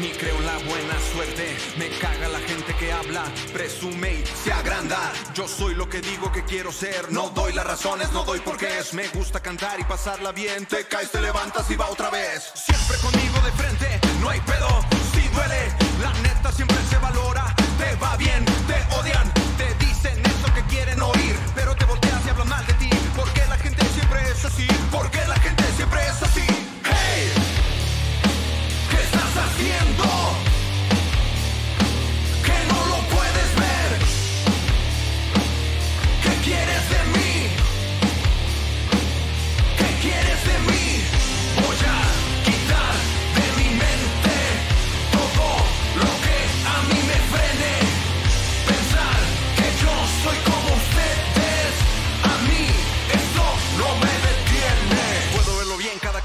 ni creo la buena suerte. Me caga la gente que habla, presume y se agranda. Yo soy lo que digo que quiero ser. No doy las razones, no doy por qué. Me gusta cantar y pasarla bien. Te caes, te levantas y va otra vez. Siempre conmigo de frente, no hay pedo. Si duele, la neta siempre se valora. Te va bien, te odian, te dicen eso que quieren oír. Pero te volteas y hablan mal de ti. Porque la gente siempre es así. Porque la gente siempre es así. Haciendo?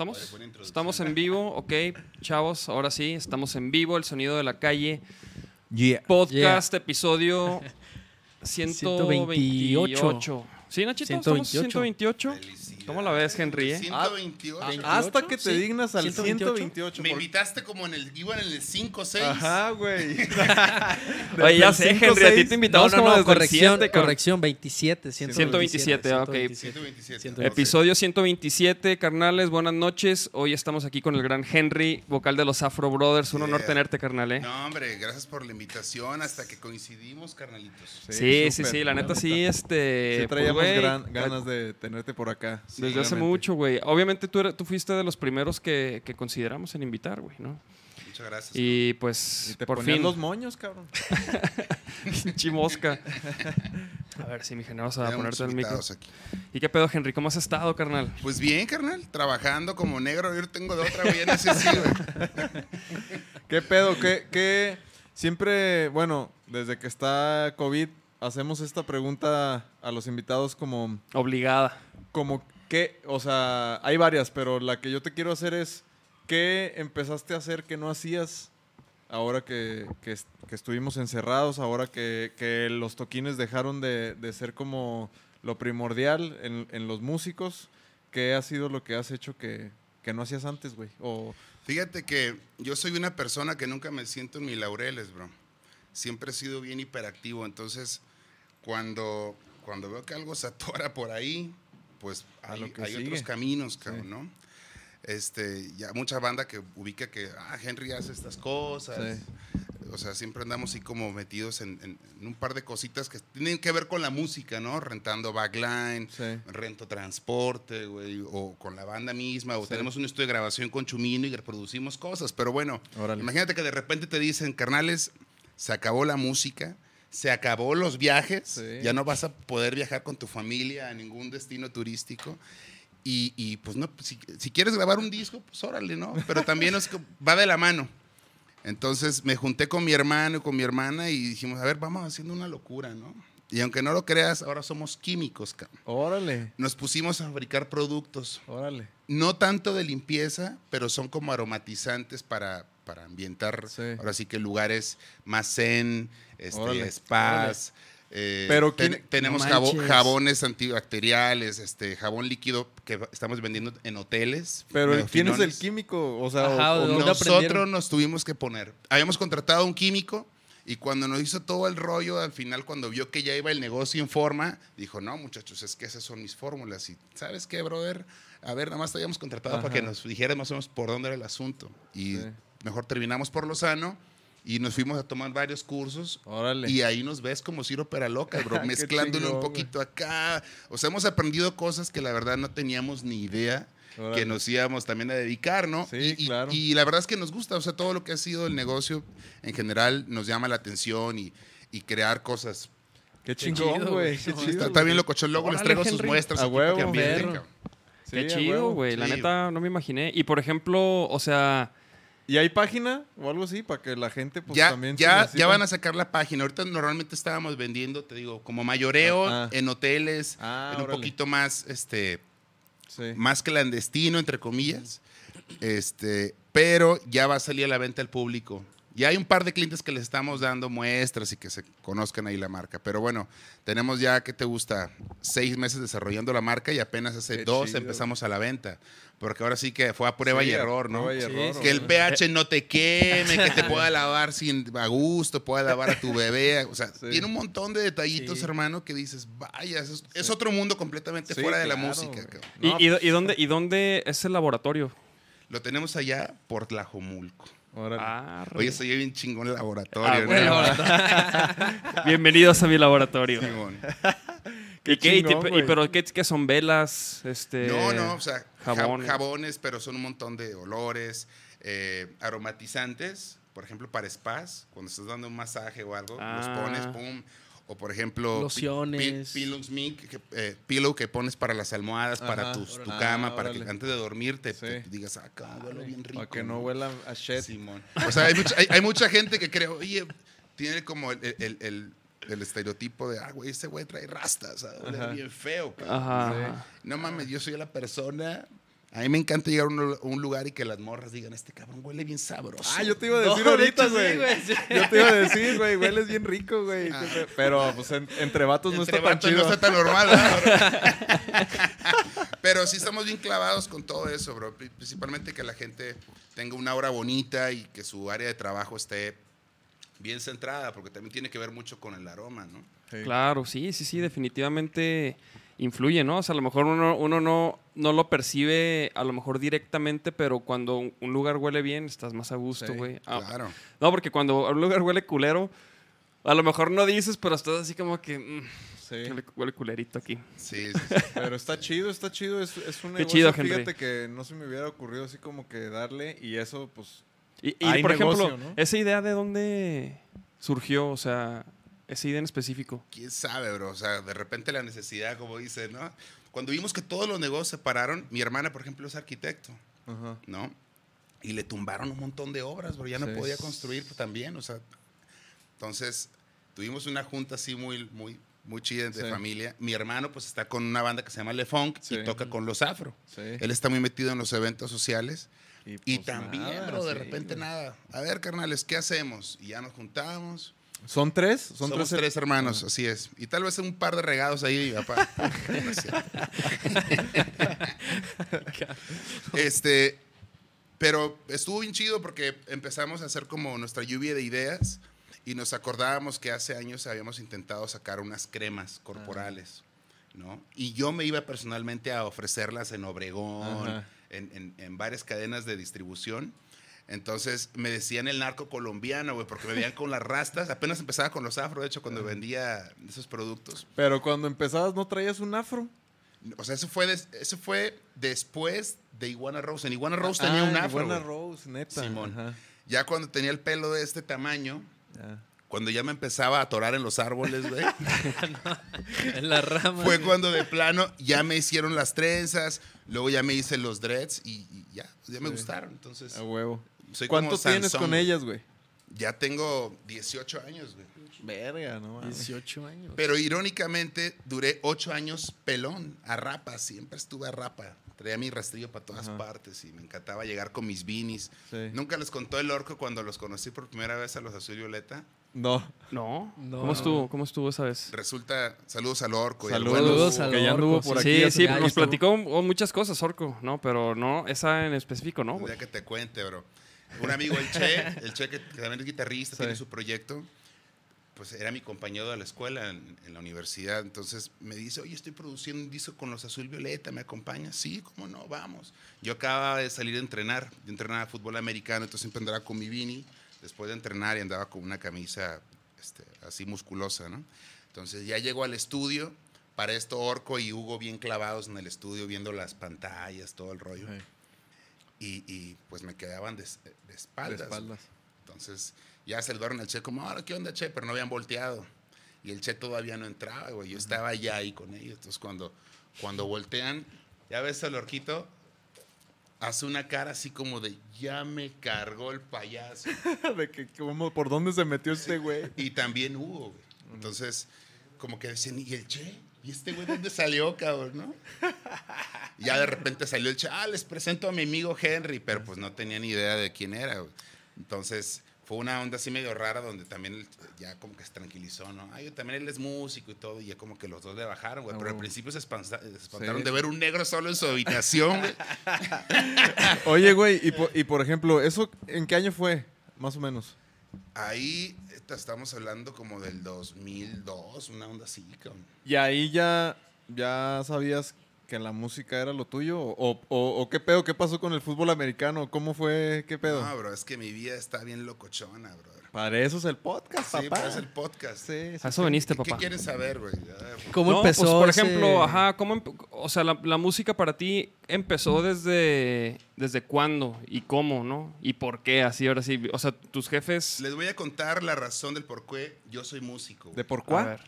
¿Estamos? Estamos en vivo, ok, chavos, ahora sí, estamos en vivo, el sonido de la calle. Podcast, episodio 128. ¿Sí, Nachito? ¿Estamos 128? ¿Cómo la ves, Henry? eh? 128. Hasta que te dignas al 128. 128. Me por- invitaste como en el, iba en el 5 6. Ajá, güey. Oye, ya sé, Henry, a ti te invitamos no, no, como no, desde el corrección, 7, cabrón. corrección, 27, 127, ah, ok. 127. Episodio 127, carnales, buenas noches. Hoy estamos aquí con el gran Henry, vocal de los Afro Brothers. Un honor Yeah. tenerte, carnal, ¿eh? No, hombre, gracias por la invitación. Hasta que coincidimos, carnalitos. Sí, sí, súper. sí, la neta sí, este... Sí, pues, traíamos güey, gran- ganas de tenerte por acá. Desde hace mucho, güey. Obviamente tú, eres- tú fuiste de los primeros que, que consideramos en invitar, güey, ¿no? Muchas gracias. Y pues, Y te por fin, los moños, cabrón. chimosca. A ver si mi general se va a ponerte el micro. aquí. ¿Y qué pedo, Henry? ¿Cómo has estado, carnal? Pues bien, carnal, trabajando como negro. Yo tengo de otra, güey. en ese sí, güey. ¿Qué pedo? ¿Qué, qué? Siempre, bueno, desde que está COVID, hacemos esta pregunta a los invitados como, Obligada. como qué, o sea, hay varias, pero la que yo te quiero hacer es, ¿qué empezaste a hacer que no hacías ahora que, que que estuvimos encerrados, ahora que, que los toquines dejaron de, de ser como lo primordial en, en los músicos? ¿Qué ha sido lo que has hecho que, que no hacías antes, güey? O, Fíjate que yo soy una persona que nunca me siento en mis laureles, bro. Siempre he sido bien hiperactivo. Entonces, cuando, cuando veo que algo se atora por ahí, pues hay, lo que hay otros caminos, cabrón, ¿no? Este, ya mucha banda que ubica que, ah, Henry hace estas cosas. Sí. O sea, siempre andamos así como metidos en, en- en un par de cositas que tienen que ver con la música, ¿no? Rentando backline, Sí. rento transporte, güey, o con la banda misma, o tenemos un estudio de grabación con Chumino y reproducimos cosas. Pero bueno, Órale. imagínate que de repente te dicen, carnales, se acabó la música, se acabó los viajes, Sí. ya no vas a poder viajar con tu familia a ningún destino turístico. Y, y, pues no, si, si quieres grabar un disco, pues órale, ¿no? Pero también es va de la mano. Entonces me junté con mi hermano y con mi hermana y dijimos, a ver, vamos haciendo una locura, ¿no? Y aunque no lo creas, ahora somos químicos, cabrón. Órale, Nos pusimos a fabricar productos, órale. no tanto de limpieza, pero son como aromatizantes para, para ambientar, Sí. ahora sí que lugares más zen, este, Órale, spas. eh, Pero ten- ¿quién- tenemos manches. jabones antibacteriales, este, jabón líquido que estamos vendiendo en hoteles. Pero ¿quién es el químico? O sea, Ajá, o- o ¿de no- dónde Nosotros aprendieron? nos tuvimos que poner. Habíamos contratado a un químico y cuando nos hizo todo el rollo, al final, cuando vio que ya iba el negocio en forma, dijo: No, muchachos, es que esas son mis fórmulas. Y ¿sabes qué, brother? A ver, nada más te habíamos contratado para que nos dijeras más o menos por dónde era el asunto. Y Sí. Mejor terminamos por lo sano y nos fuimos a tomar varios cursos. Órale. Y ahí nos ves como Ciro Loca, bro, Qué mezclándolo un poquito acá. O sea, hemos aprendido cosas que la verdad no teníamos ni idea Órale. que nos íbamos también a dedicar, ¿no? Sí, y, y- claro. y la verdad es que nos gusta, o sea, todo lo que ha sido el negocio en general nos llama la atención y, y crear cosas. Qué chingón, güey. Qué chido. Está, está bien locochón, luego les traigo sus Henry. muestras. A que huevo. Perro. cabrón. Sí, Qué chido, güey. La Sí. neta, no me imaginé. Y por ejemplo, o sea, ¿Y hay página o algo así para que la gente pues ya, también... ya, ya van a sacar la página. Ahorita normalmente estábamos vendiendo, te digo, como mayoreo Ah, ah. en hoteles, Ah, en un poquito más, este, Sí. más clandestino, entre comillas. Este, pero ya va a salir a la venta al público. Ya hay un par de clientes que les estamos dando muestras y que se conozcan ahí la marca. Pero bueno, tenemos ya, ¿qué te gusta? Seis meses desarrollando la marca y apenas hace Qué dos chido. empezamos a la venta. Porque ahora sí que fue a prueba Sí, y error, ¿no? prueba y Sí, error, sí. Que el pH no te queme, que te pueda lavar sin a gusto, pueda lavar a tu bebé. O sea, Sí. tiene un montón de detallitos, Sí. hermano, que dices, vaya, es, es otro mundo completamente Sí, fuera de la música. ¿y, No, y- y dónde, ¿y dónde es el laboratorio? Lo tenemos allá por Tlajomulco. Órale. Arre. Oye, soy bien chingón el laboratorio. Ah, ¿no? bueno. Bienvenidos a mi laboratorio. Simón. ¿Y qué? ¿Y chingón, pero qué, qué son velas? Este, No, no, o sea, ja- jabones. jabones, pero son un montón de olores, eh, aromatizantes, por ejemplo, para spas, cuando estás dando un masaje o algo, Ah. los pones, pum. O por ejemplo, Lociones. pi- que- eh, pillow que pones para las almohadas, para tus- tu Ah, cama, para que antes de dormirte Sí. te digas, ah, cabrón, huele bien rico. Para que no huela a shit. Simón. O sea, hay mucha, hay, hay mucha gente que cree, oye, tiene como el, el- el- el estereotipo de, ah, güey, ese güey trae rastas, ah, huele Ajá. bien feo. cabrón". Ajá. Sí. ajá. No mames, yo soy la persona. A mí me encanta llegar a un, un lugar y que las morras digan, este cabrón huele bien sabroso. Ah, yo te iba a No, decir de ahorita, güey. sí. Yo te iba a decir, güey, hueles bien rico, güey. Ah. Pero pues en- entre vatos no está tan chido. No está tan normal, ¿verdad? Pero sí estamos bien clavados con todo eso, bro. Pri- Principalmente que la gente tenga una hora bonita y que su área de trabajo esté bien centrada, porque también tiene que ver mucho con el aroma, ¿no? Sí. Claro, sí, sí, sí, definitivamente influye, ¿no? O sea, a lo mejor uno, uno no, no lo percibe a lo mejor directamente, pero cuando un lugar huele bien, estás más a gusto, Sí, güey. Ah, Claro. No, porque cuando un lugar huele culero, a lo mejor no dices, pero estás así como que mm, Sí. huele, huele culerito aquí. Sí, sí, sí. Pero está chido, está chido. Es, es un Qué negocio, chido, Henry. fíjate que no se me hubiera ocurrido así como que darle y eso, pues... Y, por ejemplo, esa idea de dónde surgió, o sea, esa idea en específico. ¿Quién sabe, bro? O sea, de repente la necesidad, como dice, ¿no? Cuando vimos que todos los negocios se pararon, mi hermana, por ejemplo, es arquitecto, Ajá. ¿no? Y le tumbaron un montón de obras, bro. Ya no Sí. podía construir también, o sea. Entonces, tuvimos una junta así muy, muy, muy chida de Sí. familia. Mi hermano, pues, está con una banda que se llama Le Funk Sí. y toca con los afro. Sí. Él está muy metido en los eventos sociales. Y pues también, nada, bro, de repente güey. nada. A ver, carnales, ¿qué hacemos? Y ya nos juntamos. ¿Son tres? Son Somos tres, tres, hermanos, así es. Y tal vez un par de regados ahí, papá. Este, pero estuvo bien chido porque empezamos a hacer como nuestra lluvia de ideas y nos acordábamos que hace años habíamos intentado sacar unas cremas corporales, ¿no? Y yo me iba personalmente a ofrecerlas en Obregón, Ajá. en, en- en varias cadenas de distribución. Entonces me decían el narco colombiano, güey, porque me veían con las rastas. Apenas empezaba con los afro, de hecho, cuando vendía esos productos. Pero cuando empezabas no traías un afro. O sea, eso fue, des- eso fue después de Iguana Rose. En Iguana Rose tenía un Ah, afro. Iguana. Rose, neta. Simón. Ajá, Ya cuando tenía el pelo de este tamaño, ya. cuando ya me empezaba a atorar en los árboles, güey, En la rama. fue cuando de plano ya me hicieron las trenzas, luego ya me hice los dreads y, y ya, ya me Sí. gustaron. Entonces, A huevo. Soy ¿Cuánto como tienes con ellas, güey? Ya tengo 18 años, güey. Verga, no mames. 18 años. Pero irónicamente duré 8 años pelón, a rapa, siempre estuve a rapa. Traía mi rastrillo para todas Ajá. partes y me encantaba llegar con mis beanies. Sí. Nunca les contó el orco cuando los conocí por primera vez a los azul violeta. No. No. No. ¿Cómo estuvo? ¿Cómo estuvo esa vez? Resulta, saludos al orco. y al Saludos, buen Saludos que ya anduvo orco, por sí. aquí. Sí, sí, ya nos platicó muchas cosas, Orco, ¿no? Pero no, esa en específico, ¿no? Día que te cuente, bro. Un amigo, el Che, el Che que, que también es guitarrista, Sí. tiene su proyecto, pues era mi compañero de la escuela, en, en la universidad. Entonces me dice, oye, estoy produciendo un disco con los Azul Violeta, ¿me acompañas? Sí, ¿cómo no? Vamos. Yo acababa de salir de entrenar, de entrenar a fútbol americano, entonces siempre andaba con mi beanie, después de entrenar y andaba con una camisa este, así musculosa, ¿no? Entonces ya llego al estudio, para esto Orco y Hugo bien clavados en el estudio, viendo las pantallas, todo el rollo y, y, pues me quedaban de, de De espaldas. espaldas. Entonces ya saludaron al Che como, ahora, ¿qué onda, Che? Pero no habían volteado. Y el Che todavía no entraba, güey. Yo estaba ya ahí con ellos. Entonces cuando, cuando voltean, ya ves al orquito, hace una cara así como de, ya me cargó el payaso. de que, cómo- ¿Por dónde se metió este güey? Y también Hugo, güey. Entonces, como que decían, ¿y el Che? ¿Y este güey dónde salió, cabrón, no? Y ya de repente salió el Che, ah, les presento a mi amigo Henry, pero pues no tenía ni idea de quién era, güey. Entonces, fue una onda así medio rara donde también ya como que se tranquilizó, ¿no? Ay, también él es músico y todo, y ya como que los dos le bajaron, güey. Ah, Pero al principio se espantaron Sí. de ver un negro solo en su habitación, güey. Oye, güey, y por, y por ejemplo, ¿eso en qué año fue? Más o menos. Ahí esta, estamos hablando como del 2002, una onda así. ¿Y ahí ya, ya sabías que la música era lo tuyo? ¿O, o- o qué pedo? ¿Qué pasó con el fútbol americano? ¿Cómo fue? ¿Qué pedo? No, bro, es que mi vida está bien locochona, brother. Para eso es el podcast, Sí, papá. pero es el podcast. Sí, sí, A eso sí. veniste, ¿Qué papá. quieren saber, güey? ¿Cómo No, empezó? pues, por ese- ejemplo, ajá, ¿cómo empe- o sea, la, la música para ti empezó desde, desde cuándo y cómo, ¿no? Y por qué, así, ahora sí. O sea, tus jefes... Les voy a contar la razón del por qué yo soy músico. ¿De por A cuál? ver.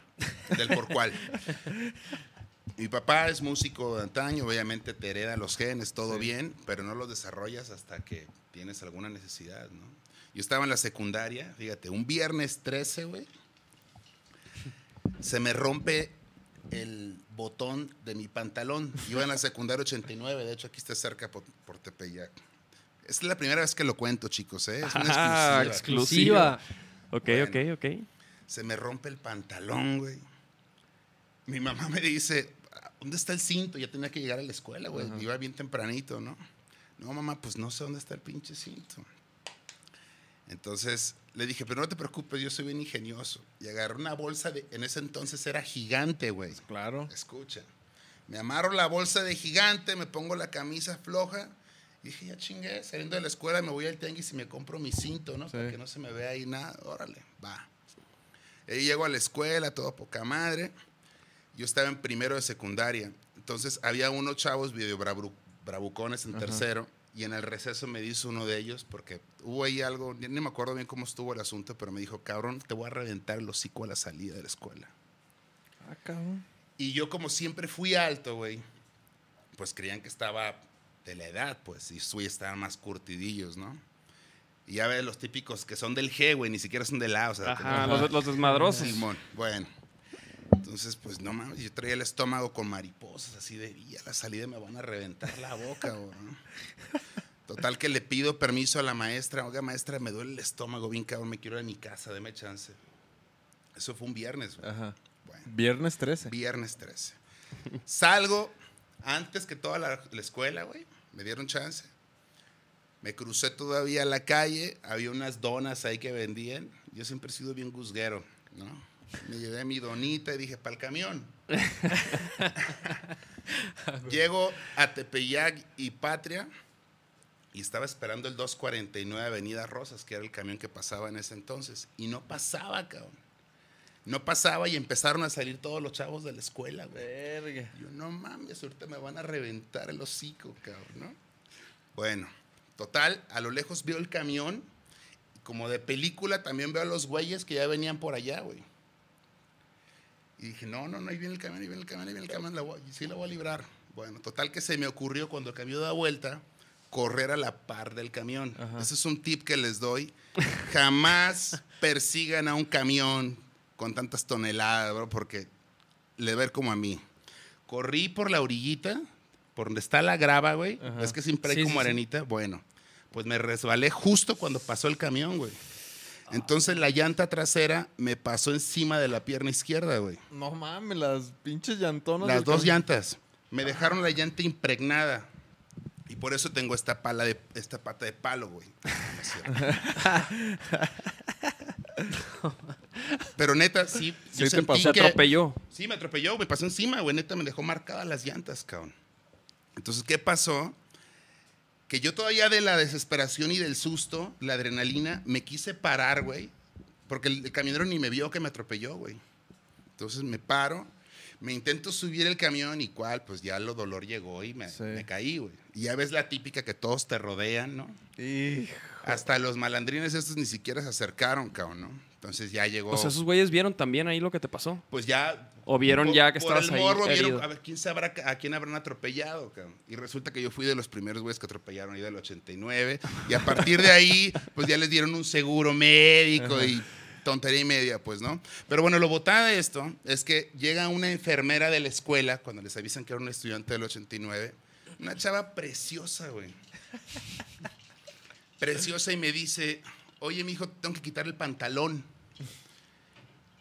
Del por cuál. Mi papá es músico de antaño, obviamente te hereda los genes, todo Sí. bien, pero no los desarrollas hasta que tienes alguna necesidad, ¿no? Yo estaba en la secundaria, fíjate, un viernes 13, güey, se me rompe el botón de mi pantalón. Iba en la secundaria 89, de hecho aquí está cerca por, por Tepeyac. Es la primera vez que lo cuento, chicos, ¿eh? Es una Ah, exclusiva. exclusiva. Ok, Bueno. ok, ok. Se me rompe el pantalón, güey. Mi mamá me dice, ¿dónde está el cinto? Ya tenía que llegar a la escuela, güey. Iba bien tempranito, ¿no? No, mamá, pues no sé dónde está el pinche cinto. Entonces le dije, pero no te preocupes, yo soy bien ingenioso. Y agarré una bolsa de, en ese entonces era gigante, güey. Claro. Escucha. Me amarro la bolsa de gigante, me pongo la camisa floja. Y dije, ya chingué, saliendo de la escuela me voy al tianguis y me compro mi cinto, ¿no? Sí. Para que no se me vea ahí nada. Órale, va. Ahí llego a la escuela, todo poca madre. Yo estaba en primero de secundaria. Entonces había unos chavos video bravu- bravucones en Ajá. tercero. Y en el receso me dice uno de ellos, porque hubo ahí algo, ni me acuerdo bien cómo estuvo el asunto, pero me dijo, cabrón, te voy a reventar el hocico a la salida de la escuela. Ah, cabrón. Y yo como siempre fui alto, güey, pues creían que estaba de la edad, pues, y sus estaban más curtidillos, ¿no? Y ya ves los típicos que son del G, güey, ni siquiera son del A, o sea, Ajá, los, los desmadrosos. Simón, bueno. Entonces, pues no mames, yo traía el estómago con mariposas, así de, y a la salida me van a reventar la boca. ¿no? Total que le pido permiso a la maestra, oiga, maestra, me duele el estómago bien cabrón, me quiero ir a mi casa, deme chance. Eso fue un viernes, güey. Ajá. Bueno. Viernes 13. Viernes 13. Salgo antes que toda la, la escuela, güey. Me dieron chance. Me crucé todavía la calle. Había unas donas ahí que vendían. Yo siempre he sido bien guzguero, ¿no? Me llevé mi donita y dije, para el camión. Llego a Tepeyac y Patria y estaba esperando el 249 Avenida Rosas, que era el camión que pasaba en ese entonces. Y no pasaba, cabrón. No pasaba y empezaron a salir todos los chavos de la escuela, güey. Verga. Yo, no mames, ahorita me van a reventar el hocico, cabrón, ¿no? Bueno, total, a lo lejos veo el camión. Como de película, también veo a los güeyes que ya venían por allá, güey. Y dije, no, no, no, ahí viene el camión, ahí viene el camión, ahí viene el camión, la voy- sí la voy a librar. Bueno, total que se me ocurrió cuando el camión da vuelta, correr a la par del camión. Ese es un tip que les doy. Jamás persigan a un camión con tantas toneladas, bro, porque le ver como a mí. Corrí por la orillita, por donde está la grava, güey. Ajá. Es que siempre hay Sí, como sí, sí. arenita. Bueno, pues me resbalé justo cuando pasó el camión, güey. Entonces la llanta trasera me pasó encima de la pierna izquierda, güey. No mames, las pinches llantonas. Las dos llantas. Me dejaron la llanta impregnada. Y por eso tengo esta pala de esta pata de palo, güey. Pero neta, sí. Sí yo te pasó. Atropelló. Sí, me atropelló, me pasó encima, güey. Neta, me dejó marcadas las llantas, cabrón. Entonces, ¿qué pasó? Que yo todavía de la desesperación y del susto, la adrenalina, me quise parar, güey. Porque el, el camionero ni me vio que me atropelló, güey. Entonces me paro, me intento subir el camión y cuál, pues ya lo dolor llegó y me, Sí. me caí, güey. Y ya ves la típica que todos te rodean, ¿no? Hijo. Hasta los malandrines estos ni siquiera se acercaron, cabrón, ¿no? Entonces ya llegó. O sea, esos güeyes vieron también ahí lo que te pasó. pues ya. O vieron por- ya que por estabas el ahí vieron, a ver, ¿quién sabrá a quién habrán atropellado, cabrón? Y resulta que yo fui de los primeros güeyes que atropellaron ahí del 89. Y a partir de ahí, pues ya les dieron un seguro médico y tontería y media, pues, ¿no? Pero bueno, lo botada de esto es que llega una enfermera de la escuela, cuando les avisan que era un estudiante del 89, una chava preciosa, güey. Preciosa y me dice, oye, mi hijo, tengo que quitar el pantalón.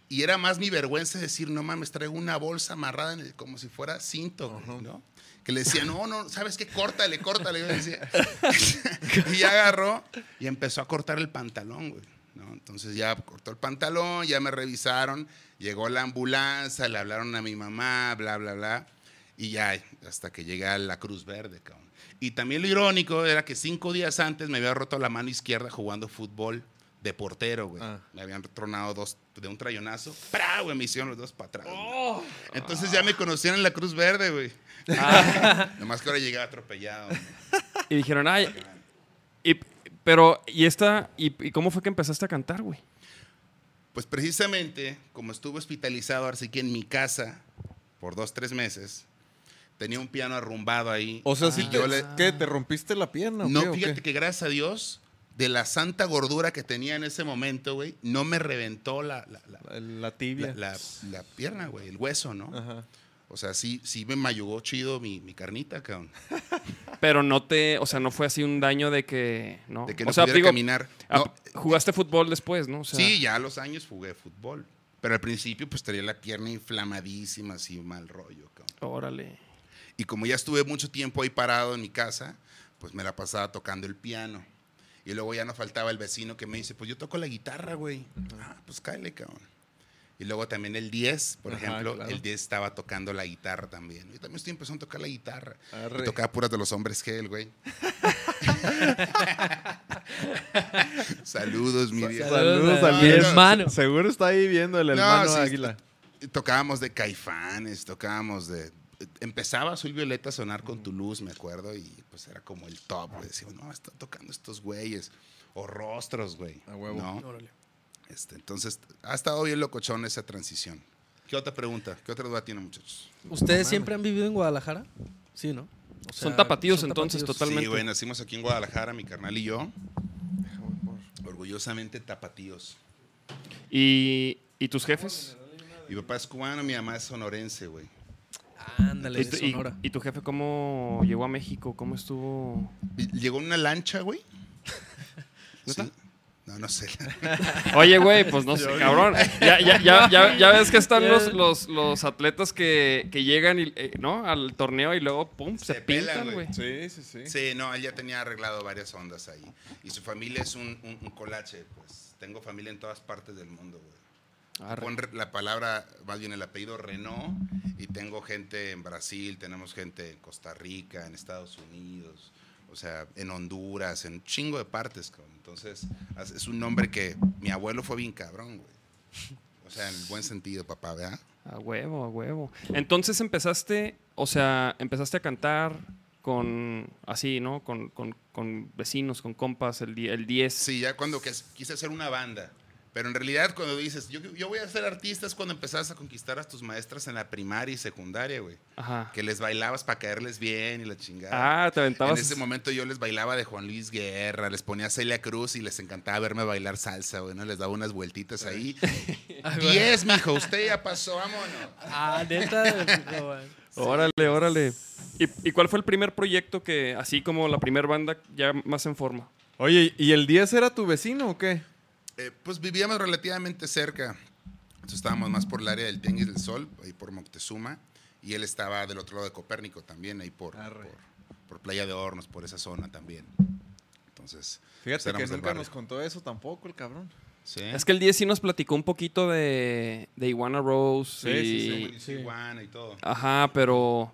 Y era más mi vergüenza decir, no mames, traigo una bolsa amarrada en el- como si fuera cinto, ¿no? Que le decía, no, no, ¿sabes qué? Córtale, córtale. Le decía. y agarró y empezó a cortar el pantalón, güey. ¿no? Entonces ya cortó el pantalón, ya me revisaron, llegó la ambulancia, le hablaron a mi mamá, bla, bla, bla. Y ya, hasta que llegué a la Cruz Verde, cabrón. Y también lo irónico era que cinco días antes me había roto la mano izquierda jugando fútbol de portero, güey. Ah. Me habían tronado dos de un trayonazo. ¡Pra! güey! Me hicieron los dos para atrás. güey. Entonces ya me conocían en la Cruz Verde, güey. Nomás que ahora llegué atropellado. Y dijeron, ay. Y, pero, ¿y esta? Y, y cómo fue que empezaste a cantar, güey? Pues precisamente, como estuve hospitalizado, ahora sí que en mi casa, por dos, tres meses, tenía un piano arrumbado ahí. O sea, sí Y te, yo le- ¿qué? ¿Te rompiste la pierna? o qué, No, o fíjate qué? que gracias a Dios, de la santa gordura que tenía en ese momento, güey, no me reventó la, la, la- La, la tibia. la- la- la pierna, güey, el hueso, ¿no? Ajá. O sea, sí, sí me mayugó chido mi, mi carnita, cabrón. Pero no te, o sea, no fue así un daño de que, ¿no? De que o no sea, pudiera digo, caminar. ah, No, jugaste fútbol después, ¿no? O sea, sí, ya a los años jugué fútbol. Pero al principio, pues tenía la pierna inflamadísima, así mal rollo, cabrón. Órale. Y como ya estuve mucho tiempo ahí parado en mi casa, pues me la pasaba tocando el piano. Y luego ya no faltaba el vecino que me dice, pues yo toco la guitarra, güey. Ah, pues cállate, cabrón. Y luego también el 10, por Ajá, ejemplo, claro. el 10 estaba tocando la guitarra también. Yo también estoy empezando a tocar la guitarra. Y tocaba puras de los hombres G, el güey. Saludos, mi viejo. Saludos Saludos a al mi viejo. hermano. Seguro está ahí viendo el No, hermano sí, Águila. Tocábamos de Caifanes, tocábamos de... Empezaba Azul Violeta a sonar con tu luz, me acuerdo, y pues era como el top, güey. Decíamos, no, están tocando estos güeyes. O rostros, güey. A huevo. ¿no? Órale. Este, entonces, ha estado bien locochón esa transición. ¿Qué otra pregunta? ¿Qué otra duda tienen, muchachos? ¿Ustedes siempre han vivido en Guadalajara? Sí, ¿no? O Son tapatíos, entonces, tapatíos. Totalmente. Sí, güey, nacimos aquí en Guadalajara, mi carnal y yo. Orgullosamente tapatíos. ¿Y, y tus jefes? Mi papá es cubano, mi mamá es sonorense, güey. Ándale, ¿Y de tu, y- Sonora. y tu jefe cómo llegó a México? ¿Cómo estuvo? Llegó en una lancha, güey. ¿Neta? Sí. No, no sé. Oye, güey, pues no sé, cabrón. Ya, ya, ya, ya, ya ves que están los, los, los atletas que, que llegan y, eh, ¿no? al torneo y luego, pum, se, Se pintan, güey. Sí, sí, sí. Sí, no, él ya tenía arreglado varias ondas ahí. Y su familia es un, un- un colache, pues. Tengo familia en todas partes del mundo, güey. Arre. Pon la palabra, más bien el apellido Renault, y tengo gente en Brasil, tenemos gente en Costa Rica, en Estados Unidos, o sea, en Honduras, en un chingo de partes, cabrón. Entonces, es un nombre que mi abuelo fue bien cabrón, güey. O sea, en el buen sentido, papá, ¿verdad? A huevo, a huevo. Entonces empezaste, o sea, empezaste a cantar con, así, ¿no? Con, con- con vecinos, con compas, el, die- el 10. Sí, ya cuando quise hacer una banda, Pero en realidad cuando dices, yo, yo voy a ser artista es cuando empezabas a conquistar a tus maestras en la primaria y secundaria, güey. Ajá. Que les bailabas para caerles bien y la chingada. Ah, te aventabas. En ese momento yo les bailaba de Juan Luis Guerra, les ponía Celia Cruz y les encantaba verme bailar salsa, güey, ¿no? Les daba unas vueltitas ahí. Diez, mijo, usted ya pasó, vámonos. Ah, neta. Órale, órale. ¿Y, y cuál fue el primer proyecto que, así como la primera banda, ya más en forma? Oye, ¿y el 10 era tu vecino o qué? Eh, pues vivíamos relativamente cerca. Entonces estábamos más por el área del Tianguis del Sol, ahí por Moctezuma. Y él estaba del otro lado de Copérnico también, ahí por, por, por Playa de Hornos, por esa zona también. Entonces, Fíjate pues, que nunca barrio. nos contó eso tampoco el cabrón. Sí. Es que el 10 sí nos platicó un poquito de, de Iguana Rose. Sí, sí, y- Sí, sí. Iguana y todo. Ajá, pero.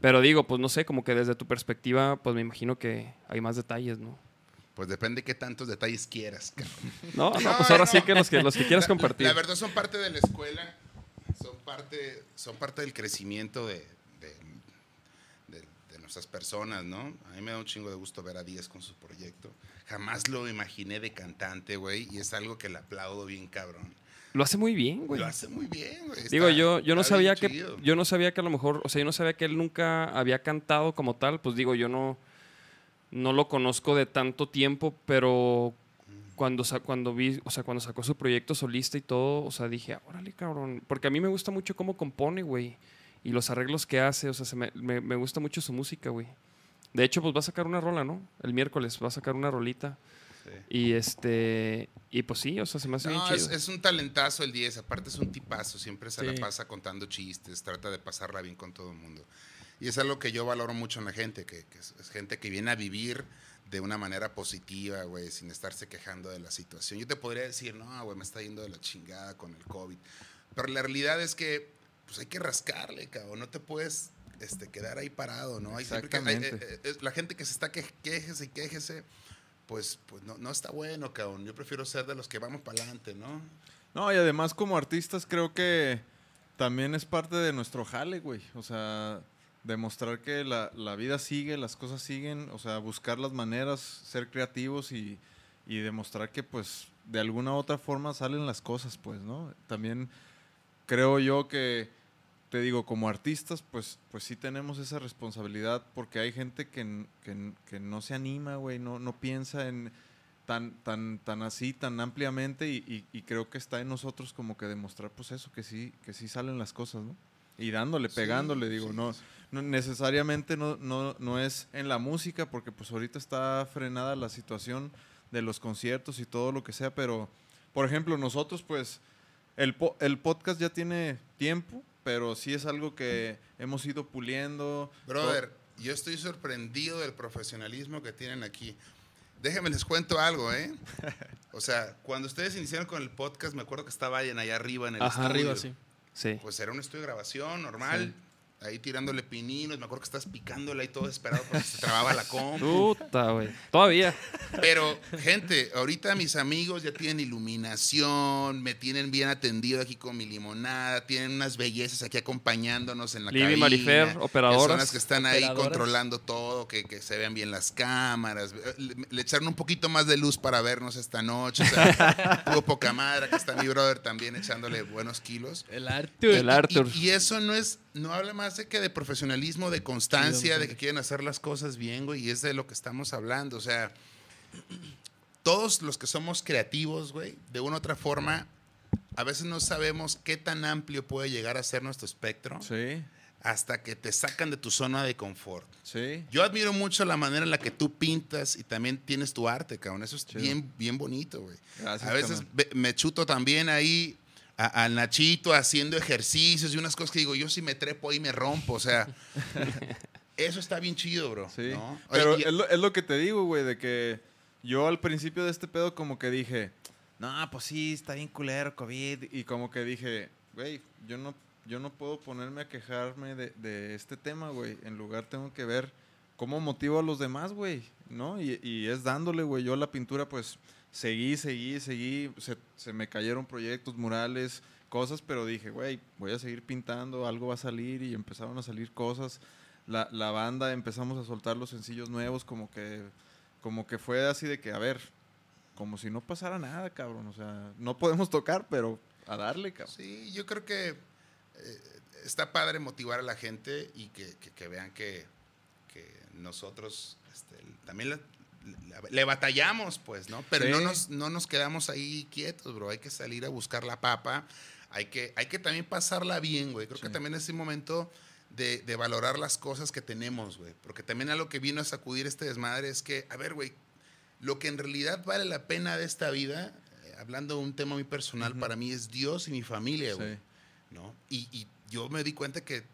Pero digo, pues no sé, como que desde tu perspectiva, pues me imagino que hay más detalles, ¿no? Pues depende qué tantos detalles quieras, cabrón. No, no, No, pues ahora no. sí que los que, los que quieras La- compartir. La, verdad son parte de la escuela, son parte, son parte del crecimiento de, de, de- de nuestras personas, ¿no? A mí me da un chingo de gusto ver a Díaz con su proyecto. Jamás lo imaginé de cantante, güey, y es algo que le aplaudo bien cabrón. Lo hace muy bien, güey. Lo hace muy bien, güey. Digo, yo, yo no sabía que chido. yo no sabía que a lo mejor, o sea, yo no sabía que él nunca había cantado como tal, pues digo, yo no no lo conozco de tanto tiempo, pero cuando sa- cuando vi, o sea, cuando sacó su proyecto solista y todo, o sea, dije, órale, cabrón, porque a mí me gusta mucho cómo compone, güey, y los arreglos que hace, o sea, se me, me- me gusta mucho su música, güey. De hecho, pues va a sacar una rola, ¿no? El miércoles va a sacar una rolita. Sí. Y este, y pues sí, o sea, se me hace bien No, chido. es, es un talentazo el 10, aparte es un tipazo, siempre se Sí. la pasa contando chistes, trata de pasarla bien con todo el mundo. Y es algo que yo valoro mucho en la gente, que, que es, es gente que viene a vivir de una manera positiva, güey, sin estarse quejando de la situación. Yo te podría decir, no, güey, me está yendo de la chingada con el COVID. Pero la realidad es que, pues hay que rascarle, cabrón, no te puedes este, quedar ahí parado, ¿no? Hay siempre que- hay- Exactamente. eh, eh, la gente que se está que, quejese y quejese, pues, pues no, no está bueno, cabrón. Yo prefiero ser de los que vamos para adelante, ¿no? No, y además como artistas creo que también es parte de nuestro jale, güey. O sea, demostrar que la, la vida sigue, las cosas siguen, o sea, buscar las maneras, ser creativos y, y demostrar que pues de alguna u otra forma salen las cosas, pues, ¿no? También creo yo que, te digo, como artistas, pues, pues sí tenemos esa responsabilidad porque hay gente que, que que no se anima, güey, no, no piensa en tan, tan, tan así, tan ampliamente y, y- y creo que está en nosotros como que demostrar pues eso, que sí, que sí salen las cosas, ¿no? Y dándole, Sí, pegándole, digo, sí, no, sí. No necesariamente no, no, no es en la música, porque pues ahorita está frenada la situación de los conciertos y todo lo que sea, pero por ejemplo, nosotros pues el, po- el podcast ya tiene tiempo, pero sí es algo que hemos ido puliendo. Brother, yo estoy sorprendido del profesionalismo que tienen aquí. Déjenme les cuento algo, ¿eh? O sea, cuando ustedes iniciaron con el podcast, me acuerdo que estaba allá arriba en el Ajá, estudio. Arriba, sí. Sí. Pues era un estudio de grabación normal. Ahí tirándole pininos. Me acuerdo que estás picándole ahí todo desesperado porque se trababa la compu. Puta, güey. Todavía. Pero, gente, ahorita mis amigos ya tienen iluminación, me tienen bien atendido aquí con mi limonada, tienen unas bellezas aquí acompañándonos en la Libby, cabina. Marifer, operadoras. las que están ahí controlando todo, que, que se vean bien las cámaras. Le, le echaron un poquito más de luz para vernos esta noche. O sea, tuvo poca madre. Acá está mi brother también echándole buenos kilos. El Arthur. El Arthur. Y, y eso no es, no habla más de que de profesionalismo, de constancia, Sí, de que quieren hacer las cosas bien, güey, y es de lo que estamos hablando. O sea, todos los que somos creativos, güey, de una u otra forma, a veces no sabemos qué tan amplio puede llegar a ser nuestro espectro Sí, hasta que te sacan de tu zona de confort. sí. Yo admiro mucho la manera en la que tú pintas y también tienes tu arte, cabrón. Eso es Chido. bien, bien bonito, güey. Gracias, A veces me chuto también ahí a- al Nachito haciendo ejercicios y unas cosas que digo, yo si me trepo ahí me rompo. O sea, eso está bien chido, bro. Sí. ¿no? Pero Oye, y- es, lo, es lo que te digo, güey, de que yo al principio de este pedo como que dije, no, pues sí, está bien culero COVID. Y como que dije, güey, yo no, yo no puedo ponerme a quejarme de, de este tema, güey. En lugar tengo que ver cómo motivo a los demás, güey, ¿no? Y, y es dándole, güey. Yo la pintura, pues, seguí, seguí, seguí. Se, se me cayeron proyectos, murales, cosas, pero dije, güey, voy a seguir pintando, algo va a salir y empezaron a salir cosas. La, la banda empezamos a soltar los sencillos nuevos, como que, como que fue así de que, a ver, como si no pasara nada, cabrón. O sea, no podemos tocar, pero a darle, cabrón. Sí, yo creo que eh, está padre motivar a la gente y que, que- vean que, que nosotros este, también le, le- batallamos, pues, ¿no? Pero Sí. no, nos, no nos quedamos ahí quietos, bro. Hay que salir a buscar la papa. Hay que, hay que también pasarla bien, güey. Creo que también es el momento de, de valorar las cosas que tenemos, güey. Porque también a lo que vino a sacudir este desmadre es que, a ver, güey, lo que en realidad vale la pena de esta vida, eh, hablando de un tema muy personal, Ujú. para mí es Dios y mi familia, güey. ¿no? Y, y yo me di cuenta que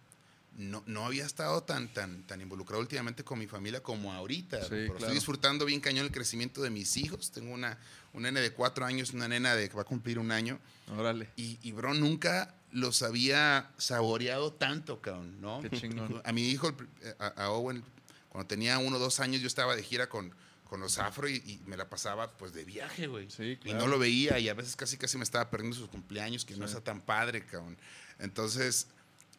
no, no había estado tan, tan, tan involucrado últimamente con mi familia como ahorita. Sí, pero claro. estoy disfrutando bien cañón el crecimiento de mis hijos. Tengo una, una nena de cuatro años, una nena de que va a cumplir un año. Órale. Y, y bro, nunca los había saboreado tanto, cabrón, ¿no? Qué chingón. A mi hijo, pr- a, a Owen, cuando tenía uno o dos años, yo estaba de gira con, con los afro y, y me la pasaba pues de viaje, güey. Sí, Y claro. no lo veía y a veces casi casi me estaba perdiendo sus cumpleaños, que no está tan padre, cabrón. Entonces,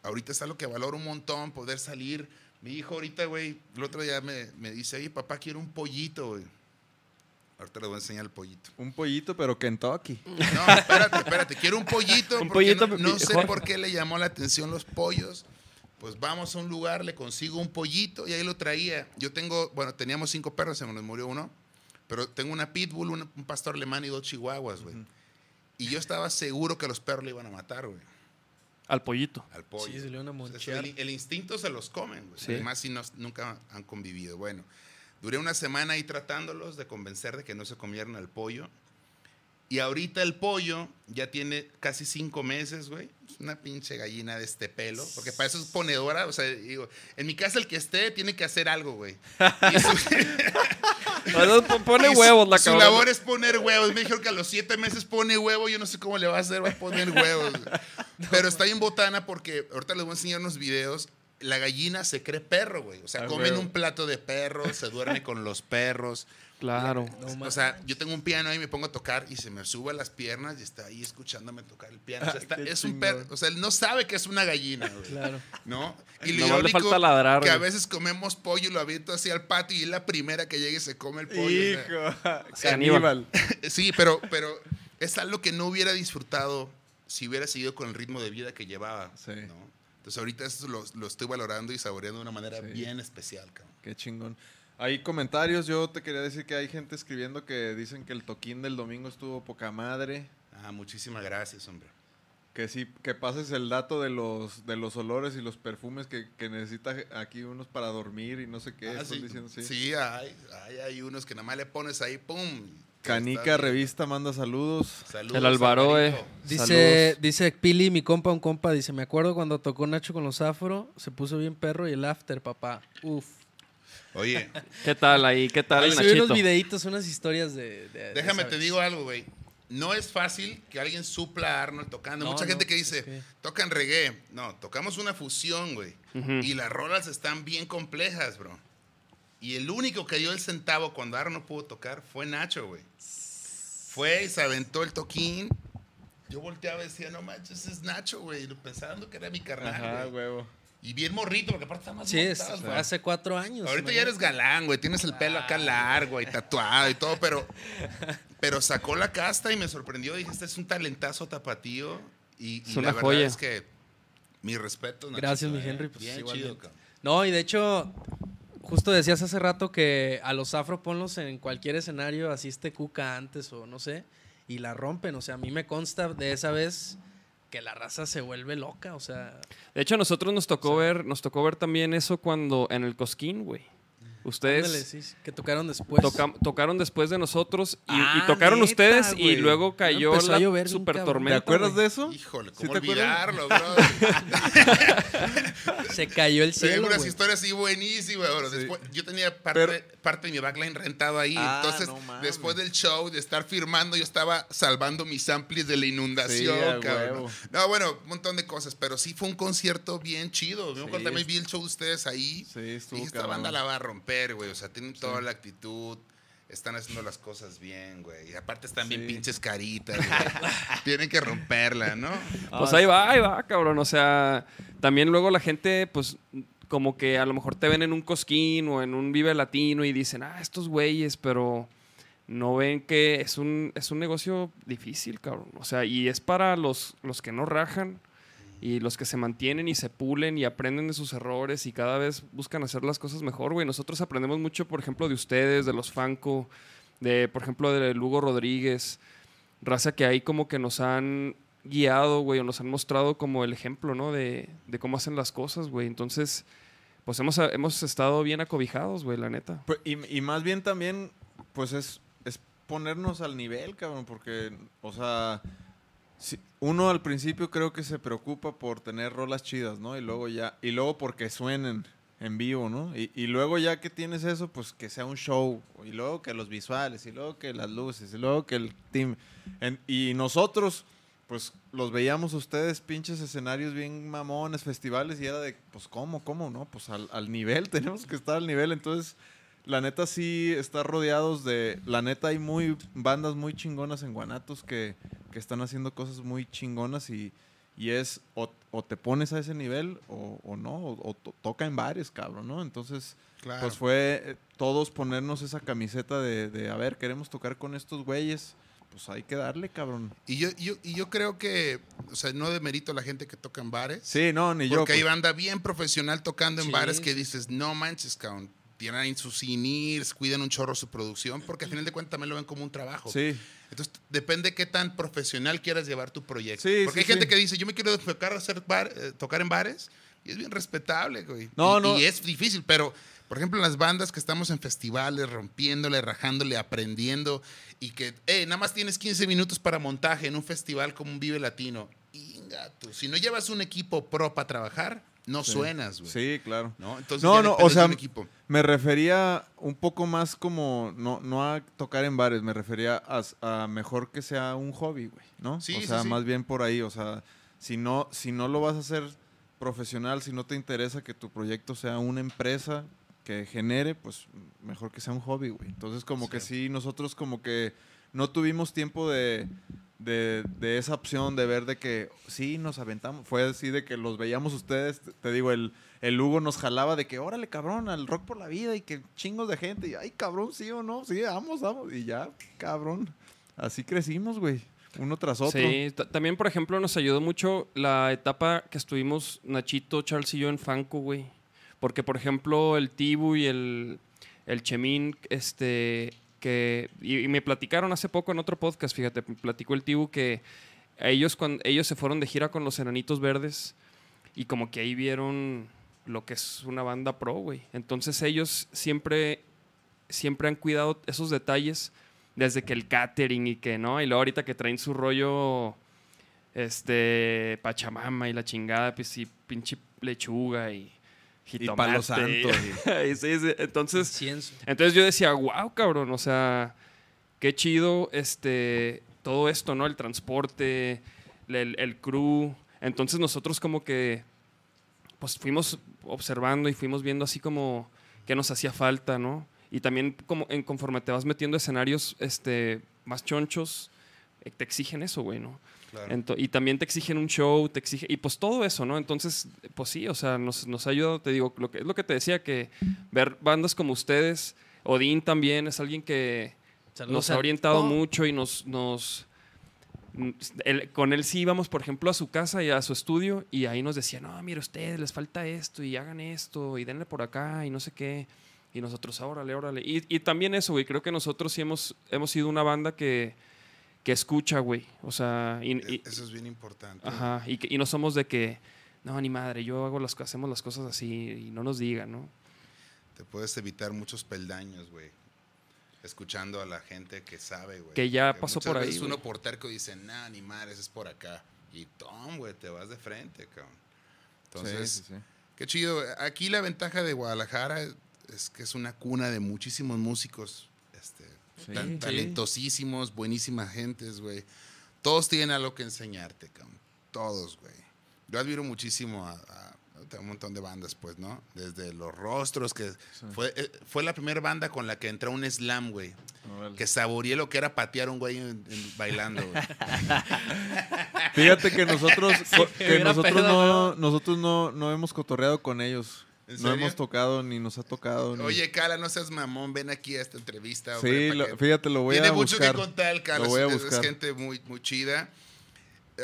ahorita es algo que valoro un montón, poder salir. Mi hijo ahorita, güey, el otro día me, me dice, oye, papá, quiero un pollito, güey. Ahorita le voy a enseñar el pollito. Un pollito, pero Kentucky. No, espérate, espérate, quiero un pollito. Un porque pollito, no, no sé por qué le llamó la atención los pollos. Pues vamos a un lugar, le consigo un pollito y ahí lo traía. Yo tengo, bueno, teníamos cinco perros, se nos murió uno, pero tengo una pitbull, una- un pastor alemán y dos chihuahuas, güey. Y yo estaba seguro que los perros le iban a matar, güey, Al pollito. al pollo. Sí, se le a monchear. el, el instinto se los comen, güey. Sí. Además, si no- nunca han convivido. Bueno, duré una semana ahí tratándolos de convencer de que no se comieran al pollo. Y ahorita el pollo ya tiene casi cinco meses, güey. Es una pinche gallina de este pelo. Porque para eso es ponedora. O sea, digo, en mi casa el que esté tiene que hacer algo, güey. Pone huevos la Su cabrón. labor es poner huevos. Me dijeron que a los siete meses pone huevo. Yo no sé cómo le va a hacer, va a poner huevos. Pero está bien botana porque ahorita les voy a enseñar unos videos. La gallina se cree perro, güey. O sea, Ah, come en huevo. un plato de perro, se duerme con los perros. Claro. No o sea, yo tengo un piano ahí, me pongo a tocar y se me sube a las piernas y está ahí escuchándome tocar el piano. O sea, está- es un perro. O sea, él no sabe que es una gallina, güey. Claro. ¿No? Y lo le irónico falta ladrar, que a veces comemos pollo y lo aviento así al patio y es la primera que llegue y se come el pollo. o sea. Hijo. Caníbal. Sí, pero, pero es algo que no hubiera disfrutado si hubiera seguido con el ritmo de vida que llevaba. Sí. ¿no? Entonces ahorita eso lo, lo estoy valorando y saboreando de una manera Sí. bien especial, cabrón. Qué chingón. Hay comentarios, yo te quería decir que hay gente escribiendo que dicen que el toquín del domingo estuvo poca madre. Ah, muchísimas gracias, hombre. Que sí, que pases el dato de los, de los olores y los perfumes que, que necesita aquí unos para dormir y no sé qué. Ah, están sí, diciendo, sí. sí, hay, hay, hay unos que nada más le pones ahí, ¡pum! Canica. Revista manda saludos. Saludos, El Alvaro, eh. Dice, Saludos. dice Pili, mi compa, un compa, dice, me acuerdo cuando tocó Nacho con los afro, se puso bien perro y el after, papá. Uf. Oye, ¿Qué tal ahí? ¿Qué tal, el subí unos Nachito? videitos, unas historias de... déjame te digo algo, güey. No es fácil que alguien supla a Arnold tocando. No, Mucha no, gente que dice, tocan reggae. No, tocamos una fusión, güey. Y las rolas están bien complejas, bro. Y el único que dio el centavo cuando Arnold pudo tocar fue Nacho, güey. Fue y se aventó el toquín. Yo volteaba y decía, no manches, es Nacho, güey. Pensando que era mi carnal, Ajá, güey. huevo. Y bien morrito, porque aparte está más Sí, es- hace cuatro años. Ahorita ya eres galán, güey. Tienes el pelo acá largo y tatuado y todo, pero, pero sacó la casta y me sorprendió. Dije, este es un talentazo tapatío. Y, y Es la una verdad joya. es que mi respeto. Nachito, Gracias, mi eh. Henry, pues, Bien chido. No, y de hecho, justo decías hace rato que a los afro ponlos en cualquier escenario, así esté Cuca antes o no sé, y la rompen. O sea, a mí me consta de esa vez que la raza se vuelve loca, o sea... De hecho, a nosotros nos tocó ver, nos tocó ver también eso cuando en el Cosquín, güey. Ustedes ándale, sí, sí, que tocaron después. toca- tocaron después de nosotros y, y Ah, tocaron neta, ustedes y güey. luego cayó la llover super cabrón. ¿Te tormenta. acuerdas de eso? Híjole, ¿Sí ¿cómo te acuerdas? olvidarlo, bro? Se cayó el Tengo cielo, unas güey. historias así buenísimas, bro. Sí. Después, yo tenía parte, Pero- parte de mi backline rentado ahí. Ah, entonces, no después del show, de estar firmando, yo estaba salvando mis amplis de la inundación, Sí, cabrón. huevo. No, bueno, un montón de cosas, pero sí fue un concierto bien chido. Yo Sí, cuando también vi el show de ustedes ahí, Sí, estuvo dije, esta cabrón. banda la va a romper, güey. O sea, tienen toda la actitud. Están haciendo las cosas bien, güey. Y aparte están bien pinches caritas, güey. Tienen que romperla, ¿no? Pues ahí va, ahí va, cabrón. O sea, también luego la gente, pues, como que a lo mejor te ven en un cosquín o en un Vive Latino y dicen, ah, estos güeyes, pero no ven que es un, es un negocio difícil, cabrón. O sea, y es para los, los que no rajan y los que se mantienen y se pulen y aprenden de sus errores y cada vez buscan hacer las cosas mejor, güey. Nosotros aprendemos mucho, por ejemplo, de ustedes, de los Fanco, de, por ejemplo, de Lugo Rodríguez, raza que ahí como que nos han guiado, güey, o nos han mostrado como el ejemplo, ¿no? De, de cómo hacen las cosas, güey. Entonces, pues hemos, hemos estado bien acobijados, güey, la neta. Pues, y, y más bien también, pues es, es ponernos al nivel, cabrón, porque, o sea, uno al principio creo que se preocupa por tener rolas chidas, ¿no? Y luego ya, y luego porque suenen en vivo, ¿no? Y, luego ya que tienes eso, pues que sea un show, y luego que los visuales, y luego que las luces, y luego que el team. Y nosotros, pues los veíamos ustedes, pinches escenarios bien mamones, festivales, y era de, pues, ¿cómo, cómo, no? Pues al, al nivel, tenemos que estar al nivel. Entonces, la neta sí está rodeados de. La neta hay muy bandas muy chingonas en Guanatos que, que están haciendo cosas muy chingonas y, y es o, o te pones a ese nivel o, o no, o, o to- toca en bares, cabrón, ¿no? Entonces, Claro. pues fue eh, todos ponernos esa camiseta de, de, a ver, queremos tocar con estos güeyes, pues hay que darle, cabrón. Y yo, yo, y yo creo que, o sea, no demerito a la gente que toca en bares. Sí, no, ni yo. Porque hay pues. banda bien profesional tocando en bares que dices, no manches, cabrón. Tienen sus INIRS, cuidan un chorro su producción, porque al final de cuentas también lo ven como un trabajo. Sí, Entonces, depende qué tan profesional quieras llevar tu proyecto. Sí, porque sí, hay gente sí. que dice, yo me quiero enfocar a hacer bar- eh, tocar en bares, y es bien respetable, güey. No, y, no. y es difícil, pero, por ejemplo, las bandas que estamos en festivales, rompiéndole, rajándole, aprendiendo, y que, eh, nada más tienes 15 minutos para montaje en un festival como un Vive Latino. Inga, tú, si no llevas un equipo pro para trabajar, no Sí. suenas, güey. sí, claro. ¿No? Entonces, No, no, o sea, un equipo. Me refería un poco más como, no, no a tocar en bares, me refería a, a mejor que sea un hobby, güey, ¿no? Sí, o sí, sea, sí. más bien por ahí, o sea, si no, si no lo vas a hacer profesional, si no te interesa que tu proyecto sea una empresa que genere, pues mejor que sea un hobby, güey. Entonces como que sí, nosotros como que no tuvimos tiempo de, de, de esa opción de ver de que sí nos aventamos. Fue así de que los veíamos ustedes, te, digo, el, el Hugo nos jalaba de que órale cabrón, al rock por la vida y que chingos de gente. Y ay cabrón, sí o no, sí, vamos, vamos. Y ya, cabrón. Así crecimos, güey. Uno tras otro. Sí, ta- también, por ejemplo, nos ayudó mucho la etapa que estuvimos Nachito, Charles y yo en Fanco, güey. Porque, por ejemplo, el Tibu y el, el Chemín, este, que... Y, y me platicaron hace poco en otro podcast, fíjate, me platicó el Tibu que ellos, cuando, ellos se fueron de gira con los Enanitos Verdes y como que ahí vieron lo que es una banda pro, güey. Entonces ellos siempre, siempre han cuidado esos detalles desde que el catering y que no, y luego ahorita que traen su rollo este pachamama y la chingada, pues sí, pinche lechuga y jitomate. palo santo, y sí, sí, Entonces, entonces yo decía, wow, cabrón, o sea, qué chido este, todo esto, ¿no? El transporte, el, el crew. Entonces nosotros como que, pues fuimos observando y fuimos viendo así como qué nos hacía falta, ¿no? Y también como en, conforme te vas metiendo escenarios este, más chonchos, eh, te exigen eso, güey, ¿no? Claro. Y también te exigen un show, te exigen, y pues todo eso, ¿no? Entonces, pues sí, o sea, nos, nos ha ayudado, te digo, lo que, es lo que te decía, que ver bandas como ustedes, Odín también es alguien que Saludos nos ha orientado mucho y nos... nos con él sí íbamos, por ejemplo, a su casa y a su estudio y ahí nos decía, no, mire ustedes, les falta esto y hagan esto y denle por acá y no sé qué. Y nosotros, órale, órale. Y, y también eso, güey, creo que nosotros sí hemos, hemos sido una banda que, que escucha, güey. O sea, y, y- E- Eso es bien importante. ajá, y, que- y no somos de que, no, ni madre, yo hago las, hacemos las cosas así y no nos digan, ¿no? Te puedes evitar muchos peldaños, güey. Escuchando a la gente que sabe, güey. Que ya pasó por ahí, veces güey. uno por terco dice, nah, ni madres, es por acá. Y tom, güey, te vas de frente, cabrón. Entonces, Sí, sí, sí. qué chido. Aquí la ventaja de Guadalajara es que es una cuna de muchísimos músicos este, Sí. tan- Sí. talentosísimos, buenísimas gentes, güey. Todos tienen algo que enseñarte, cabrón. Todos, güey. Yo admiro muchísimo a, a- a un montón de bandas, pues, ¿no? Desde Los Rostros, que fue, eh, fue la primera banda con la que entró un slam, güey. Que saboreé lo que era patear a un güey en- en- bailando, güey. Fíjate que nosotros, que nosotros pedo, no, nosotros no, no hemos cotorreado con ellos. ¿En No hemos tocado ni nos ha tocado. ni- Oye, Cala, no seas mamón, ven aquí a esta entrevista. sí, hombre, lo- fíjate, lo voy Tiene a mucho buscar. que contar Cala. Lo voy a es- es, buscar. gente muy, muy chida.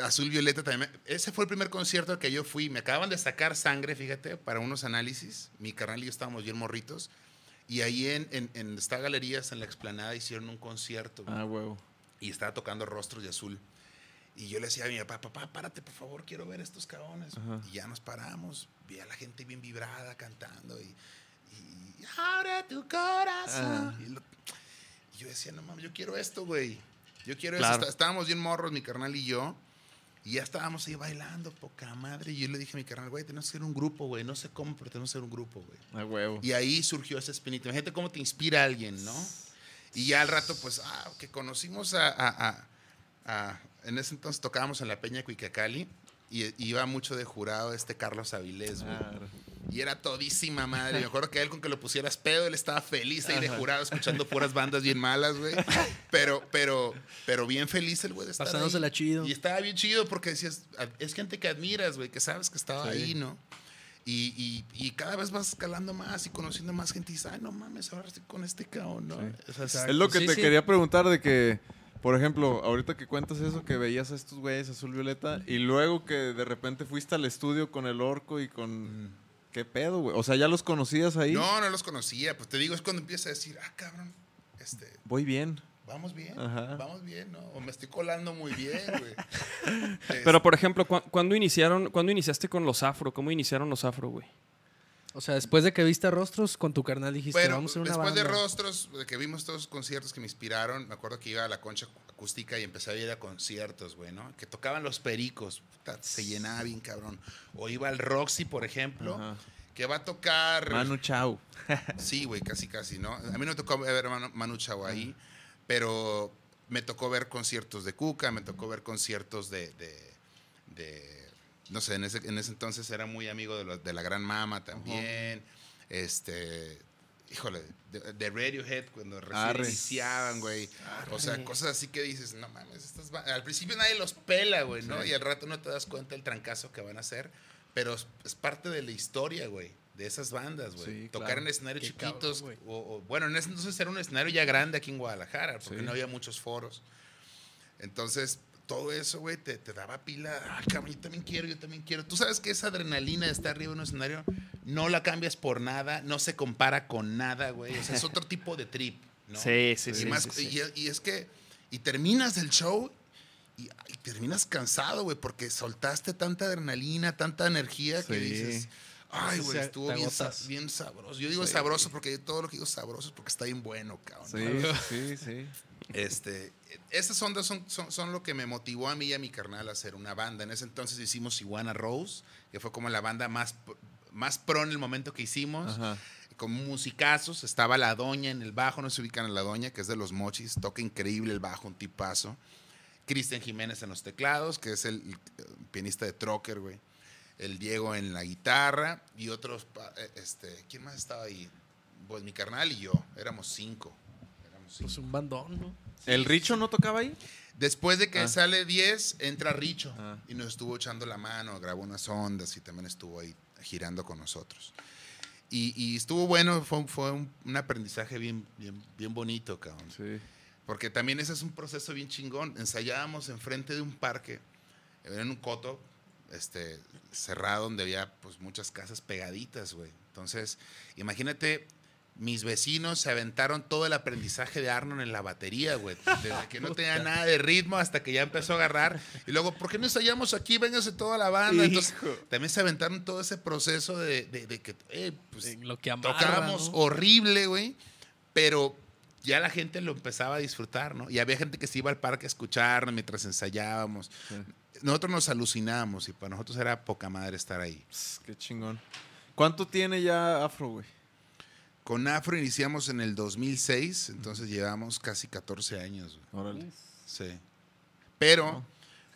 Azul Violeta también. Ese fue el primer concierto al que yo fui. Me acaban de sacar sangre, fíjate, para unos análisis. Mi carnal y yo estábamos bien morritos. Y ahí en, en, en esta galerías, en la explanada, hicieron un concierto. Ah, huevo. Y estaba tocando Rostros de Azul. Y yo le decía a mi papá, papá, párate, por favor, quiero ver estos cabrones. Ajá. Y ya nos paramos. Vi a la gente bien vibrada cantando. Y, y abre tu corazón. Ah. Y, lo- y yo decía, no mames, yo quiero esto, güey. Yo quiero Claro. Está- Estábamos bien morros, mi carnal y yo. Y ya estábamos ahí bailando, poca madre. Y yo le dije a mi carnal, güey, tenemos que ser un grupo, güey. No sé cómo, pero tenemos que ser un grupo, güey. Ah, huevo. Y ahí surgió esa espinita. Imagínate cómo te inspira alguien, ¿no? Y ya al rato, pues, ah, que conocimos a, a- a- a- En ese entonces tocábamos en la Peña Cuicacali y iba mucho de jurado este Carlos Avilés, güey. Claro. Y era todísima madre. Me acuerdo que a él con que lo pusieras pedo, él estaba feliz ahí de jurado escuchando puras bandas bien malas, güey. Pero, pero, pero bien feliz el güey de estar Pasándosela ahí. chido. Y estaba bien chido porque decías, es gente que admiras, güey, que sabes que estaba Sí. ahí, ¿no? Y, y- y cada vez vas escalando más y conociendo más gente y dices, ay, no mames, ahora estoy con este cabrón, ¿no? Sí. O sea, es- lo que Sí, te sí. quería preguntar de que, por ejemplo, ahorita que cuentas eso, que veías a estos güeyes azul violeta y luego que de repente fuiste al estudio con el orco y con... ¿Qué pedo, güey? O sea, ¿ya los conocías ahí? No, no los conocía. Pues te digo, es cuando empiezas a decir, ah, cabrón, este, Voy bien. vamos bien, Ajá. vamos bien, ¿no? O me estoy colando muy bien, güey. Pero, por ejemplo, ¿cu- ¿cuándo iniciaron, ¿cuándo iniciaste con los afro? ¿Cómo iniciaron los afro, güey? O sea, después de que viste rostros con tu carnal dijiste, Bueno, vamos a hacer una después de. Rostros, de que vimos todos los conciertos que me inspiraron, me acuerdo que iba a la concha acústica y empecé a ir a conciertos, güey, ¿no? Que tocaban los pericos, puta, se llenaba bien cabrón. O iba al Roxy, por ejemplo, Ajá. que va a tocar... Manu Chao. Sí, güey, casi, casi, ¿no? A mí no me tocó ver a Manu, Manu Chao ahí, pero me tocó ver conciertos de Cuca, me tocó ver conciertos de... de- de- no sé, en ese, en ese entonces era muy amigo de, los- de la Gran Mama también. Este... Híjole, de, de Radiohead cuando recién iniciaban, güey. O sea, cosas así que dices, no mames, estas al principio nadie los pela, güey, ¿no? Y al rato no te das cuenta el trancazo que van a hacer, pero es, parte de la historia, güey, de esas bandas, güey. Sí, Tocar claro. en escenarios Qué cabrón, chiquitos, güey. o, o- bueno, en ese entonces era un escenario ya grande aquí en Guadalajara, porque Sí. no había muchos foros. Entonces, todo eso, güey, te, te daba pila. Ay, cabrón, yo también quiero, yo también quiero. Tú sabes que esa adrenalina de estar arriba en un escenario no la cambias por nada, no se compara con nada, güey. O sea, es otro tipo de trip, ¿no? Sí, sí, y, sí, más- sí, sí. y- y es que, y terminas el show y, y terminas cansado, güey, porque soltaste tanta adrenalina, tanta energía que dices, ay, güey, estuvo bien, bien sabroso. Yo digo Sí. sabroso porque todo lo que digo sabroso es porque está bien bueno, cabrón. Sí, sí, sí. Este, esas ondas son, son, son lo que me motivó a mí y a mi carnal a hacer una banda. En ese entonces hicimos Iguana Rose, que fue como la banda más, más pro en el momento que hicimos. Ajá. Con musicazos, estaba La Doña en el bajo, no se ubican a La Doña, que es de los mochis, toca increíble el bajo, un tipazo. Cristian Jiménez en los teclados, que es el, pianista de Trocker, güey. El Diego en la guitarra y otros, eh, este, ¿quién más estaba ahí? Pues mi carnal y yo, éramos cinco. Éramos cinco. Pues un bandón, ¿no? ¿El Richo no tocaba ahí? Después de que Ah. sale 10, entra Richo Ah. y nos estuvo echando la mano, grabó unas ondas y también estuvo ahí girando con nosotros. Y, y estuvo bueno, fue, fue un, un aprendizaje bien, bien, bien bonito, cabrón. Sí. Porque también ese es un proceso bien chingón. Ensayábamos enfrente de un parque, en un coto este, cerrado donde había pues, muchas casas pegaditas, güey. Entonces, imagínate, mis vecinos se aventaron todo el aprendizaje de Arnold en la batería, güey. Desde que no tenía nada de ritmo hasta que ya empezó a agarrar. Y luego, ¿por qué no ensayamos aquí? Véngase toda la banda. Entonces, Hijo. también se aventaron todo ese proceso de, de- de que, eh, pues, En lo que amarra, tocábamos ¿no? horrible, güey, pero ya la gente lo empezaba a disfrutar, ¿no? Y había gente que se iba al parque a escucharnos mientras ensayábamos. Sí. Nosotros nos alucinábamos y para nosotros era poca madre estar ahí. Qué chingón. ¿Cuánto tiene ya Afro, güey? Con Afro iniciamos en el 2006, entonces llevamos casi 14 años. Órale. Sí. Pero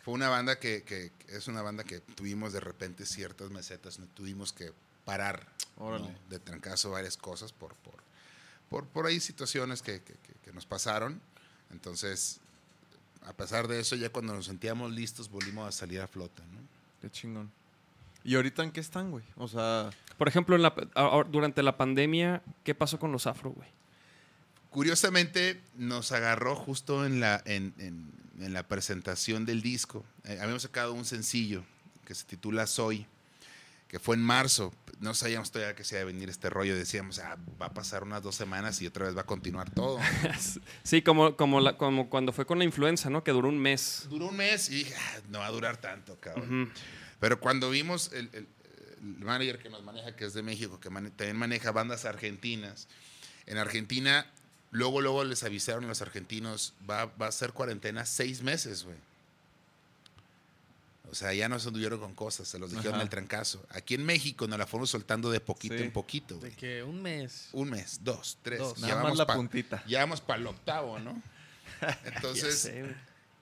fue una banda que, que- es una banda que tuvimos de repente ciertas mesetas, no tuvimos que parar de trancazo varias cosas por, por, por, por ahí situaciones que, que- que- que nos pasaron. Entonces, a pesar de eso, ya cuando nos sentíamos listos, volvimos a salir a flota. ¿no? Qué chingón. ¿Y ahorita en qué están, güey? O sea, Por ejemplo, en la- durante la pandemia, ¿qué pasó con los afro, güey? Curiosamente, nos agarró justo en la, en, en- en la presentación del disco. Eh, habíamos sacado un sencillo que se titula Soy, que fue en marzo. No sabíamos todavía que se iba a venir este rollo. Decíamos, ah, va a pasar unas dos semanas y otra vez va a continuar todo. Sí, como, como, la- como cuando fue con la influenza, ¿no? Que duró un mes. Duró un mes y dije, "Ah, no va a durar tanto, cabrón. Pero cuando vimos el, el- el manager que nos maneja, que es de México, que mane- también maneja bandas argentinas, en Argentina, luego, luego les avisaron a los argentinos, va, va a ser cuarentena seis meses, güey. O sea, ya no se anduvieron con cosas, se los dijeron el trancazo. Aquí en México nos la fuimos soltando de poquito Sí. en poquito, De güey. que un mes. Un mes, dos, tres. Dos. Ya nada más la pa- puntita. Ya vamos para el octavo, ¿no? Entonces, sé,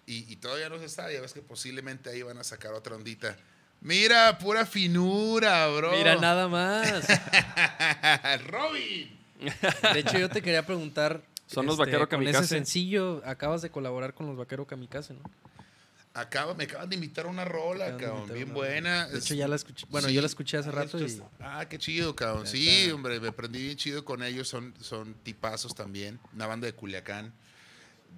y, y todavía no se sabe, ya ves que posiblemente ahí van a sacar otra ondita. Mira, pura finura, bro. Mira, nada más. Robin. De hecho, yo te quería preguntar. este, Son los Vaquero Con ese Kamikaze. sencillo, acabas de colaborar con los Vaquero Kamikaze, ¿no? Acaba, me acaban de invitar a una rola, cabrón, bien una buena. De hecho, ya la escuché. Bueno, sí. yo la escuché hace Ah, rato y. Ah, qué chido, cabrón. Sí, hombre, me aprendí bien chido con ellos. Son, son tipazos también. Una banda de Culiacán.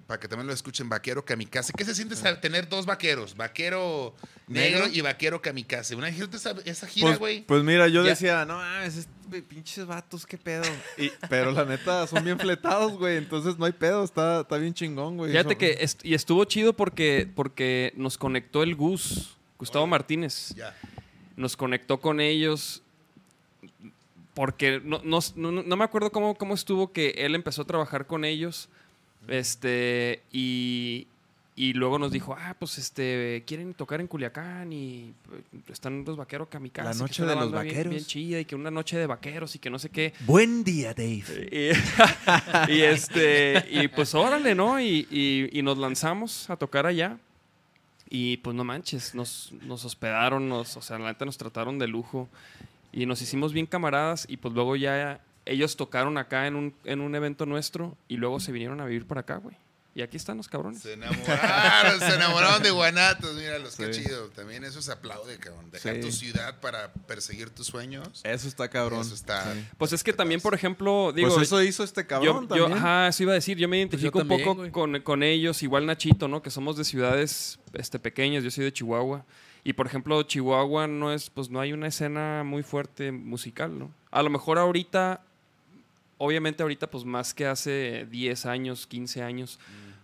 Para que también lo escuchen, Vaquero Kamikaze. ¿Qué se siente saber- tener dos vaqueros? Vaquero negro, ¿Negro? y Vaquero Kamikaze. Una esa, esa gira, Pues, güey. pues mira, yo Ya. decía, no mames, este- pinches vatos, qué pedo. Y- pero la neta, son bien fletados, güey. Entonces no hay pedo, está, está bien chingón, güey. Fíjate Son- que est- y estuvo chido porque, porque nos conectó el Gus, Gustavo. Martínez. ya. Nos conectó con ellos porque no, no, no- no me acuerdo cómo, cómo estuvo que él empezó a trabajar con ellos. Este, y, y luego nos dijo, ah, pues este, quieren tocar en Culiacán y eh, están los vaqueros kamikaze. La noche de los banda bien- vaqueros. Bien, chida y que una noche de vaqueros y que no sé qué. Buen día, Dave. Y, y este, y pues órale, ¿no? Y, y- y nos lanzamos a tocar allá. Y pues no manches, nos, nos hospedaron, nos, o sea, la neta nos trataron de lujo. Y nos hicimos bien camaradas. Y pues luego ya ellos tocaron acá en un, en un evento nuestro. Y luego se vinieron a vivir para acá, güey. Y aquí están los cabrones. Se enamoraron, se enamoraron de Guanatos. Mira, los que chido. También eso se aplaude, cabrón. Dejar Sí. tu ciudad para perseguir tus sueños. Eso está cabrón. Eso está. Sí. Pues es que también, por ejemplo, digo, pues eso hizo este cabrón yo, yo- también. ajá, eso iba a decir. Yo me Pues yo identifico también, un poco con, con ellos, igual Nachito, ¿no? Que somos de ciudades este, pequeñas. Yo soy de Chihuahua. Y por ejemplo, Chihuahua no es, pues no hay una escena muy fuerte musical, ¿no? A lo mejor ahorita, obviamente ahorita, pues más que hace 10 años, 15 años.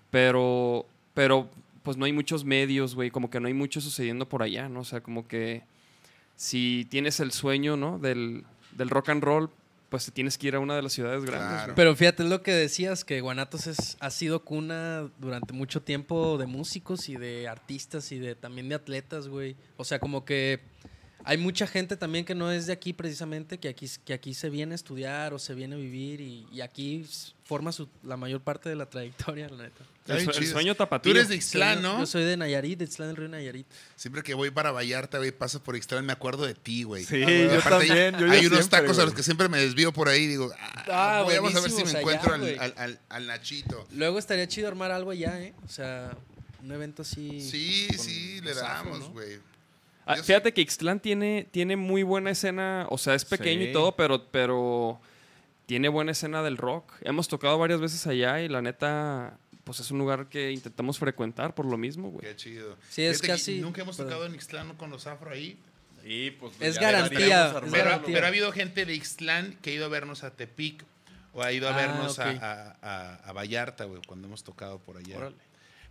Pero, pero, pues no hay muchos medios, güey. Como que no hay mucho sucediendo por allá, ¿no? O sea, como que si tienes el sueño, ¿no? Del, del rock and roll, pues te tienes que ir a una de las ciudades grandes. Claro. Pero fíjate, es lo que decías, que Guanatos es, ha sido cuna durante mucho tiempo de músicos y de artistas y de también de atletas, güey. O sea, como que hay mucha gente también que no es de aquí precisamente, que aquí, que aquí se viene a estudiar o se viene a vivir y, y aquí forma su, la mayor parte de la trayectoria, la neta. El, sueño Tú tapatío. eres de Ixtlán, ¿no? Yo soy de Nayarit, de Ixtlán del Río Nayarit. Siempre que voy para Vallarta, güey, paso por Ixtlán, me acuerdo de ti, güey. Sí, Y yo aparte, también, yo hay unos tacos a los güey. que siempre me desvío por ahí. Digo, ah, Ah, voy, vamos a ver si me encuentro allá, al, güey. al- al- al Nachito. Luego estaría chido armar algo allá, ¿eh? O sea, un evento así. Sí, con sí, le damos, ¿no? Ah, fíjate que Ixtlán tiene, tiene muy buena escena, o sea, es pequeño Sí. y todo, pero, pero tiene buena escena del rock. Hemos tocado varias veces allá y la neta, pues es un lugar que intentamos frecuentar por lo mismo, güey. Qué chido. Sí, es Fíjate casi- Nunca hemos pero- tocado en Ixtlán con los afro ahí. Sí, pues, Es garantía, es. Pero, garantía. pero ha habido gente de Ixtlán que ha ido a vernos a Tepic o ha ido a Ah, vernos a- ok. a, a- a Vallarta, güey, cuando hemos tocado por allá. Órale.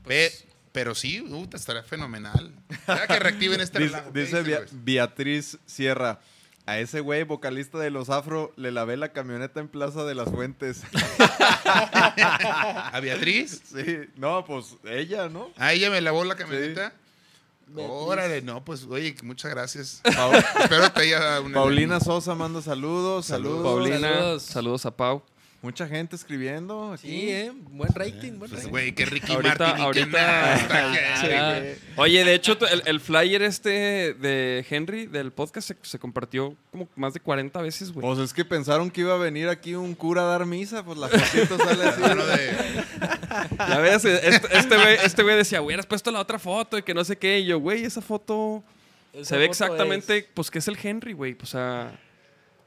Pe- pero sí, uh, estaría fenomenal. Ya que reactiven este Dice, relajo. ¿qué dice Bea- güey? Beatriz Sierra. A ese güey, vocalista de los Afro, le lavé la camioneta en Plaza de las Fuentes. ¿A Beatriz? sí, no, pues ella, ¿no? ¿A ella me lavó la camioneta? Órale, no, pues, oye, muchas gracias. Pau- Espero te haya una... Paulina Sosa manda saludos, Saludos. saludos. Paulina, Saludos. saludos. a Pau. Mucha gente escribiendo aquí. Sí, ¿eh? Buen rating, buen Pues, rating. güey, qué Ricky Ahorita- Martin ahorita- Sí. Ah, güey. Oye, de hecho, el, el flyer este de Henry, del podcast, se, se compartió como más de 40 veces, güey. Pues es que pensaron que iba a venir aquí un cura a dar misa, pues la fotito sale así. De- Ya ves, este este güey este güey decía, hubieras puesto la otra foto y que no sé qué. Y yo, güey, esa foto Esa Se ve foto exactamente, es- pues, que es el Henry, güey. O sea.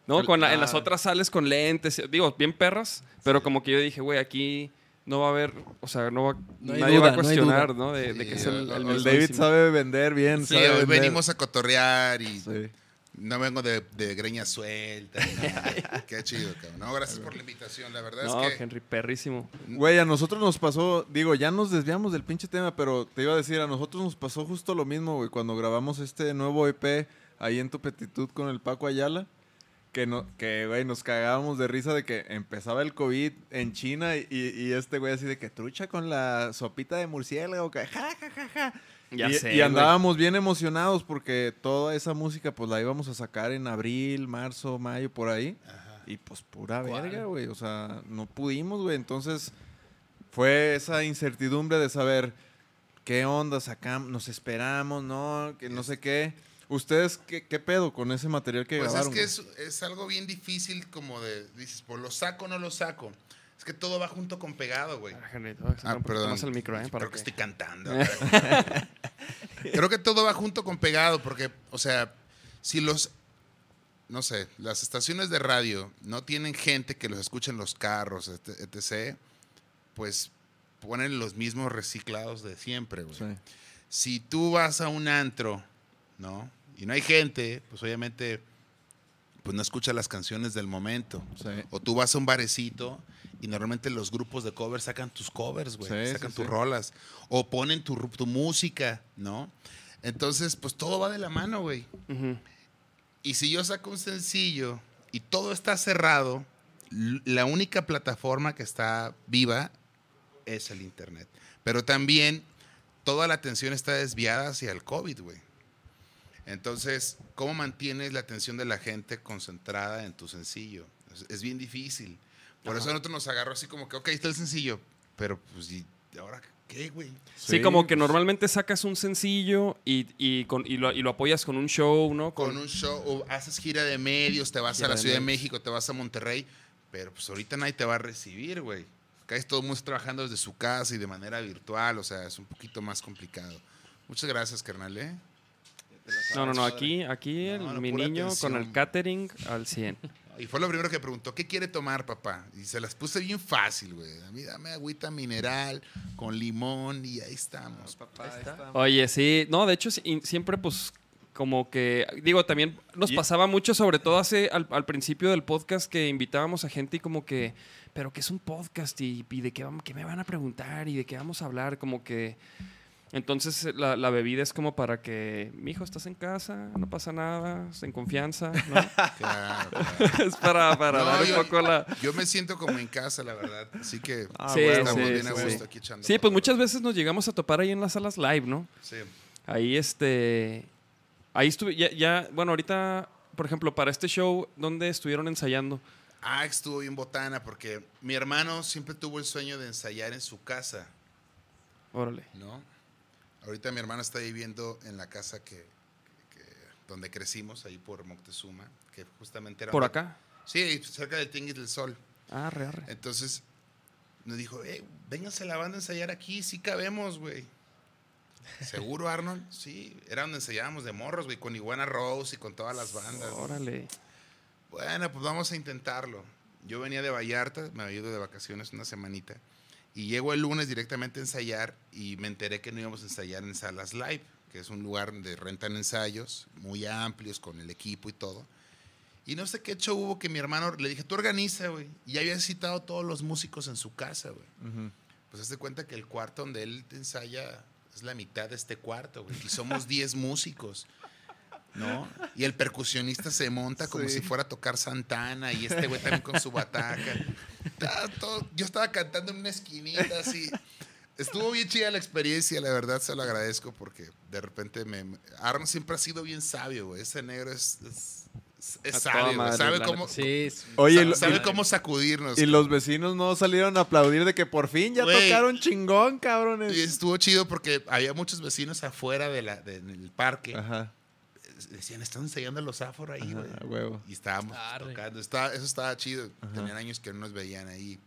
No, El- con la- en ah. las otras sales con lentes, digo, bien perras, pero como que yo dije, güey, aquí no va a haber, o sea, no va, No nadie duda, va a no cuestionar. ¿no? De, de que es el. David sabe vender bien. Sí, sabe hoy vender. venimos a cotorrear y Sí. no vengo de, de greña suelta. Qué chido, cabrón. No, gracias por la invitación. La verdad No, es que Henry, perrísimo. Güey, a nosotros nos pasó, digo, ya nos desviamos del pinche tema, pero te iba a decir, a nosotros nos pasó justo lo mismo, güey, cuando grabamos este nuevo EP ahí en tu petitud con el Paco Ayala, que, no, que güey, nos cagábamos de risa de que empezaba el COVID en China y, y este güey así de que trucha con la sopita de murciélago, que ja, ja, ja, ja. Ya y, sé, y güey. andábamos bien emocionados porque toda esa música pues la íbamos a sacar en abril, marzo, mayo, por ahí. Y pues pura ¿Cuál? verga, güey. O sea, no pudimos, güey. Entonces fue esa incertidumbre de saber qué onda sacamos, nos esperamos, ¿no? Que no sé qué. ¿Ustedes qué, qué pedo con ese material que Pues es grabaron? que es, es algo bien difícil como de, dices, pues lo saco o no lo saco. Es que todo va junto con pegado, güey. Ah, acercar Ah, perdón. más el micro, ¿eh? Para Creo que que- estoy cantando. Creo que todo va junto con pegado porque, o sea, si los, no sé, las estaciones de radio no tienen gente que los escuche en los carros, et- etc., pues ponen los mismos reciclados de siempre, güey. Sí. Si tú vas a un antro, ¿no? Y no hay gente, pues obviamente, pues no escuchas las canciones del momento. Sí. O tú vas a un barecito y normalmente los grupos de covers sacan tus covers, güey. Sí, sacan sí, tus rolas. O ponen tu, tu música, ¿no? Entonces, pues todo va de la mano, güey. Ujú. Y si yo saco un sencillo y todo está cerrado, la única plataforma que está viva es el Internet. Pero también toda la atención está desviada hacia el COVID, güey. Entonces, ¿cómo mantienes la atención de la gente concentrada en tu sencillo? Es, es bien difícil. Por eso a nosotros nos agarró así como que, ok, está el sencillo. Pero, pues, ¿y ahora qué, güey? Sí, Sí, como que pues- normalmente sacas un sencillo y, y, con, y, lo, y lo apoyas con un show, ¿no? con un show, o haces gira de medios, te vas a la de Ciudad de. México, te vas a Monterrey, pero pues ahorita nadie te va a recibir, güey. Acá es todo el mundo está trabajando desde su casa y de manera virtual, o sea, es un poquito más complicado. Muchas gracias, carnal, ¿eh? No, no, no, aquí, aquí el- No, no, mi niño con el catering al 100. Y fue lo primero que preguntó, ¿qué quiere tomar, papá? Y se las puse bien fácil, güey. A mí dame agüita mineral con limón y ahí estamos. Oye, sí, no, de hecho siempre pues como que, digo, también nos Y- pasaba mucho, sobre todo hace al, al principio del podcast que invitábamos a gente y como que, pero ¿qué es un podcast? Y, y de qué, qué me van a preguntar y de qué vamos a hablar, como que... Entonces la, la bebida es como para que, mijo, estás en casa, no pasa nada, en confianza, ¿no? Claro, claro. es para, para No, dar un yo- poco la... Yo me siento como en casa, la verdad. Así que Ah, Sí, estamos sí, bien a sí. gusto aquí echando. Sí, pues muchas veces nos llegamos a topar ahí en las salas live, ¿no? Sí. Ahí este. Ahí estuve. Ya, ya, bueno, ahorita, por ejemplo, para este show, ¿dónde estuvieron ensayando? Ah, estuvo bien botana porque mi hermano siempre tuvo el sueño de ensayar en su casa, Órale. ¿no? Ahorita mi hermano está viviendo en la casa que, que- donde crecimos, ahí por Moctezuma, que justamente era... ¿Por donde- acá? Sí, cerca del Tinguis del Sol. Ah, re, arre. Entonces nos dijo, eh, vénganse la banda a ensayar aquí, sí cabemos, güey. ¿Seguro, Arnold? Sí, era donde ensayábamos de morros, güey, con Iguana Rose y con todas las bandas. Órale. Bueno, pues vamos a intentarlo. Yo venía de Vallarta, me había ido de vacaciones una semanita. Y llego el lunes directamente a ensayar y me enteré que no íbamos a ensayar en Salas Live, que es un lugar donde rentan ensayos muy amplios con el equipo y todo. Y no sé qué hecho hubo que mi hermano le dije, tú organiza, güey. Y ya había citado a todos los músicos en su casa, güey. Ujú. Pues hazte cuenta que el cuarto donde él ensaya es la mitad de este cuarto, güey. Y somos 10 músicos. ¿No? Y el percusionista se monta como Sí. si fuera a tocar Santana y este güey también con su bataca. Estaba todo- yo estaba cantando en una esquinita así. Estuvo bien chida la experiencia, la verdad se lo agradezco porque de repente me... Aaron siempre ha sido bien sabio, güey. Ese negro es, es, es- sabio, madre, Sabe cómo, neta. Sí, sí. Oye, sabe, cómo sacudirnos. Y los vecinos no salieron a aplaudir de que por fin ya tocaron chingón, cabrones. Y estuvo chido porque había muchos vecinos afuera de la, de- en el parque. Ajá, Decían, están ensayando los afro ahí, ajá, güey. huevo. Y estábamos Arre. tocando. Estaba- eso estaba chido. Tenían años que no nos veían ahí.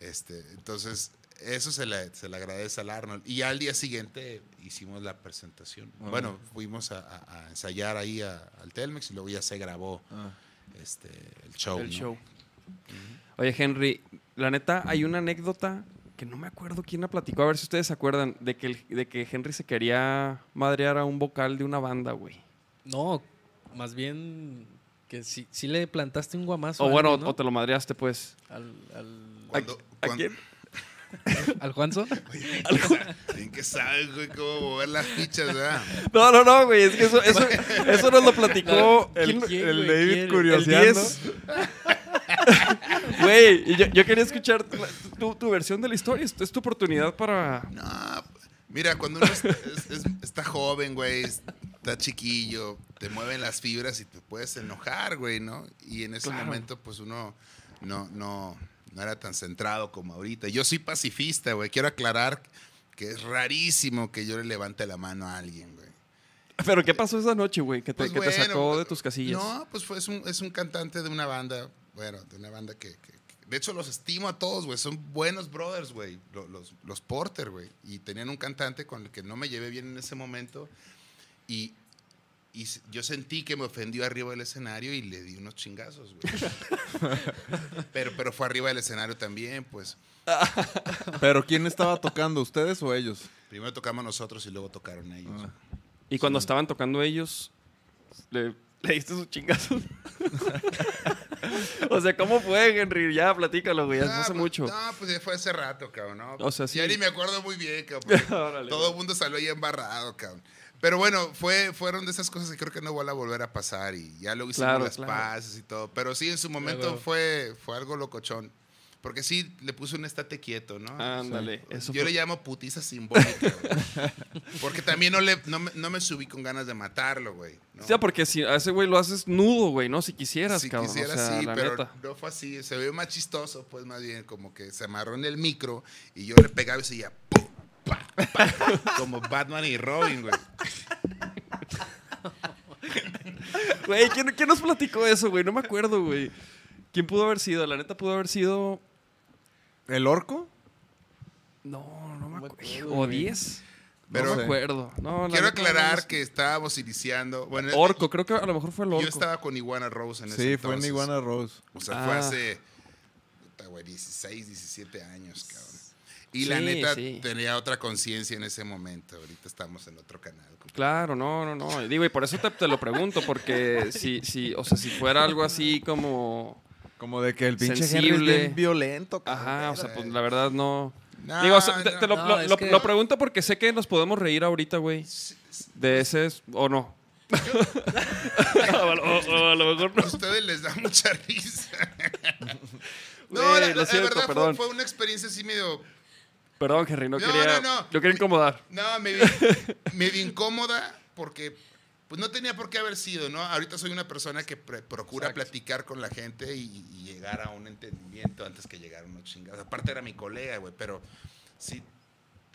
Este, entonces, eso se le, se le agradece al Arnold. Y ya al día siguiente hicimos la presentación. Bueno, fuimos a, a- a ensayar ahí a- al Telmex y luego ya se grabó Ah. este, el show. el ¿no? show. Oye, Henry, la neta, hay una anécdota que no me acuerdo quién la platicó, a ver si ustedes se acuerdan, de que, el- de que Henry se quería madrear a un vocal de una banda, güey. No, más bien que sí, sí le plantaste un guamazo. O a bueno, alguien, ¿no? o te lo madreaste, pues. Al, al, ¿A cuando- quién? al Juanzo. Bien que sabes, güey, cómo mover las fichas, ¿verdad? No, no, no, güey, es que eso, eso, eso nos lo platicó El- ¿quién- ¿Quién, el güey? David ¿Quién? curioseando. el 10. Güey, y yo, yo quería escuchar tu, tu- tu versión de la historia. Es, es tu oportunidad para. No, mira, cuando uno es- es- es- está joven, güey, está chiquillo, te mueven las fibras y te puedes enojar, güey, ¿no? Y en ese Claro. momento, pues uno no, no, no era tan centrado como ahorita. Yo soy pacifista, güey. Quiero aclarar que es rarísimo que yo le levante la mano a alguien, güey. Pero ¿qué pasó esa noche, güey? Que te, Pues que te bueno, sacó de tus casillas. No, pues fue, es, un, es un cantante de una banda, bueno, de una banda que- que- de hecho los estimo a todos, güey, son buenos brothers, güey, lo- los, los Porter, güey, y tenían un cantante con el que no me llevé bien en ese momento y, y yo sentí que me ofendió arriba del escenario y le di unos chingazos, güey. pero, pero fue arriba del escenario también, pues. Pero ¿quién estaba tocando, ustedes o ellos? Primero tocamos nosotros y luego tocaron ellos. Ah. Y cuando estaban tocando ellos, le, le diste sus chingazos. o sea, ¿cómo fue, Henry? Ya, platícalo, güey. ya No, hace pues- mucho. No, pues ya fue hace rato, cabrón, ¿no? O sea, sí. Ya ni me acuerdo muy bien, cabrón. Órale, Todo el mundo salió ahí embarrado, cabrón. Pero bueno, fue, fueron de esas cosas que creo que no van a volver a pasar y ya luego hicimos Claro, las claro. paces y todo. Pero sí, en su momento huevo. fue, fue algo locochón. Porque sí, le puse un estate quieto, ¿no? Ándale. Eso Yo fue- le llamo putiza simbólica, güey. Porque también no, le, no, me, no me subí con ganas de matarlo, güey. ¿no? O sea, porque si a ese güey lo haces nudo, güey, ¿no? Si quisieras, si cabrón. quisiera, o sea, sí, pero neta. no fue así. Se ve más chistoso, pues más bien como que se amarró en el micro y yo le pegaba y seguía ¡pum! pa, pa, como Batman y Robin, güey. Güey, ¿quién, quién nos platicó eso, güey? No me acuerdo, güey. ¿Quién pudo haber sido? La neta pudo haber sido. ¿El orco? No, no me acuerdo. ¿O güey. 10? Pero- no me acuerdo. No, Quiero aclarar que estábamos iniciando. Bueno, Orco, creo que a lo mejor fue el yo orco. estaba con Iguana Rose en ese Sí, fue en. Iguana Rose. O sea, fue Ah. hace puta, güey, 16, 17 años, cabrón. Y la Sí, neta sí. tenía otra conciencia en ese momento. Ahorita estamos en otro canal. compadre. Claro, no, no, no. Digo, y por eso te, te lo pregunto, porque si, si, o sea, si fuera algo así como. Como de que el pinche Henry es Sensible. bien violento. cabrón. Ajá, o sea, pues la verdad no. No, Digo, o sea, te, te lo, no, lo- es lo- que- lo pregunto porque sé que nos podemos reír ahorita, güey. De ese, o no. o, a lo- o a lo mejor no. A ustedes les da mucha risa. no, la, lo la siento, verdad fue- perdón. Fue, una experiencia así medio. Perdón, Henry, no, No, quería. no, no. Yo quería incomodar. No, medio, medio incómoda porque pues no tenía por qué haber sido, ¿no? Ahorita soy una persona que procura Exacto. platicar con la gente y, y llegar a un entendimiento antes que llegar a unos chingados. Aparte era mi colega, güey, pero sí.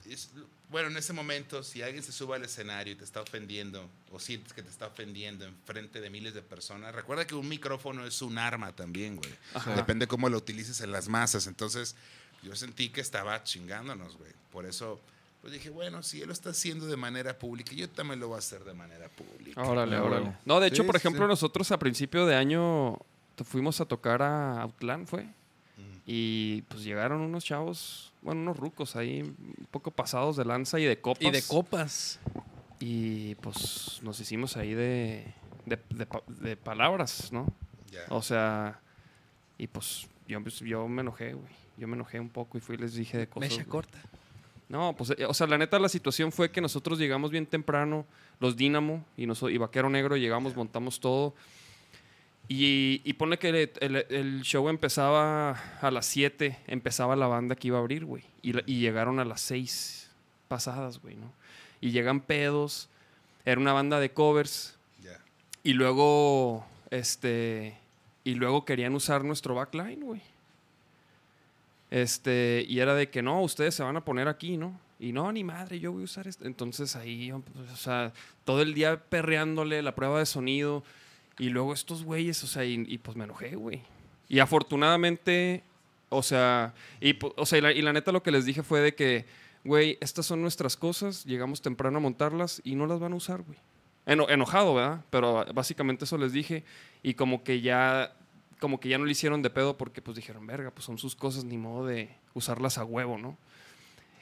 es- bueno, en ese momento, si alguien se sube al escenario y te está ofendiendo, o sientes que te está ofendiendo en frente de miles de personas, recuerda que un micrófono es un arma también, güey. Ajá. Depende cómo lo utilices en las masas. Entonces, yo sentí que estaba chingándonos, güey. Por eso, pues dije, bueno, si él lo está haciendo de manera pública, yo también lo voy a hacer de manera pública. Órale, Ah, órale. No, de hecho, por ejemplo, sí. nosotros a principio de año fuimos a tocar a Outland, ¿fue? Y pues llegaron unos chavos, bueno, unos rucos ahí, un poco pasados de lanza y de copas. Y de copas. Y pues nos hicimos ahí de, de, de pa- de palabras, ¿no? Ya. O sea, y pues yo, pues, yo me enojé, güey. Yo me enojé un poco y fui y les dije de cosas. Mecha corta. No, pues, eh, o sea, la neta, la situación fue que nosotros llegamos bien temprano, los Dínamo y, noso- y Vaquero Negro, llegamos, montamos todo. Y, y pone que el, el- el show empezaba a las 7, empezaba la banda que iba a abrir, güey. Y, llegaron a las 6 pasadas, güey, ¿no? Y llegan pedos, era una banda de covers. Ya. Y luego, este, y luego querían usar nuestro backline, güey. Este, y era de que no, ustedes se van a poner aquí, ¿no? Y no, ni madre, yo voy a usar esto. Entonces ahí, pues, o sea, todo el día perreándole la prueba de sonido. Y luego estos güeyes, o sea, y, pues me enojé, güey. Y afortunadamente, O sea, y, o sea, la, y la neta lo que les dije fue de que, güey, estas son nuestras cosas, llegamos temprano a montarlas y no las van a usar, güey. Eno- enojado, ¿verdad? Pero básicamente eso les dije y como que ya como que ya no le hicieron de pedo porque pues dijeron, verga, pues son sus cosas, ni modo de usarlas a huevo, ¿no?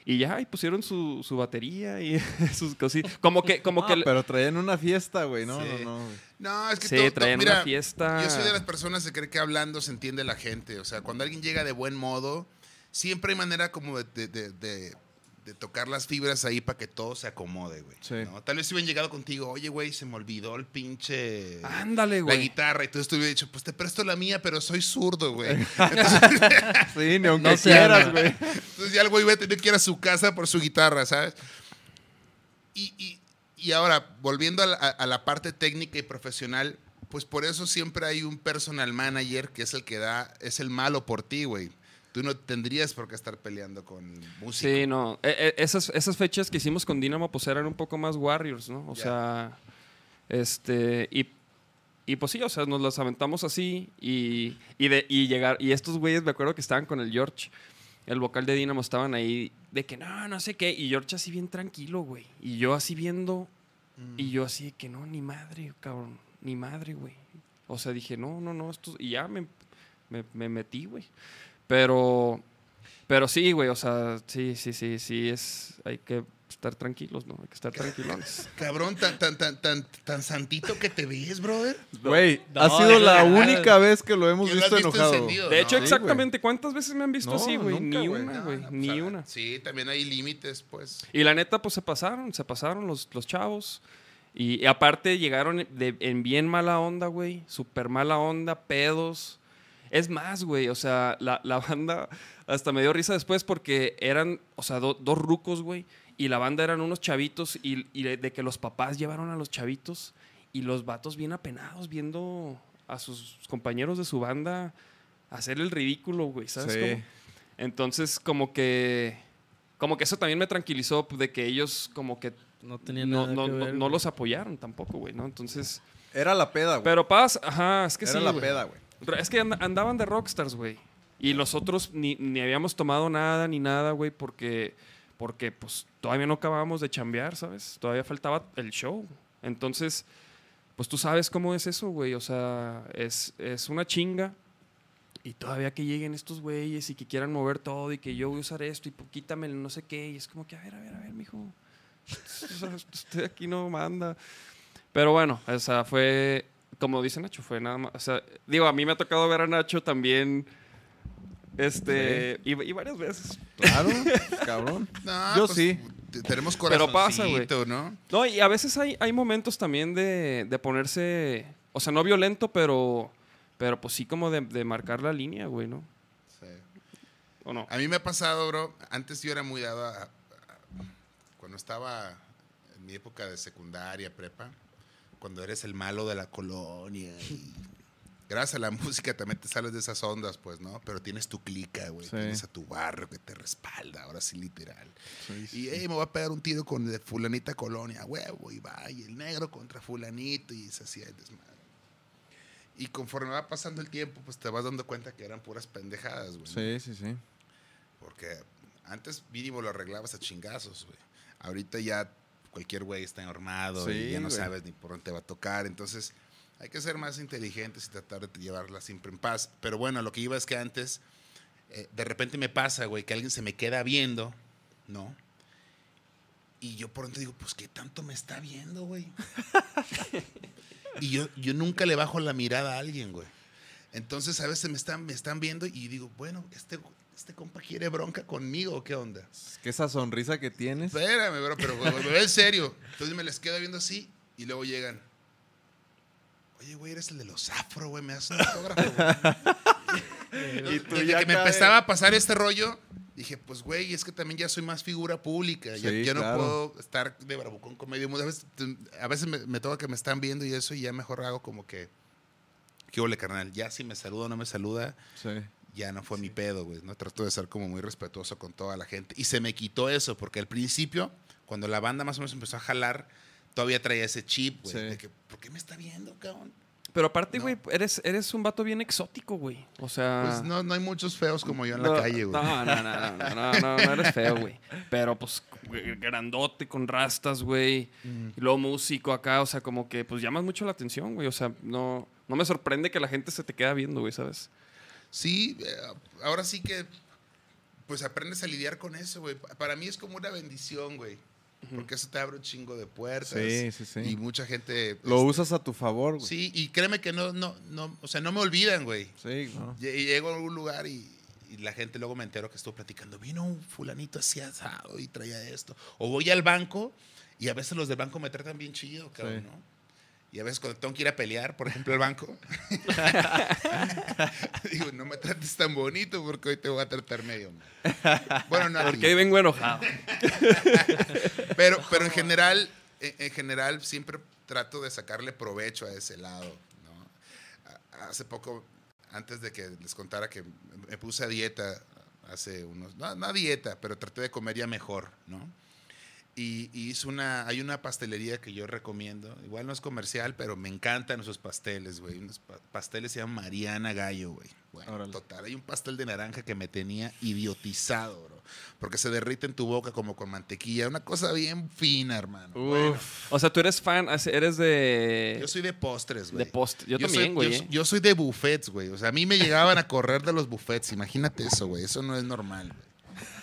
Y ya, y pusieron su, su batería y sus cositas. Como que, como que... Ah, pero traían una fiesta, güey. No, Sí. no, no. No, es que Sí, todo- todo- traían mira, una fiesta. Yo soy de las personas que cree que hablando se entiende la gente. O sea, cuando alguien llega de buen modo, siempre hay manera como de, de- de- de- de tocar las fibras ahí para que todo se acomode, güey. Sí. ¿no? Tal vez si hubieran llegado contigo, oye, güey, se me olvidó el pinche... Ándale, La güey. guitarra, y entonces tú hubieras dicho, pues te presto la mía, pero soy zurdo, güey. Sí, ni aunque No se quieras, güey. Entonces ya el güey va a tener que ir a su casa por su guitarra, ¿sabes? Y, y- y ahora, volviendo a la, a la parte técnica y profesional, pues por eso siempre hay un personal manager que es el que da, es el malo por ti, güey. Tú no tendrías por qué estar peleando con músicos. Sí, no. E- e- esas, esas fechas que hicimos con Dynamo pues eran un poco más Warriors, ¿no? O sea, este, y, y pues sí, o sea, nos las aventamos así y, y, de, y llegar, y estos güeyes me acuerdo que estaban con el George, el vocal de Dynamo, estaban ahí de que no, no sé qué, y George así bien tranquilo, güey, y yo así viendo, y yo así de que no, ni madre, cabrón, ni madre, güey. O sea, dije, no, no, no, esto, y ya me, me, me metí, güey. Pero, pero sí, güey, o sea, sí, sí, sí, sí, es, hay que estar tranquilos, ¿no? Hay que estar tranquilones. Cabrón, tan, tan, tan, tan, tan santito que te ves, brother. Güey, No, ha sido la única vez que lo hemos lo visto enojado. encendido. De hecho, No, exactamente, ¿cuántas veces me han visto No, así, güey? Ni una, güey, no, pues, ni una. Sí, también hay límites, pues. Y la neta, pues se pasaron, se pasaron los, los chavos. Y, y aparte llegaron de- en bien mala onda, güey. Súper mala onda, pedos. Es más, güey, o sea, la, la banda hasta me dio risa después porque eran, o sea, do- dos rucos, güey. Y la banda eran unos chavitos y, y de, de que los papás llevaron a los chavitos y los vatos bien apenados viendo a sus compañeros de su banda hacer el ridículo, güey, ¿sabes Sí. cómo? Entonces, como que, como que eso también me tranquilizó de que ellos como que No tenía no, nada no, que no- ver, no güey. los apoyaron tampoco, güey, ¿no? Entonces, Era la peda, güey. pero pasa, ajá, es que Era sí, la güey. peda, güey. Es que and- andaban de rockstars, güey. Y nosotros ni, ni habíamos tomado nada ni nada, güey, porque, porque pues todavía no acabábamos de chambear, ¿sabes? Todavía faltaba el show. Entonces, pues tú sabes cómo es eso, güey. O sea, es, es una chinga. Y todavía que lleguen estos güeyes y que quieran mover todo y que yo voy a usar esto y pues, quítame el no sé qué. Y es como que, a ver, a ver, a ver, mijo. Usted aquí no manda. Pero bueno, o sea, fue, como dice Nacho, fue nada más. O sea, digo, a mí me ha tocado ver a Nacho también. Este, y, y varias veces. Claro, cabrón. No, Yo pues, sí. Tenemos Pero pasa, güey. ¿no? No, y a veces hay, hay momentos también de, de ponerse, o sea, no violento, pero, pero pues sí como de, de marcar la línea, güey, ¿no? Sí. ¿O no? A mí me ha pasado, bro. Antes yo era muy dado a, a- Cuando estaba en mi época de secundaria, prepa, cuando eres el malo de la colonia. y gracias a la música también te sales de esas ondas, pues, ¿no? Pero tienes tu clica, güey. Sí. Tienes a tu barrio que te respalda, ahora sí, literal. Y, hey, me voy a pegar un tiro con de fulanita colonia, huevo, y va, y el negro contra fulanito, y se hacía el desmadre. Y conforme va pasando el tiempo, pues te vas dando cuenta que eran puras pendejadas, güey. ¿no? Sí, sí, sí. Porque antes mínimo lo arreglabas a chingazos, güey. Ahorita ya cualquier güey está armado y ya no güey. sabes ni por dónde te va a tocar. Entonces hay que ser más inteligentes y tratar de llevarla siempre en paz. Pero bueno, lo que iba es que antes, eh, de repente me pasa, güey, que alguien se me queda viendo, ¿no? Y yo por dentro digo, pues, ¿qué tanto me está viendo, güey? y yo, yo nunca le bajo la mirada a alguien, güey. Entonces a veces me están, me están viendo y digo, bueno, este, este compa quiere bronca conmigo, ¿o ¿qué onda? Es que esa sonrisa que tienes. Espérame, bro, pero me veo en serio. Entonces me les quedo viendo así y luego llegan. Oye, güey, eres el de los afro, güey, me das un autógrafo, güey. Y tú Desde ya que me empezaba a pasar este rollo, dije, pues, güey, es que también ya soy más figura pública. ya, Sí, ya no claro. puedo estar de bravucón con medio mundo. A veces, a veces me, me toca que me están viendo y eso, y ya mejor hago como que, ¿qué ole, carnal? Ya si me saluda o no me saluda, Sí. Ya no fue mi pedo, güey. ¿no? Trato de ser como muy respetuoso con toda la gente. Y se me quitó eso, porque al principio, cuando la banda más o menos empezó a jalar, todavía traía ese chip, güey. Sí. De que, ¿por qué me está viendo, cabrón? Pero aparte, güey, eres, eres un vato bien exótico, güey. O sea. Pues no, no hay muchos feos como yo en la calle, güey. No, no, no, no, no, no, no, eres feo, güey. Pero pues grandote con rastas, güey. Y luego músico acá, o sea, como que pues llamas mucho la atención, güey. O sea, no, no me sorprende que la gente se te queda viendo, güey, ¿sabes? Sí, eh, ahora sí que pues aprendes a lidiar con eso, güey. Pa- Para mí es como una bendición, güey. Porque eso te abre un chingo de puertas. Sí, sí, sí. Y mucha gente... Lo este, usas a tu favor, güey. Sí, y créeme que no, no, no, o sea, no me olvidan, güey. Sí, ¿no? Y Llego a algún lugar y, y la gente luego me entero que estuvo platicando. Vino un fulanito así asado y traía esto. O voy al banco y a veces los del banco me tratan bien chido, cabrón, Sí. ¿no? Y a veces cuando tengo que ir a pelear, por ejemplo, al banco, digo, no me trates tan bonito porque hoy te voy a tratar medio mal. Bueno, no. Porque ahí vengo enojado. pero, pero en general, en, en general siempre trato de sacarle provecho a ese lado, ¿no? Hace poco, antes de que les contara que me puse a dieta, hace unos, no, no a dieta, pero traté de comer ya mejor, ¿no? Y, y hice una, hay una pastelería que yo recomiendo, igual no es comercial, pero me encantan esos pasteles, güey. Unos pa- pasteles se llaman Mariana Gallo, güey. Bueno, Órale. total, hay un pastel de naranja que me tenía idiotizado, bro. Porque se derrite en tu boca como con mantequilla. Una cosa bien fina, hermano. Bueno, O sea, tú eres fan, eres de. yo soy de postres, güey. de post. Yo, también, güey. Yo, ¿eh? yo soy de buffets, güey. O sea, a mí me llegaban a correr de los buffets. Imagínate eso, güey. Eso no es normal, güey.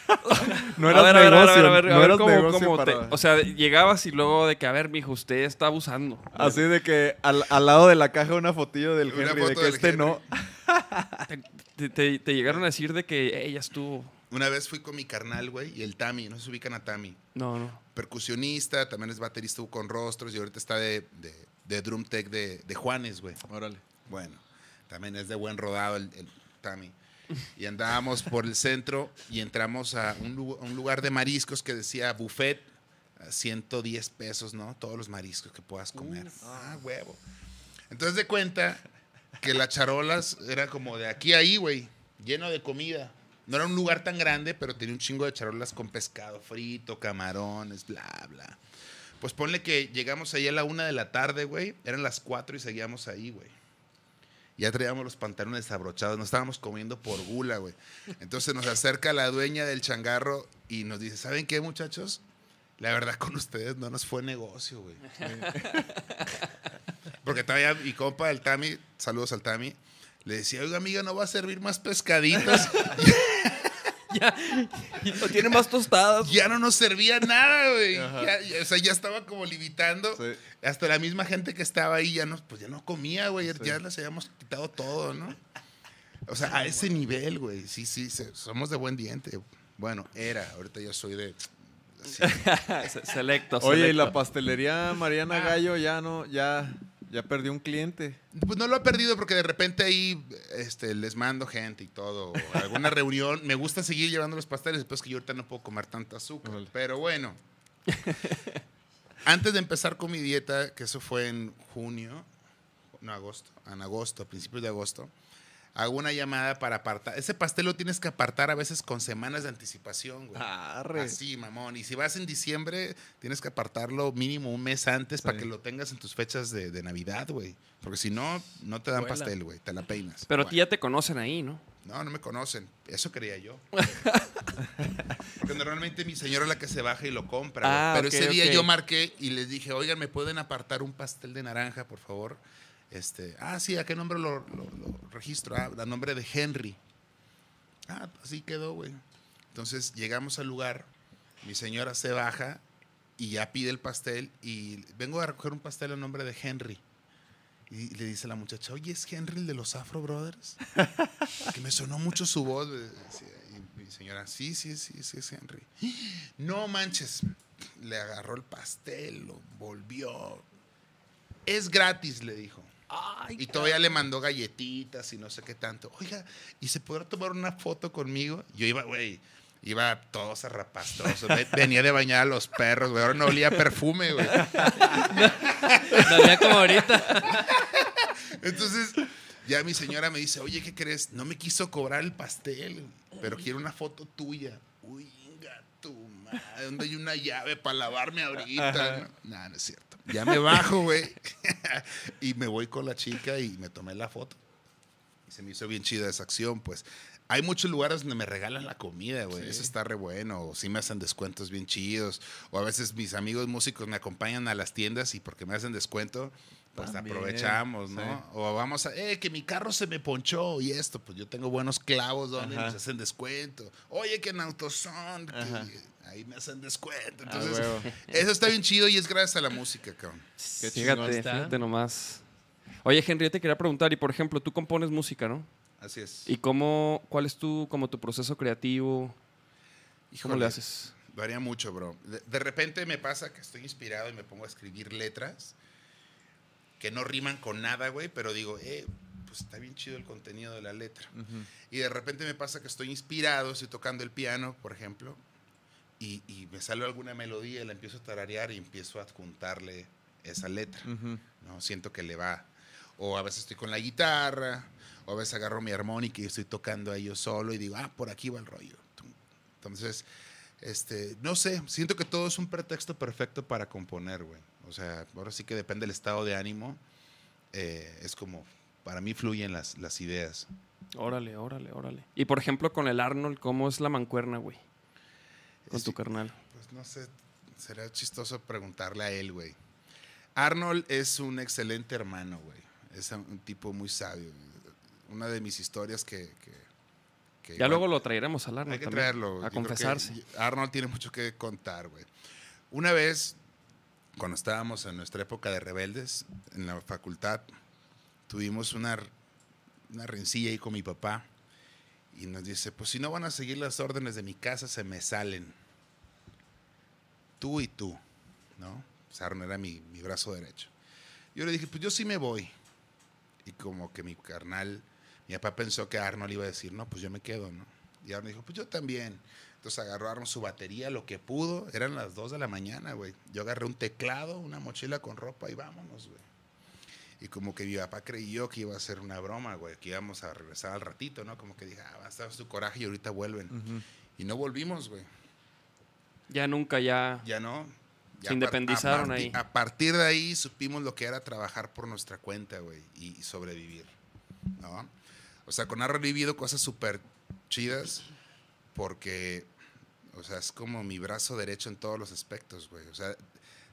No a eras ver, a ver, a ver, negocio, a ver, a no ver cómo, negocio cómo te- O sea, llegabas y luego de que, a ver, mijo, usted está abusando. Así de que al, al lado de la caja una fotillo del Una Henry, de foto que este Henry. no. Te, te- te llegaron a decir de que ella estuvo. Una vez fui con mi carnal, güey, y el Tami. No se ubican a Tami. No, no. Percusionista, también es baterista con rostros y ahorita está de, de, de drum tech de, de Juanes, güey. Órale. Bueno, también es de buen rodado el, el Tami. Y andábamos por el centro y entramos a un, lu- a un lugar de mariscos que decía buffet, a 110 pesos, ¿no? Todos los mariscos que puedas comer. ah, huevo. Entonces de cuenta que las charolas era como de aquí a ahí, güey, lleno de comida. No era un lugar tan grande, pero tenía un chingo de charolas con pescado frito, camarones, bla, bla. Pues ponle que llegamos ahí a la una de la tarde, güey. Eran las cuatro y seguíamos ahí, güey. Ya traíamos los pantalones abrochados, nos estábamos comiendo por gula, güey. Entonces nos acerca la dueña del changarro y nos dice, ¿saben qué, muchachos? La verdad con ustedes no nos fue negocio, güey. Porque todavía mi compa, el Tami, saludos al Tami, le decía, oiga, amiga, ¿no va a servir más pescaditos? No tiene más tostadas. ya no nos servía nada, güey. Ya- ya- o sea, ya estaba como limitando. Sí. Hasta la misma gente que estaba ahí ya no, pues ya no comía, güey. Ya les habíamos quitado todo, ¿no? O sea, a ese nivel, güey. Sí, sí, somos de buen diente. Bueno, era. Ahorita yo soy de... así. Se- Selecto, Oye, y selecto. la pastelería Mariana Gallo ya no, ya, ya perdió un cliente. Pues no lo he perdido porque de repente ahí este, les mando gente y todo. alguna reunión. Me gusta seguir llevando los pasteles, después que yo ahorita no puedo comer tanta azúcar. Pero bueno. Antes de empezar con mi dieta, que eso fue en junio, no agosto, en agosto, a principios de agosto, hago una llamada para apartar. Ese pastel lo tienes que apartar a veces con semanas de anticipación, güey. Arre. Así, mamón. Y si vas en diciembre, tienes que apartarlo mínimo un mes antes para que lo tengas en tus fechas de, de Navidad, güey. Porque si no, no te dan Vuela. pastel, güey. Te la peinas. Pero a Bueno, ti ya te conocen ahí, ¿no? No, no me conocen. Eso creía yo. Porque normalmente mi señora es la que se baja y lo compra. Ah, Pero ese día yo marqué y les dije, oigan, ¿me pueden apartar un pastel de naranja, por favor? Este, ah, sí, ¿a qué nombre lo, registro? Ah, a nombre de Henry. Ah, así quedó, güey. Entonces llegamos al lugar, mi señora se baja y ya pide el pastel y vengo a recoger un pastel a nombre de Henry. Y le dice la muchacha, oye, ¿es Henry el de los Afro Brothers? que me sonó mucho su voz. Y mi señora, sí, sí, sí, sí, es Henry. No manches. Le agarró el pastel, lo volvió. Es gratis, le dijo. Y todavía le mandó galletitas y no sé qué tanto. Oiga, ¿y se podrá tomar una foto conmigo? Yo iba, güey, iba todo zarrapastroso. Ve- Venía de bañar a los perros, güey. Ahora no olía a perfume, güey. No como ahorita. Entonces, ya mi señora me dice, oye, ¿qué crees? No me quiso cobrar el pastel, pero quiero una foto tuya. Uy, inga tu madre, ¿dónde hay una llave para lavarme ahorita? No, nah, no es cierto. Ya me bajo, güey. y me voy con la chica y me tomé la foto. Y se me hizo bien chida esa acción, pues. Hay muchos lugares donde me regalan la comida, güey. Eso está re bueno. O sí me hacen descuentos bien chidos. O a veces mis amigos músicos me acompañan a las tiendas y porque me hacen descuento, pues También, aprovechamos, ¿no? sí. O vamos a, eh, que mi carro se me ponchó y esto, pues yo tengo buenos clavos donde Ajá. nos hacen descuento. Oye, que en AutoZone, que ahí me hacen descuento. Ah, Entonces, eso está bien chido y es gracias a la música, cabrón. Qué Fíjate, está. fíjate nomás. Oye, Henry, yo te quería preguntar, y por ejemplo, tú compones música, ¿no? Así es. ¿Y cómo, cuál es tu, como tu proceso creativo? ¿Cómo Híjole, le haces? Varía mucho, bro. De, de repente me pasa que estoy inspirado y me pongo a escribir letras que no riman con nada, güey, pero digo, eh, pues está bien chido el contenido de la letra. Y de repente me pasa que estoy inspirado, estoy tocando el piano, por ejemplo, y, y me sale alguna melodía, la empiezo a tararear y empiezo a adjuntarle esa letra. ¿no? Siento que le va. O a veces estoy con la guitarra, o a veces agarro mi armónica y estoy tocando yo solo y digo, ah, por aquí va el rollo. Entonces, este, no sé, siento que todo es un pretexto perfecto para componer, güey. O sea, ahora sí que depende del estado de ánimo. eh, es como, para mí fluyen las, las ideas. Órale, órale, órale. Y por ejemplo, con el Arnold, ¿cómo es la mancuerna, güey? Con Es- tu carnal. Pues no sé, será chistoso preguntarle a él, güey. Arnold es un excelente hermano, güey. Es un tipo muy sabio. Una de mis historias que... que- que Ya igual- luego lo traeremos al Arnold Hay que también, traerlo. A confesarse. Arnold tiene mucho que contar, güey. Una vez, cuando estábamos en nuestra época de rebeldes, en la facultad, tuvimos una, una rencilla ahí con mi papá. Y nos dice, pues si no van a seguir las órdenes de mi casa, se me salen. Tú y tú, ¿no? Pues Arnold era mi, mi brazo derecho. Yo le dije, pues yo sí me voy. Y como que mi carnal, mi papá pensó que Arnold iba a decir, no, pues yo me quedo, ¿no? Y Arnold dijo, pues yo también. Entonces agarró Arnold su batería, lo que pudo. Eran las 2 de la mañana, güey. Yo agarré un teclado, una mochila con ropa y vámonos, güey. Y como que mi papá creyó que iba a ser una broma, güey, que íbamos a regresar al ratito, ¿no? Como que dije, ah, va a estar su coraje y ahorita vuelven. Y no volvimos, güey. Ya nunca, ya. Ya no. Ya Se independizaron a ahí. A partir de ahí supimos lo que era trabajar por nuestra cuenta, güey, y sobrevivir, ¿no? O sea, con Arrow he vivido cosas súper chidas porque, o sea, es como mi brazo derecho en todos los aspectos, güey. O sea,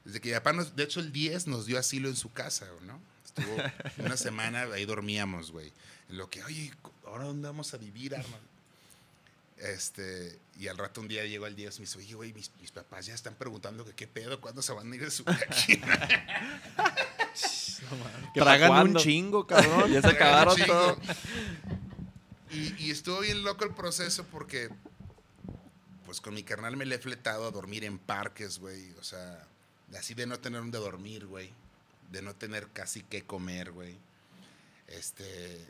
desde que mi papá, nos, de hecho, el 10 nos dio asilo en su casa, ¿no? Estuvo una semana, ahí dormíamos, güey. En lo que, oye, ¿ahora dónde vamos a vivir, Arnold? Este, y al rato un día llegó el 10 y me dice, oye, güey, mis, mis papás ya están preguntando que qué pedo, ¿cuándo se van a ir de su? ¿Que pa' Tragan un chingo, cabrón. Ya se acabaron todo. Y, y estuvo bien loco el proceso porque, pues con mi carnal me le he fletado a dormir en parques, güey. O sea, así de no tener donde dormir, güey. De no tener casi qué comer, güey. Este.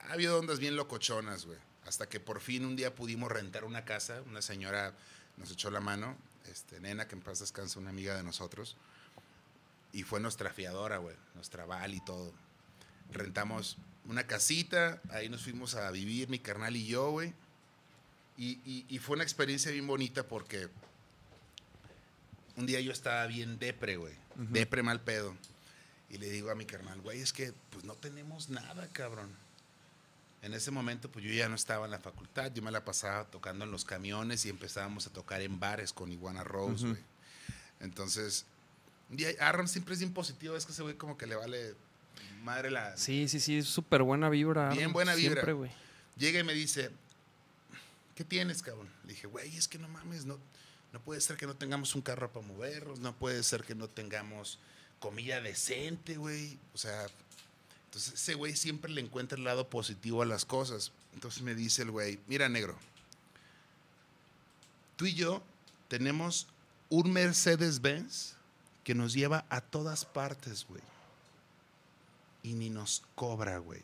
Ha habido ondas bien locochonas, güey. Hasta que por fin un día pudimos rentar una casa. Una señora nos echó la mano. Este, nena, que en paz descansa, una amiga de nosotros. Y fue nuestra fiadora, güey. Nuestra val y todo. Rentamos una casita, ahí nos fuimos a vivir, mi carnal y yo, güey. Y, y- y fue una experiencia bien bonita porque un día yo estaba bien depre, güey. Depre mal pedo. Y le digo a mi carnal, güey, es que pues no tenemos nada, cabrón. En ese momento, pues yo ya no estaba en la facultad, yo me la pasaba tocando en los camiones y empezábamos a tocar en bares con Iguana Rose, güey. Entonces, un día Aaron siempre es bien positivo, es que ese güey como que le vale madre la, Sí, sí, sí, súper buena vibra. Bien buena vibra. Siempre, güey. Llega y me dice, ¿qué tienes, cabrón? Le dije, güey, es que no mames, no, no puede ser que no tengamos un carro para movernos, no puede ser que no tengamos comida decente, güey. O sea, entonces ese güey siempre le encuentra el lado positivo a las cosas. Entonces me dice el güey, mira, negro, tú y yo tenemos un Mercedes-Benz que nos lleva a todas partes, güey. Y ni nos cobra, güey.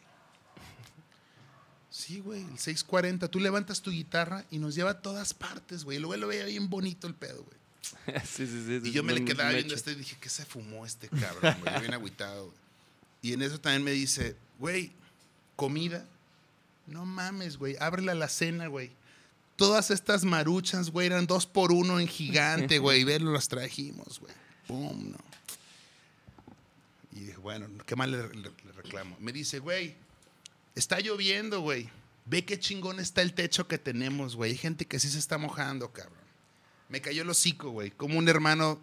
Sí, güey, el 640. Tú levantas tu guitarra y nos lleva a todas partes, güey. Luego lo veía bien bonito el pedo, güey. sí, sí, sí. Y yo me le quedaba viendo este y dije, ¿qué se fumó este cabrón, güey? Yo bien agüitado, güey. Y en eso también me dice, güey, comida. No mames, güey. Ábrele a la cena, güey. todas estas maruchas, güey, eran dos por uno en gigante, güey. Y ver, los trajimos, güey. Pum, no. Y dije, bueno, ¿qué le, le- le reclamo? Me dice, güey, está lloviendo, güey. Ve qué chingón está el techo que tenemos, güey. Hay gente que sí se está mojando, cabrón. Me cayó el hocico, güey. Como un hermano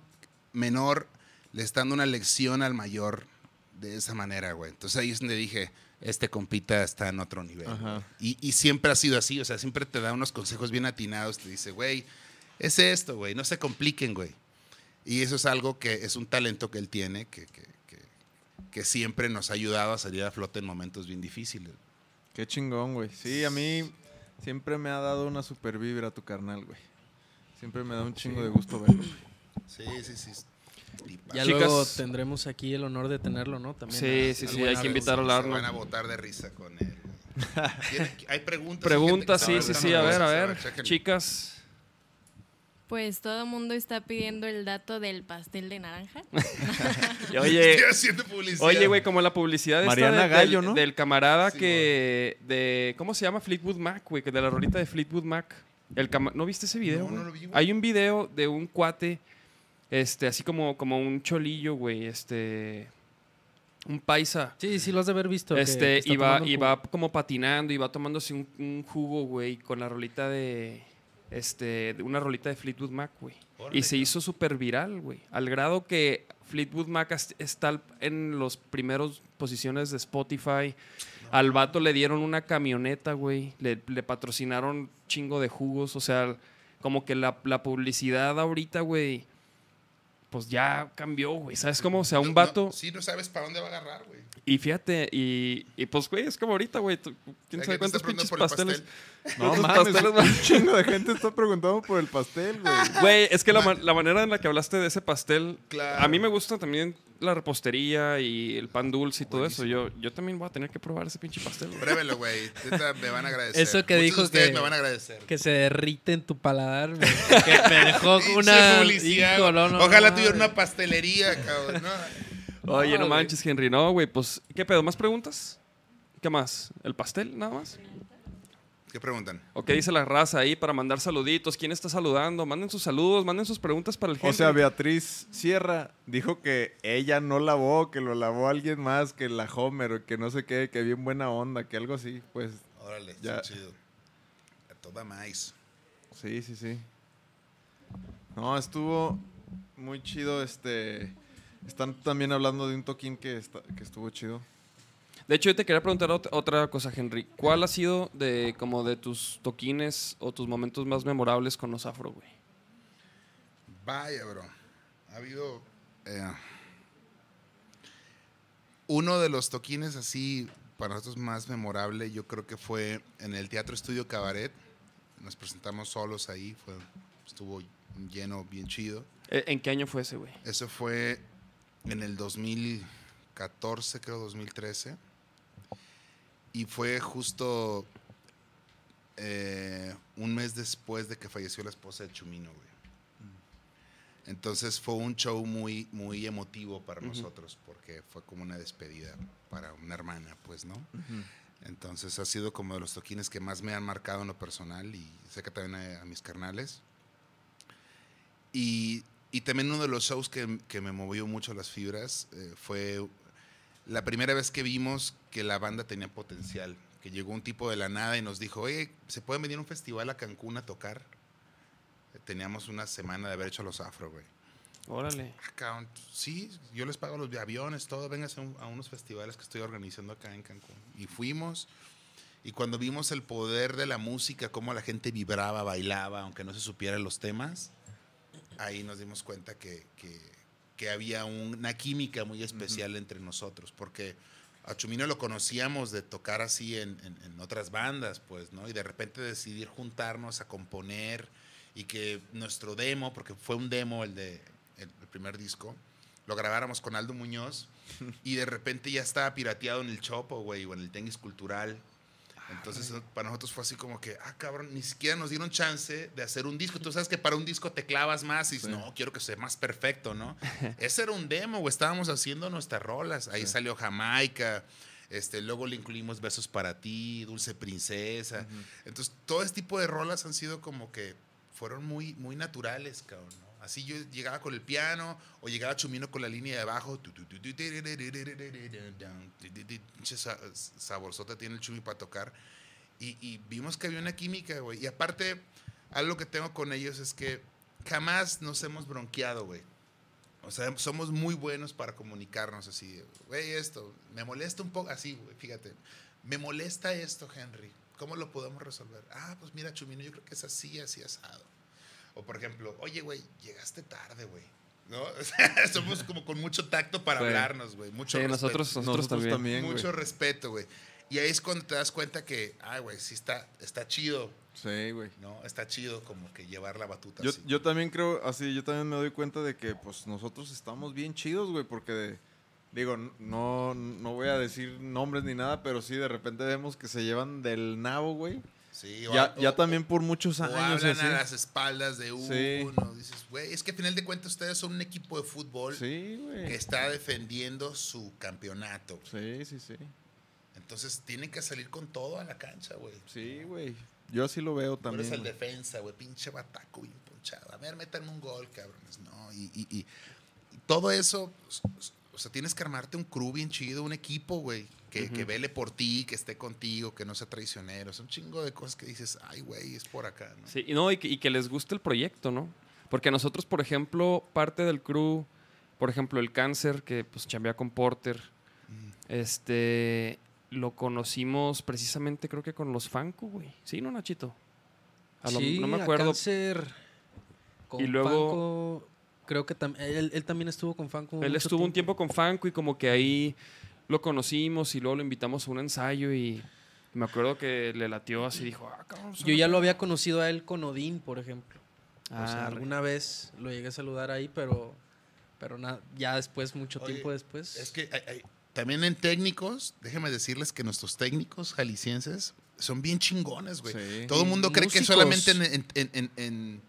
menor le está dando una lección al mayor de esa manera, güey. Entonces ahí es donde dije, este compita está en otro nivel. Y, y siempre ha sido así, o sea, siempre te da unos consejos bien atinados. Te dice, güey, es esto, güey, no se compliquen, güey. Y eso es algo que es un talento que él tiene, que, que, que, que siempre nos ha ayudado a salir a flote en momentos bien difíciles. Qué chingón, güey. Sí, a mí siempre me ha dado una super vibra tu carnal, güey. Siempre me da un chingo de gusto verlo. güey. Sí, sí, sí. Ya Chicas- luego tendremos aquí el honor de tenerlo, ¿no? También Sí, a- sí, sí, hay que Arno. invitar al Se Arno. van a botar de risa con él. güey. ¿Tiene- Hay preguntas. Preguntas, sí, sí, sí. A ver, a ver. Chicas. Pues todo el mundo está pidiendo el dato del pastel de naranja. Oye, Estoy haciendo publicidad. Oye, güey, como la publicidad Mariana de- Gallo, del, ¿no? del camarada Sí, que de ¿cómo se llama? Fleetwood Mac, güey, que de la rolita de Fleetwood Mac. El cama- ¿No viste ese video? No, no lo vi, güey. Hay un video de un cuate este así como como un cholillo, güey, este un paisa. Sí, sí, lo has de haber visto. Este, está y va, y como patinando y va tomándose un, un jugo, güey, con la rolita de. Este, de una rolita de Fleetwood Mac, güey. Y se hizo súper viral, güey. Al grado que Fleetwood Mac está en los primeros posiciones de Spotify. Al vato le dieron una camioneta, güey. Le, le patrocinaron chingo de jugos. O sea, como que la, la publicidad ahorita, güey, pues ya cambió, güey. ¿Sabes cómo? O sea, un no, vato. sí, no sabes para dónde va a agarrar, güey. Y fíjate, y, y pues, güey, es como ahorita, güey. ¿Quién sabe cuántos pinches pasteles? pastel. No ¿Cuántos mames, pasteles un chingo de gente está preguntando por el pastel, güey. Güey, es que la, la manera en la que hablaste de ese pastel. Claro. A mí me gusta también la repostería y el pan dulce y todo eso. Yo, yo también voy a tener que probar ese pinche pastel. güey. Pruébelo, güey. Me van a agradecer. Eso que Muchos dijo de ustedes que- me van a agradecer. Que se derrite en tu paladar. me- que me dejó una. publicidad, Hijo, no, no, Ojalá no, tuviera güey. una pastelería, cabrón. No. Oye, no güey. manches, Henry. No, güey, pues, ¿qué pedo? ¿Más preguntas? ¿Qué más? ¿El pastel, nada más? ¿Qué preguntan? ¿O qué dice la raza ahí para mandar saluditos? ¿Quién está saludando? Manden sus saludos, manden sus preguntas para el Henry. O sea, Beatriz Sierra dijo que ella no lavó, que lo lavó alguien más, que la Homer, o que no sé qué, que bien buena onda, que algo así. Pues Órale, Ya. chido. A toda maíz. sí, sí, sí. No, estuvo muy chido este... Están también hablando de un toquín que, está- que estuvo chido. De hecho, yo te quería preguntar ot- otra cosa, Henry. ¿Cuál ha sido de como de tus toquines o tus momentos más memorables con los afro, güey? Vaya, bro. Ha habido. eh, uno de los toquines así, para nosotros más memorable, yo creo que fue en el Teatro Estudio Cabaret. Nos presentamos solos ahí. Fue, estuvo lleno, bien chido. Eh, ¿En qué año fue ese, güey? Eso fue en el 2014, creo, 2013. Y fue justo eh, un mes después de que falleció la esposa de Chumino, güey. Entonces fue un show muy, muy emotivo para nosotros, porque fue como una despedida para una hermana, pues, ¿no? Entonces ha sido como de los toquines que más me han marcado en lo personal y sé que también a, a mis carnales. Y, y también uno de los shows que, que me movió mucho las fibras eh, fue la primera vez que vimos que la banda tenía potencial, que llegó un tipo de la nada y nos dijo, oye, ¿se puede venir a un festival a Cancún a tocar? Teníamos una semana de haber hecho los afro, güey. Órale. Ah, cabrón, sí, yo les pago los aviones, todo, un- a unos festivales que estoy organizando acá en Cancún. Y fuimos, y cuando vimos el poder de la música, cómo la gente vibraba, bailaba, aunque no se supieran los temas, ahí nos dimos cuenta que, que- que había una química muy especial entre nosotros, porque a Chumino lo conocíamos de tocar así en, en- en otras bandas, pues, ¿no? Y de repente decidir juntarnos a componer y que nuestro demo, porque fue un demo el de el, el primer disco, lo grabáramos con Aldo Muñoz y de repente ya estaba pirateado en el Chopo, güey, o en el Tenis Cultural. Entonces para nosotros fue así como que, ah, cabrón, ni siquiera nos dieron chance de hacer un disco. Tú sabes que para un disco te clavas más y dices, no, quiero que sea más perfecto, ¿no? Ese era un demo, güey, estábamos haciendo nuestras rolas. Ahí salió Jamaica, Este, luego le incluimos Besos para ti, Dulce Princesa. Entonces, todo este tipo de rolas han sido como que fueron muy, muy naturales, cabrón. Así yo llegaba con el piano o llegaba Chumino con la línea de bajo. Saborzota tiene el Chumi para tocar. Y, y vimos que había una química, güey. Y aparte, algo que tengo con ellos es que jamás nos hemos bronqueado, güey. O sea, somos muy buenos para comunicarnos así. Güey, esto, me molesta un poco, así, güey, fíjate. Me molesta esto, Henry. ¿Cómo lo podemos resolver? Ah, pues mira, Chumino, yo creo que es así, así asado. O por ejemplo, oye, güey, llegaste tarde, güey. ¿No? O sea, somos como con mucho tacto para hablarnos, güey. Mucho Sí, respeto. nosotros, nosotros, Nosotros también. también, güey. Mucho respeto, güey. Y ahí es cuando te das cuenta que, ay, güey, sí está, está chido, Sí, güey. ¿no? Está chido como que llevar la batuta Yo, así. yo también creo, así, yo también me doy cuenta de que pues nosotros estamos bien chidos, güey, porque digo, no, no voy a decir nombres ni nada, pero sí de repente vemos que se llevan del nabo, güey. Sí, o- Ya, o- ya también por muchos O años. hablan así. a las espaldas de uno. Sí. Dices, güey, es que al final de cuentas ustedes son un equipo de fútbol Sí, que está defendiendo su campeonato. Sí, sí, sí. Entonces tienen que salir con todo a la cancha, güey. Sí, güey. Yo así lo veo Tú eres también. el defensa, güey, pinche bataco bien ponchado. A ver, métanme un gol, cabrones. No, y, y- y- y todo eso, pues, o sea, tienes que armarte un crew bien chido, un equipo, güey, que, que vele por ti, que esté contigo, que no sea traicionero. Es un chingo de cosas que dices, ay, güey, es por acá, ¿no? Sí, y no, y que, y que les guste el proyecto, ¿no? Porque nosotros, por ejemplo, parte del crew, por ejemplo, el cáncer, que pues chambea con Porter, este, lo conocimos precisamente creo que con los Fanco, güey. Sí, ¿no, Nachito? A lo- Sí, no me a acuerdo. Cáncer, con Y luego- Fanco, creo que también él, él también estuvo con Fanco. Él mucho estuvo un tiempo con Fanco y como que ahí lo conocimos y luego lo invitamos a un ensayo y me acuerdo que le latió así, dijo, ah, cabrón. Yo ya lo había conocido a él con Odín, por ejemplo. o sea, Ah, alguna vez lo llegué a saludar ahí, pero, pero na- ya después, mucho Oye, tiempo después. Es que hay- hay- también en técnicos, déjenme decirles que nuestros técnicos jaliscienses son bien chingones, güey. Sí. Todo el mundo cree que solamente en, en- en- en- en-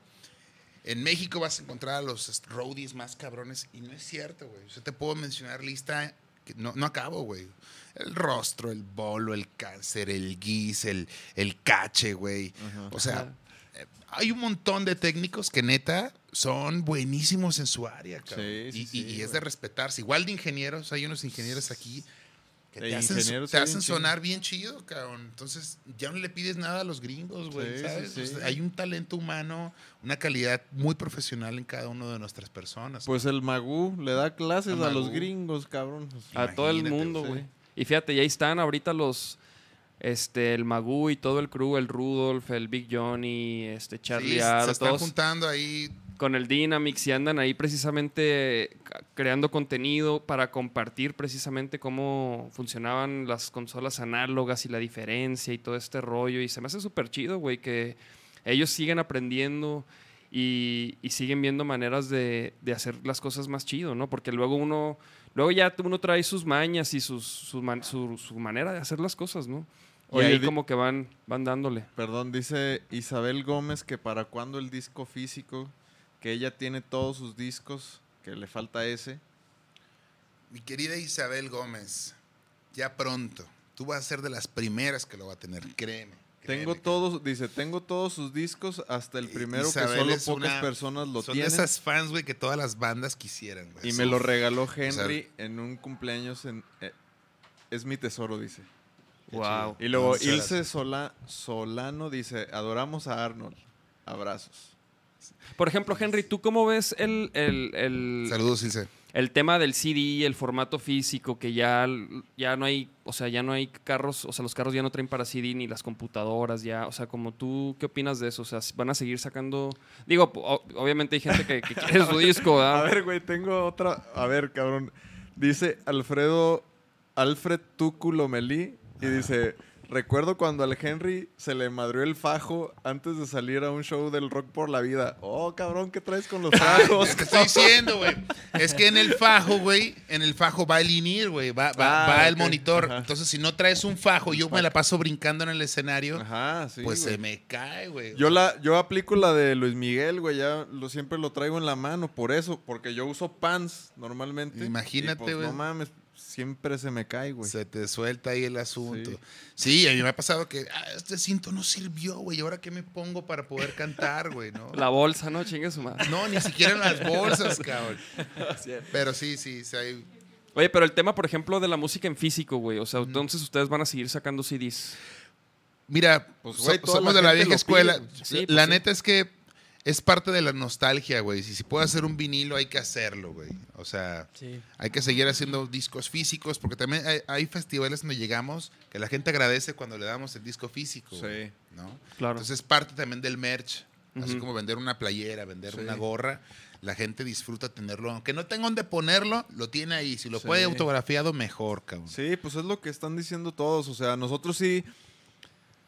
en México vas a encontrar a los roadies más cabrones y no es cierto, güey. Yo te puedo mencionar lista no, no acabo, güey. El rostro, el bolo, el cáncer, el guis, el, el cache, güey. O sea, eh, hay un montón de técnicos que neta son buenísimos en su área, cabrón. Sí, sí, y, y- sí, y es de respetarse. Igual de ingenieros, hay unos ingenieros aquí que te hacen, te sonar bien chido, cabrón. Entonces, ya no le pides nada a los gringos, güey, Sí, sí, ¿sabes? sí. O sea, hay un talento humano, una calidad muy profesional en cada una de nuestras personas. Pues el Magú le da clases a los Magú. gringos, cabrón. A todo el mundo, sí. güey. Y fíjate, ya están ahorita los, este, el Magoo y todo el crew, el Rudolph, el Big Johnny, este, Charlie Sí, Aro, se están todos juntando ahí. Con el Dynamics y andan ahí precisamente creando contenido para compartir precisamente cómo funcionaban las consolas análogas y la diferencia y todo este rollo. Y se me hace súper chido, güey, que ellos siguen aprendiendo y, y siguen viendo maneras de, de hacer las cosas más chido, ¿no? Porque luego uno, luego ya uno trae sus mañas y sus, su, man- su- su manera de hacer las cosas, ¿no? Y Oye, ahí como que van, van dándole. Perdón, dice Isabel Gómez que para cuando el disco físico, que ella tiene todos sus discos, que le falta ese. Mi querida Isabel Gómez, ya pronto. Tú vas a ser de las primeras que lo va a tener, créeme. Tengo créeme, todos, dice, tengo todos sus discos hasta el I- primero Isabel que solo pocas una- personas lo Son tienen. de esas fans, güey, que todas las bandas quisieran, güey. Y me lo regaló sea- Henry en un cumpleaños en... eh, es mi tesoro, dice. Wow. Y luego Ilse Solano dice, adoramos a Arnold. Abrazos. Por ejemplo, Henry, ¿tú cómo ves el, el, el, Saludos, Ilse. el tema del CD, el formato físico, que ya, ya no hay, o sea, ya no hay carros, o sea, los carros ya no traen para CD ni las computadoras, ya, o sea, como tú, ¿qué opinas de eso? O sea, ¿van a seguir sacando? Digo, obviamente hay gente que, que quiere su disco, A ¿verdad? ver, güey, tengo otra. A ver, cabrón. Dice Alfredo, Alfred Túculo Melí, y dice: Recuerdo cuando al Henry se le madrió el fajo antes de salir a un show del rock por la vida. Oh, cabrón, ¿qué traes con los fajos? Es que estoy diciendo, güey. Es que en el fajo, güey, en el fajo va el INIR, güey. Va, va, Ah, va el monitor. ajá. Entonces, si no traes un fajo, yo me la paso brincando en el escenario, Ajá, sí. pues se me cae, güey. Yo, la, yo aplico la de Luis Miguel, güey, ya lo, siempre lo traigo en la mano, por eso, porque yo uso pants normalmente. Imagínate, pues, güey. No mames, siempre se me cae, güey. Se te suelta ahí el asunto. Sí. Sí, a mí me ha pasado que ah, este cinto no sirvió, güey. ¿Y ahora qué me pongo para poder cantar, güey? ¿no? La bolsa, ¿no? Chingue su madre. No, ni siquiera en las bolsas, cabrón. Pero sí, sí, sí hay- Oye, pero el tema, por ejemplo, de la música en físico, güey. O sea, entonces ustedes van a seguir sacando CDs. Mira, Pues, güey, somos la de la vieja escuela. Sí, pues la sí. neta es que es parte de la nostalgia, güey. Si se puede hacer un vinilo, hay que hacerlo, güey. O sea, Sí. hay que seguir haciendo discos físicos, porque también hay, hay festivales donde llegamos que la gente agradece cuando le damos el disco físico, güey, Sí. ¿no? Claro. Entonces es parte también del merch. Así como vender una playera, vender Sí. una gorra. La gente disfruta tenerlo. Aunque no tenga dónde ponerlo, lo tiene ahí. Si lo Sí. puede autografiado, mejor, cabrón. Sí, pues es lo que están diciendo todos. O sea, nosotros sí,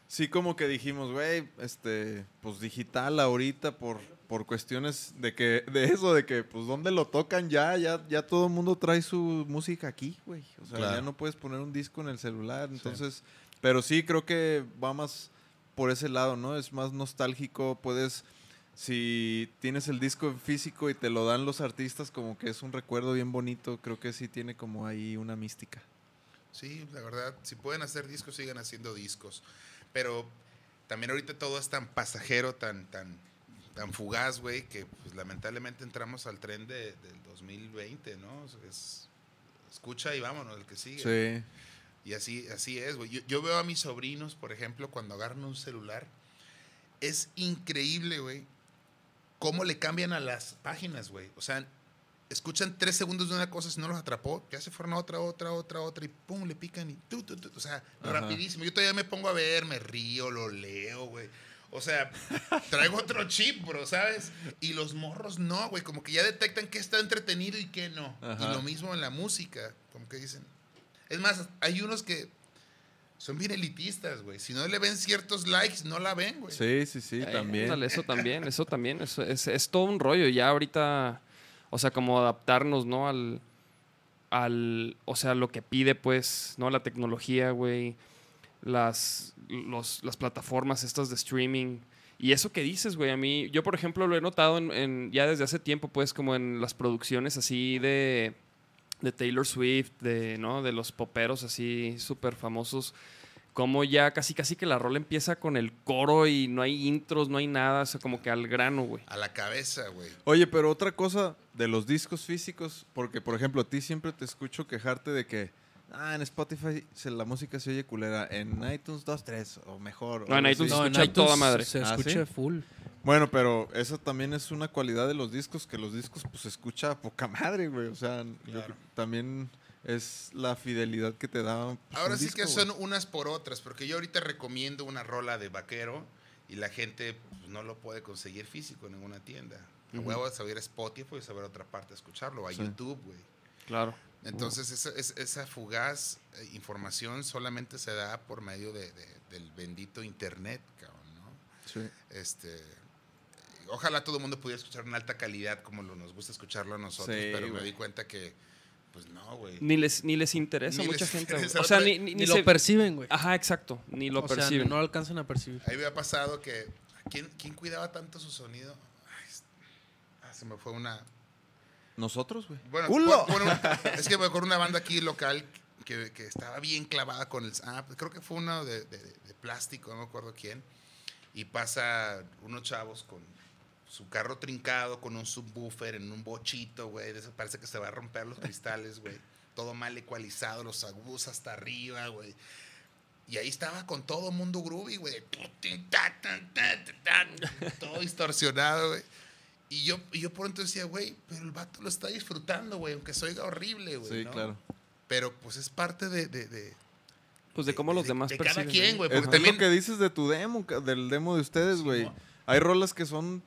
sí como que dijimos, güey, este, pues digital ahorita por, por cuestiones de que, de eso, de que, pues, ¿dónde lo tocan ya? Ya, ya todo el mundo trae su música aquí, güey. O sea, Claro. ya no puedes poner un disco en el celular. Entonces, pero sí creo que va más por ese lado, ¿no? Es más nostálgico, puedes... Si tienes el disco en físico y te lo dan los artistas, como que es un recuerdo bien bonito, creo que sí tiene como ahí una mística. Sí, la verdad, si pueden hacer discos, sigan haciendo discos. Pero también ahorita todo es tan pasajero, tan, tan, tan fugaz, güey, que pues, lamentablemente entramos al tren de- del 2020, ¿no? Es, escucha y vámonos, el que sigue. Sí. Y así, así es, güey. Yo, yo veo a mis sobrinos, por ejemplo, cuando agarran un celular, es increíble, güey, cómo le cambian a las páginas, güey. O sea, escuchan tres segundos de una cosa, si no los atrapó, ya se fueron a otra, otra, otra, otra, y pum, le pican y tu, tu, tu. O sea, Ajá. rapidísimo. Yo todavía me pongo a ver, me río, lo leo, güey. O sea, traigo otro chip, bro, ¿sabes? Y los morros no, güey. Como que ya detectan qué está entretenido y qué no. Ajá. Y lo mismo en la música. Como que dicen. Es más, hay unos que son bien elitistas, güey. Si no le ven ciertos likes, no la ven, güey. Sí, sí, sí, Eh, también. ándale, eso también, eso también. Eso es, es todo un rollo. Ya ahorita, o sea, como adaptarnos, ¿no? Al, al, o sea, lo que pide, pues, ¿no? La tecnología, güey. Las, los, las plataformas estas de streaming. Y eso que dices, güey, a mí, yo por ejemplo lo he notado en, ya desde hace tiempo, pues, como en las producciones así de, de Taylor Swift, de, ¿no? De los poperos así súper famosos como ya casi casi que la rola empieza con el coro y no hay intros, no hay nada, o sea, como que al grano, güey. A la cabeza, güey. Oye, pero otra cosa de los discos físicos, porque por ejemplo a ti siempre te escucho quejarte de que, ah, en Spotify se- la música se oye culera, en iTunes 2, 3 o mejor. o No, en iTunes así. se escucha toda madre. Se ¿Ah, escucha sí? full. Bueno, pero eso también es una cualidad de los discos, que los discos pues se escucha a poca madre, güey. O sea, yo Claro. también es la fidelidad que te da. pues, Ahora sí disco, que son unas por otras, porque yo ahorita recomiendo una rola de vaquero y la gente pues, no lo puede conseguir físico en ninguna tienda. A Ujú. huevo a saber Spotify y saber otra parte a escucharlo, a Sí. YouTube, güey. Claro. Entonces, esa, es- esa fugaz eh, información solamente se da por medio de- de- del bendito internet, cabrón, ¿no? Sí. Este, ojalá todo el mundo pudiera escuchar en alta calidad como lo, nos gusta escucharlo a nosotros, Sí, pero me di cuenta que, pues no, güey. Ni les, ni les interesa a mucha les gente. interesa. O sea, ni, ni, lo se- perciben, güey. Ajá, exacto. Ni lo o sea, perciben. no lo alcanzan a percibir. Ahí me ha pasado que. ¿Quién, quién cuidaba tanto su sonido? Ay, ah, se me fue una. Nosotros, güey. Bueno, ¡Culo! bueno, es que me acuerdo una banda aquí local que, que estaba bien clavada con el. Ah, pues creo que fue uno de, de- de plástico, no me acuerdo quién. Y pasa unos chavos con su carro trincado, con un subwoofer en un bochito, güey. Parece que se va a romper los cristales, güey. Todo mal ecualizado, los agudos hasta arriba, güey. Y ahí estaba con todo mundo groovy, güey. Todo distorsionado, güey. Y yo, y yo por entonces decía, güey, pero el vato lo está disfrutando, güey, aunque se oiga horrible, güey. Sí, ¿no? claro. Pero pues es parte de. de, de- Pues de cómo los de- demás de cada perciben. quien, ¿no? güey. Es, Porque es también. lo que dices de tu demo, del demo de ustedes, güey. Hay rolas que son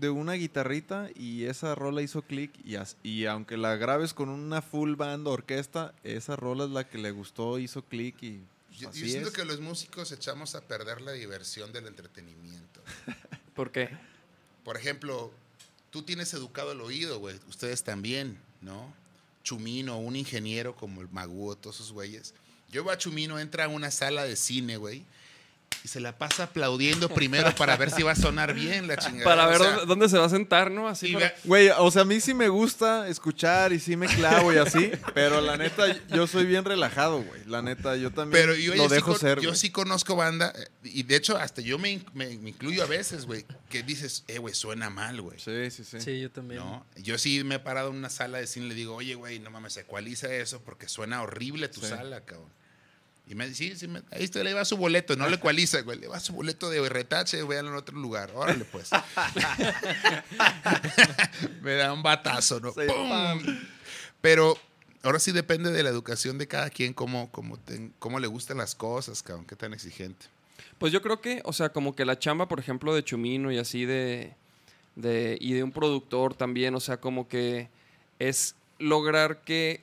de una guitarrita y esa rola hizo clic y, y aunque la grabes con una full band orquesta, esa rola es la que le gustó, hizo clic y pues, Yo, siento es. que los músicos echamos a perder la diversión del entretenimiento. ¿Por qué? Por ejemplo, tú tienes educado el oído, güey. Ustedes también, ¿no? Chumino, un ingeniero como el Magú, todos esos güeyes. Yo veo a Chumino, entra a una sala de cine, güey. Y se la pasa aplaudiendo primero para ver si va a sonar bien la chingada. Para ver O sea, dónde, dónde se va a sentar, ¿no? Así para- Güey, o sea, a mí sí me gusta escuchar y sí me clavo y así, pero la neta, yo soy bien relajado, güey. La neta, yo también Pero yo, lo yo sí dejo con- ser, yo güey. sí conozco banda, eh, y de hecho hasta yo me, me- me incluyo a veces, güey, que dices, eh, güey, suena mal, güey. Sí, sí, sí. Sí, yo también. ¿No? Yo sí me he parado en una sala de cine y le digo, oye, güey, no mames, ecualiza eso porque suena horrible tu Sí. sala, cabrón. Y me dice, sí, sí, me- ahí está, le va su boleto, no le ecualiza, güey, le va su boleto de retache, véanlo en otro lugar, órale, pues. me da un batazo, ¿no? Sí, ¡Pum! pam. Pero ahora sí depende de la educación de cada quien, cómo, cómo, te- cómo le gustan las cosas, cabrón, qué tan exigente. Pues yo creo que, o sea, como que la chamba, por ejemplo, de Chumino y así de, de y de un productor también, o sea, como que es lograr que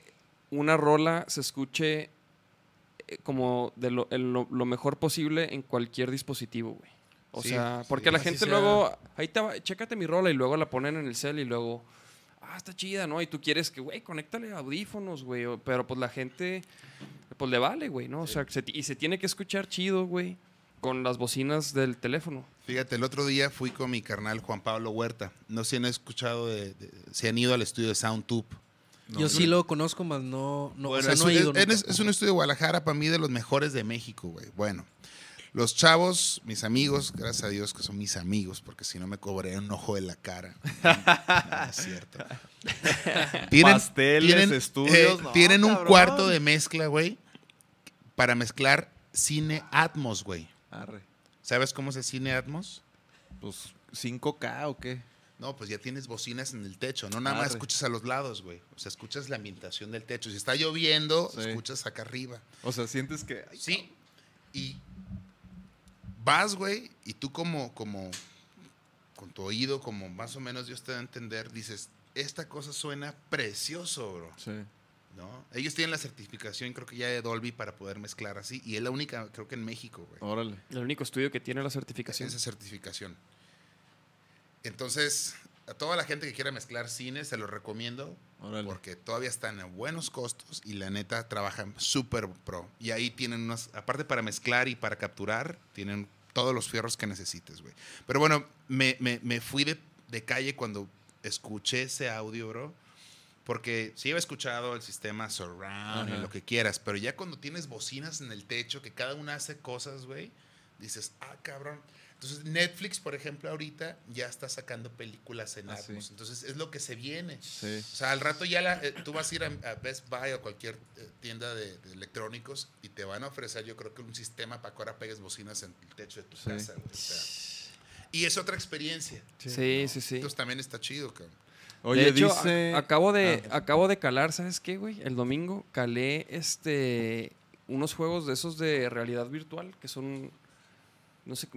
una rola se escuche como de lo, en lo, lo mejor posible en cualquier dispositivo, güey. O Sí, sea, sí, porque la gente sea. luego, ahí te va, chécate mi rola y luego la ponen en el cel y luego, ah, está chida, ¿no? Y tú quieres que, güey, conéctale audífonos, güey. Pero pues la gente, pues le vale, güey, ¿no? O sea, se y se tiene que escuchar chido, güey, con las bocinas del teléfono. Fíjate, el otro día fui con mi carnal Juan Pablo Huerta. No sé si han escuchado, de, de- si han ido al estudio de SoundTube. Yo sí lo conozco, más no, no, o Bueno, sea, es, no he un- ido es- nunca. es- es un estudio de Guadalajara, para mí, de los mejores de México, güey. Bueno, los chavos, mis amigos, gracias a Dios que son mis amigos, porque si no me cobré un ojo de la cara. No, es cierto. Pasteles, estudios, no, tienen un cuarto de mezcla, güey, para mezclar cine Atmos, güey. Arre. ¿Sabes cómo es el cine Atmos? Pues 5K o qué? No, pues ya tienes bocinas en el techo, no nada más escuchas a los lados, güey. O sea, escuchas la ambientación del techo. Si está lloviendo, Sí. escuchas acá arriba. O sea, sientes que ay, Sí. Y vas, güey, y tú como, como, con tu oído, como más o menos Dios te da a entender, dices, esta cosa suena precioso, bro. Sí. ¿No? Ellos tienen la certificación, creo que ya de Dolby, para poder mezclar así. Y es la única, creo que en México, güey. Órale. El único estudio que tiene la certificación. Esa certificación. Entonces, a toda la gente que quiera mezclar cine, se los recomiendo. Órale. Porque todavía están a buenos costos y la neta trabajan súper pro. Y ahí tienen unas, aparte para mezclar y para capturar, tienen todos los fierros que necesites, güey. Pero bueno, me, me- me fui de, de calle cuando escuché ese audio, bro. Porque sí había escuchado el sistema surround y lo que quieras, pero ya cuando tienes bocinas en el techo, que cada una hace cosas, güey, dices, ah, cabrón. Entonces, Netflix, por ejemplo, ahorita ya está sacando películas en Ah, sí. Atmos. Entonces, es lo que se viene. Sí. O sea, al rato ya la- eh, tú vas a ir a, a Best Buy o cualquier eh, tienda de, de electrónicos y te van a ofrecer, yo creo que un sistema para que ahora pegues bocinas en el techo de tu Sí. casa. güey. O sea, y es otra experiencia. Sí, sí, sí. Entonces también está chido, cabrón. Oye, de hecho, dice. a- acabo de Ah. acabo de calar, ¿sabes qué, güey? El domingo calé este unos juegos de esos de realidad virtual que son no sé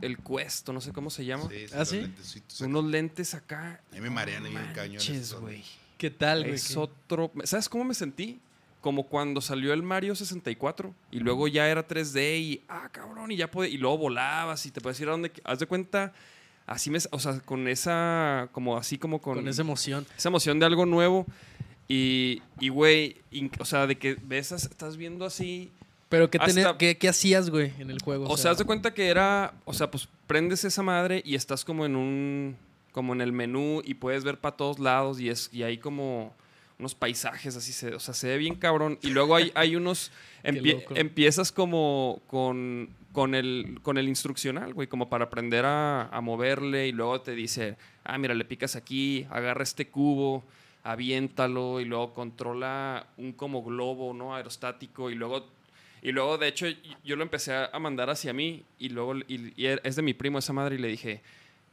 el Quest, o no sé cómo se llama. Sí, ¿Ah, sí? lentecitos. Unos lentes acá. A mí me marean ahí Manches, esos, güey. ¿Qué tal, güey? Es ¿Qué- otro. ¿Sabes cómo me sentí? Como cuando salió el Mario 64 y luego ya era 3D y ah, cabrón, y ya puede, y luego volabas y te puedes ir a donde. Haz de cuenta, así me. O sea, con esa. Como así como con. Con esa emoción. esa emoción de algo nuevo. Y, y güey, o sea, de que ves, estás viendo así. Pero ¿qué, Hasta- tenía- qué, qué hacías, güey, en el juego? O sea, haz de cuenta que era, o sea, pues prendes esa madre y estás como en un, como en el menú y puedes ver para todos lados y es y hay como unos paisajes así, se, o sea, se ve bien cabrón. Y luego hay, hay unos, empie- empiezas como con, con, el, con el instruccional, güey, como para aprender a, a moverle y luego te dice, ah, mira, le picas aquí, agarra este cubo, aviéntalo y luego controla un como globo, ¿no? Aerostático y luego y luego, de hecho, yo lo empecé a mandar hacia mí y luego y, y es de mi primo esa madre y le dije,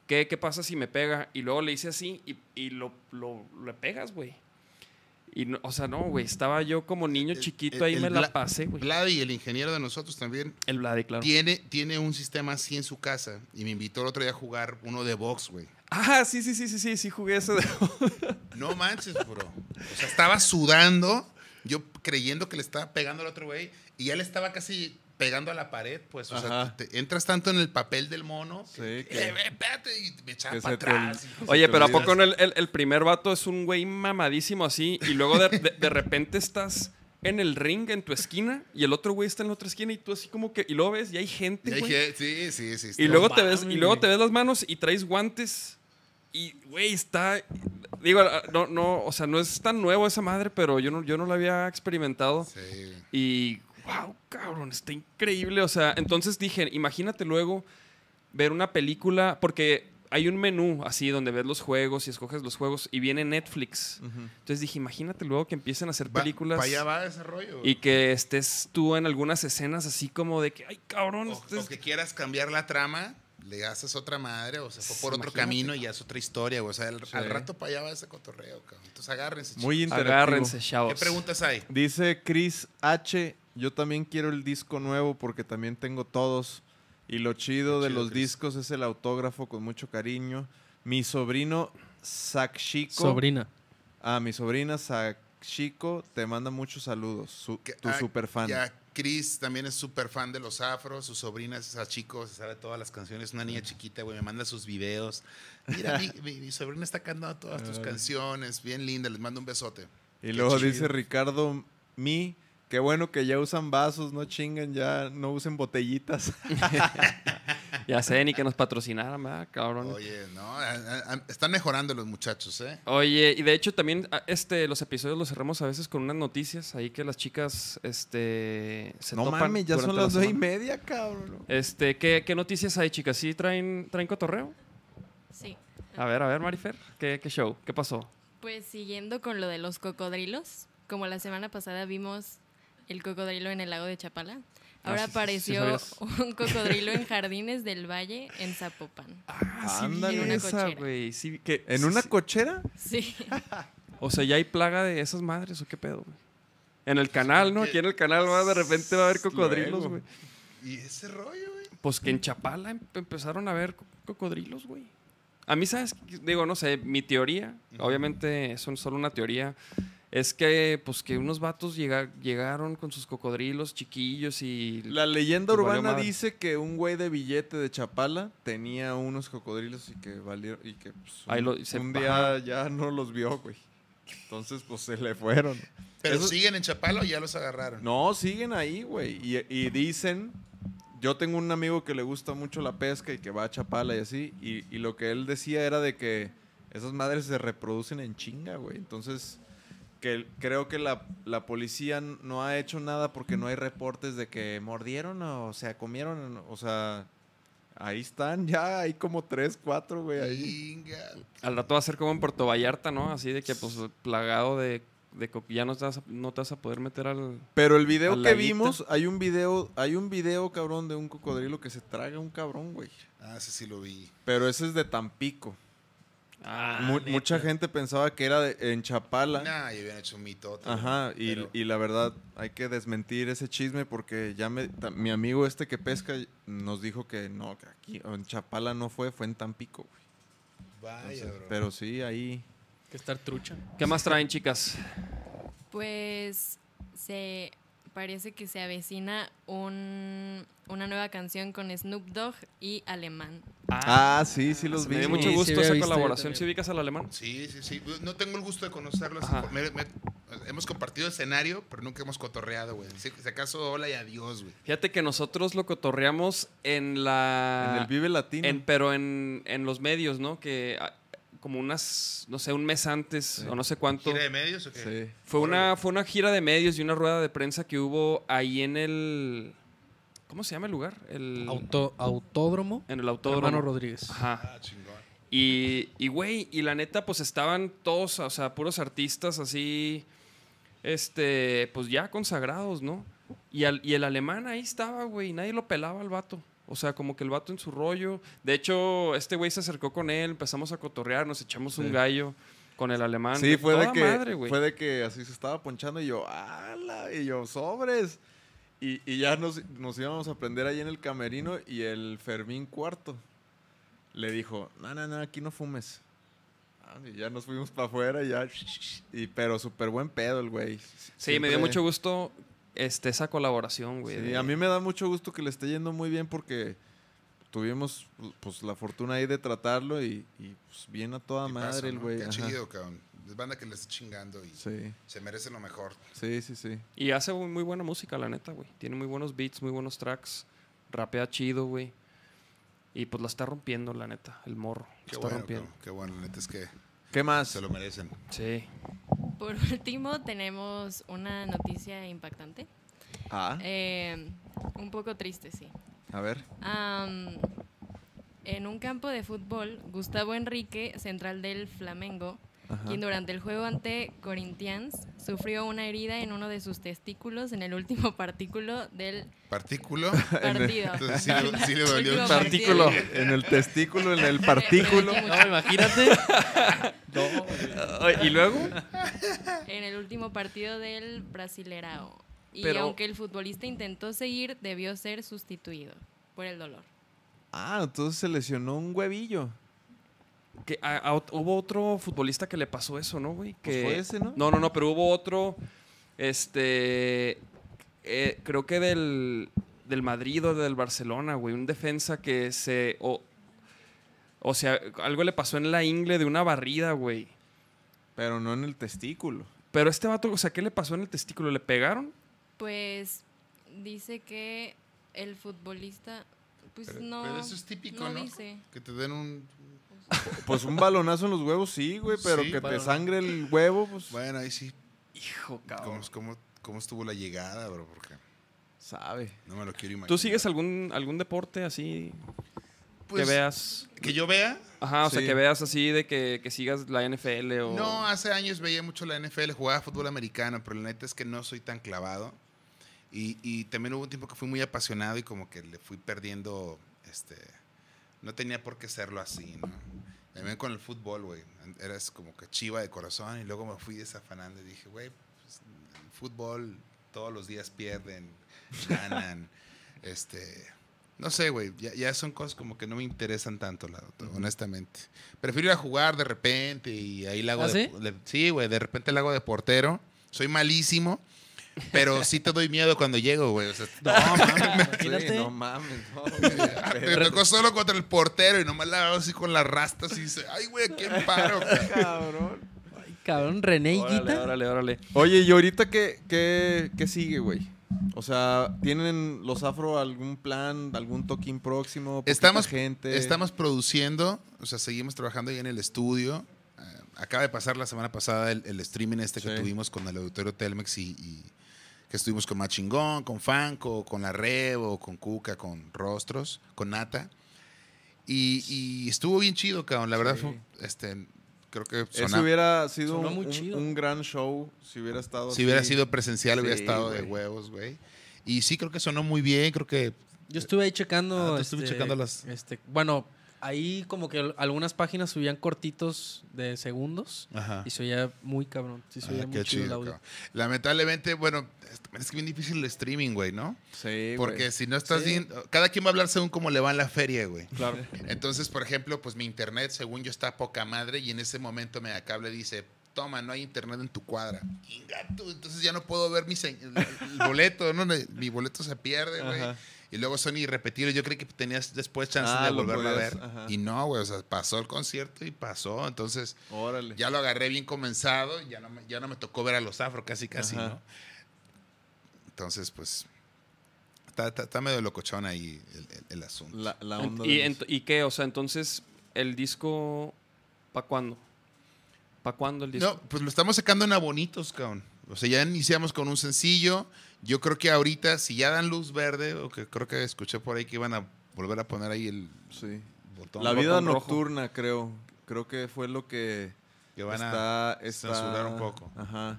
¿qué, qué pasa si me pega? Y luego le hice así y, y lo, lo, le pegas, güey. Y no, o sea, no, güey, estaba yo como niño El- chiquito el- ahí el me la pasé, güey. Vladi, el ingeniero de nosotros también, El Vlade, claro. tiene, tiene un sistema así en su casa y me invitó el otro día a jugar uno de box, güey. Ah, sí, sí, sí, sí, sí, sí jugué eso. de- No manches, bro. O sea, estaba sudando, yo creyendo que le estaba pegando al otro güey, y ya le estaba casi pegando a la pared, pues. O sea, te- entras tanto en el papel del mono. Sí, que, que- "Eh, ve, espérate", y me echaba para te atrás. y- Oye, pero ¿a poco no el, el- el primer vato es un güey mamadísimo así y luego de, de- de repente estás en el ring en tu esquina y el otro güey está en la otra esquina y tú así como que y luego ves y hay gente, Y hay güey. que- sí, sí, sí. Y luego te ves y luego te ves las manos y traes guantes y güey, está digo, no no, o sea, no es tan nuevo esa madre, pero yo no yo no lo había experimentado. Sí. Y, wow, cabrón, está increíble. O sea, entonces dije, imagínate luego ver una película, porque hay un menú así donde ves los juegos y escoges los juegos y viene Netflix. Entonces dije, imagínate luego que empiecen a hacer Va- películas pa' allá va ese rollo. y que estés tú en algunas escenas así como de que, ay, cabrón, o, este o que quieras cambiar la trama, le haces otra madre o se fue por otro Imagínate, camino y ya es otra historia. güey. O sea, al, Sí. al rato para allá va ese cotorreo, cabrón. Entonces agárrense. Muy chicos. interactivo. agárrense, ¿Qué chavos. preguntas hay? Dice Chris H. Yo también quiero el disco nuevo porque también tengo todos. Y lo chido Qué de chido, los Chris. discos es el autógrafo con mucho cariño. Mi sobrino Sakshiko. Sobrina. Ah, mi sobrina Sakshiko te manda muchos saludos. Su- tu ah, super fan. Ya, Chris también es súper fan de los afros. Su sobrina es esa chico, se sabe todas las canciones. Una niña chiquita, güey, me manda sus videos. Mira, mi, mi- mi sobrina está cantando todas tus canciones. Bien linda, les mando un besote. Y Qué luego chido. dice Ricardo Mi. Qué bueno que ya usan vasos, no chingan, ya no usen botellitas. Ya sé, ni que nos patrocinaran, ¿verdad, cabrón? Oye, no, a- a- a- están mejorando los muchachos, ¿eh? Oye, y de hecho también este, los episodios los cerramos a veces con unas noticias ahí que las chicas este, se no topan mames, ya son la las dos y media, cabrón. Este, ¿qué, qué noticias hay, chicas? ¿Sí traen, traen cotorreo? Sí. A ver, a ver, Marifer, ¿qué, qué show? ¿Qué pasó? Pues siguiendo con lo de los cocodrilos, como la semana pasada vimos el cocodrilo en el lago de Chapala, Ah, ahora sí, sí, sí apareció un cocodrilo en Jardines del Valle, en Zapopan. Ah, Ándale. En una esa, güey. Sí, que, ¿En sí, una sí. cochera? Sí. O sea, ya hay plaga de esas madres, ¿o qué pedo, güey? En el canal, ¿no? que- Aquí en el canal va, de repente va a haber cocodrilos, güey. Y ese rollo, güey. Pues que en Chapala em- empezaron a ver co- cocodrilos, güey. A mí, ¿sabes? Digo, no sé, mi teoría, obviamente es un- solo una teoría, es que, pues, que unos vatos llega- llegaron con sus cocodrilos chiquillos y... La leyenda urbana dice que un güey de billete de Chapala tenía unos cocodrilos y que valieron y que pues, un, Ahí lo- se- un día ya no los vio, güey. Entonces, pues se le fueron. Pero Eso- siguen en Chapala o ya los agarraron. No, siguen ahí, güey. Y, y dicen, yo tengo un amigo que le gusta mucho la pesca y que va a Chapala y así, y, y lo que él decía era de que esas madres se reproducen en chinga, güey. Entonces, que creo que la, la policía no ha hecho nada porque no hay reportes de que mordieron o se comieron, o sea, ahí están ya, hay como tres, cuatro, güey, ahí. Al rato va a ser como en Puerto Vallarta, ¿no? Así de que, pues, plagado de... de co- ya no te, vas a, no te vas a poder meter al... Pero el video que vimos, hay un video, hay un video, cabrón, de un cocodrilo que se traga un cabrón, güey. Ah, ese sí lo vi. Pero ese es de Tampico. Ah, Mu- mucha gente pensaba que era de- en Chapala. Nah, ya habían hecho un mitote. Ajá, y, Pero- y la verdad hay que desmentir ese chisme porque ya me, ta- mi amigo este que pesca nos dijo que no, que aquí en Chapala no fue, fue en Tampico, güey. Vaya, Entonces, bro. pero sí, ahí. Que estar trucha. ¿Qué más traen, chicas? Pues se parece que se avecina un, una nueva canción con Snoop Dogg y Alemán. Ah, sí, sí los vi. me dio mucho sí gusto esa colaboración. ¿Sí ubicas al alemán? Sí, sí, sí. No tengo el gusto de conocerlos. Me- me- hemos compartido escenario, pero nunca hemos cotorreado, güey. Si, si acaso, hola y adiós, güey. Fíjate que nosotros lo cotorreamos en la... En el Vive Latino. en- pero en, en los medios, ¿no? Que ah, como unas, no sé, un mes antes o no sé cuánto. ¿Gira de medios o qué? Sí. Fue Órale. una, fue una gira de medios y una rueda de prensa que hubo ahí en el... ¿Cómo se llama el lugar? El, Auto, autódromo. en el autódromo. Hermano Rodríguez. Ajá. Ah, chingón. Y, y, güey, y la neta, pues estaban todos, o sea, puros artistas así, este, pues ya consagrados, ¿no? Y, al- y el alemán ahí estaba, güey, y nadie lo pelaba al vato. O sea, como que el vato en su rollo. De hecho, este güey se acercó con él, empezamos a cotorrear, nos echamos un gallo con el alemán. Sí, fue de, que, madre, fue de que así se estaba ponchando y yo, ¡ala! Y yo, sobres. Y, y ya nos, nos íbamos a prender ahí en el camerino y el Fermín Cuarto le dijo, no, no, no, aquí no fumes. Ah, y ya nos fuimos para afuera y ya. Y, pero súper buen pedo el güey. Sí, me dio mucho gusto este, esa colaboración, güey. Sí, de- a mí me da mucho gusto que le esté yendo muy bien porque tuvimos pues la fortuna ahí de tratarlo y, y, pues bien a toda madre el ¿no? güey. Qué ajá. chido, cabrón. es banda que le está chingando y Sí, se merece lo mejor. sí, sí, sí. Y hace muy muy buena música, la neta, güey. Tiene muy buenos beats, muy buenos tracks. Rapea chido, güey. Y pues la está rompiendo, la neta, el morro. La Qué está bueno, rompiendo. qué, qué bueno, la neta es que ¿Qué más? se lo merecen. Sí. Por último, tenemos una noticia impactante. Ah, Eh, un poco triste, sí. a ver. En un campo de fútbol, Gustavo Enrique, central del Flamengo, Ajá. quien durante el juego ante Corinthians sufrió una herida en uno de sus testículos en el último partículo del Partículo. partido. Entonces sí le- sí le dolió Partículo. En el testículo, en el partículo. No, imagínate. ¿Y luego? En el último partido del Brasilerao. Y Pero- aunque el futbolista intentó seguir, debió ser sustituido por el dolor. Ah, entonces se lesionó un huevillo. Que a- a ot- hubo otro futbolista que le pasó eso, ¿no, güey? Pues Que- fue ese, ¿no? No, no, no, pero hubo otro, este, eh, creo que del, del Madrid o del Barcelona, güey, un defensa que se, o, o sea, algo le pasó en la ingle de una barrida, güey. Pero no en el testículo. Pero este vato, o sea, ¿qué le pasó en el testículo? ¿Le pegaron? Pues dice que el futbolista, pues Pero, no, pero eso es típico, no ¿no? dice. Que te den un... Pues un balonazo en los huevos, sí, güey, pero Sí, que te sangre el huevo, pues. Bueno, ahí sí. Hijo, ¿Cómo, cómo, cómo estuvo la llegada, bro? Porque Sabe. no me lo quiero imaginar. ¿Tú sigues algún, algún deporte así Pues, que veas? ¿Que yo vea? Ajá, o sea, que veas así de que, que sigas la NFL o... No, hace años veía mucho la NFL, jugaba fútbol americano, pero la neta es que no soy tan clavado. Y, y también hubo un tiempo que fui muy apasionado y como que le fui perdiendo, este, no tenía por qué serlo así, ¿no? También con el fútbol, güey, eras como que chiva de corazón y luego me fui desafanando y dije, güey, pues, el fútbol todos los días pierden, ganan, este, no sé, güey, ya, ya son cosas como que no me interesan tanto, la, honestamente. Prefiero ir a jugar de repente y ahí la hago ¿Ah, de, sí? de- sí, güey, de repente la hago de portero. Soy malísimo, pero sí te doy miedo cuando llego, güey. O sea, No, mames, Sí, no mames. no, me tocó solo contra el portero y nomás la hago así con las rastas y dice, ay, güey, ¿a quién paro? cabrón?" cabrón. Ay, cabrón, René Órale, órale, órale. Oye, ¿y ahorita qué, qué, qué sigue, güey? O sea, ¿tienen los afro algún plan, algún toquín próximo? Estamos, gente. estamos produciendo, o sea, seguimos trabajando ahí en el estudio. Eh, acaba de pasar la semana pasada el, el streaming este que Sí. tuvimos con el auditorio Telmex y, y que estuvimos con Machingón, con Fanco, con La Revo, con Cuca, con Rostros, con Nata. Y, y estuvo bien chido, cabrón. La verdad Sí. fue, este, creo que Eso hubiera sido Sonó un, muy un- chido. un gran show si hubiera estado si hubiera así. sido presencial, hubiera Sí, estado de güey. huevos, güey. Y sí, creo que sonó muy bien, creo que Yo estuve ahí checando. Ah, tú estuve este, checando las- este, bueno, ahí como que algunas páginas subían cortitos de segundos. Ajá. Y se oía muy cabrón. Sí, se Ah, oía qué muy chido, el audio. cabrón. Lamentablemente, bueno, es, es que bien difícil el streaming, güey, ¿no? Sí, Porque güey. si no estás Sí. bien, cada quien va a hablar según cómo le va en la feria, güey. Claro. Entonces, por ejemplo, pues mi internet, según yo, está poca madre y en ese momento me cable dice, toma, no hay internet en tu cuadra. Ingato, entonces ya no puedo ver mi el boleto, ¿no? Mi boleto se pierde, güey. Ajá. Y luego son irrepetibles. Yo creí que tenías después chance Ah, de lo volverlo a ver. ajá. Y no, güey, o sea, pasó el concierto y pasó. Entonces, Órale. ya lo agarré bien comenzado y ya no me, ya no me tocó ver a los afro casi, casi, Ajá. ¿no? Entonces, pues, está, está- está medio locochón ahí el, el- el asunto. La, la onda ¿Y, los- ¿Y qué? O sea, entonces, ¿el disco para cuándo? ¿Para cuándo el disco? No, pues lo estamos sacando en abonitos, cabrón. O sea, ya iniciamos con un sencillo. Yo creo que ahorita, si ya dan luz verde, o que creo que escuché por ahí que iban a volver a poner ahí el Sí. botón La botón vida rojo. nocturna, creo. Creo que fue lo que que van está, a está- censurar un poco. Ajá.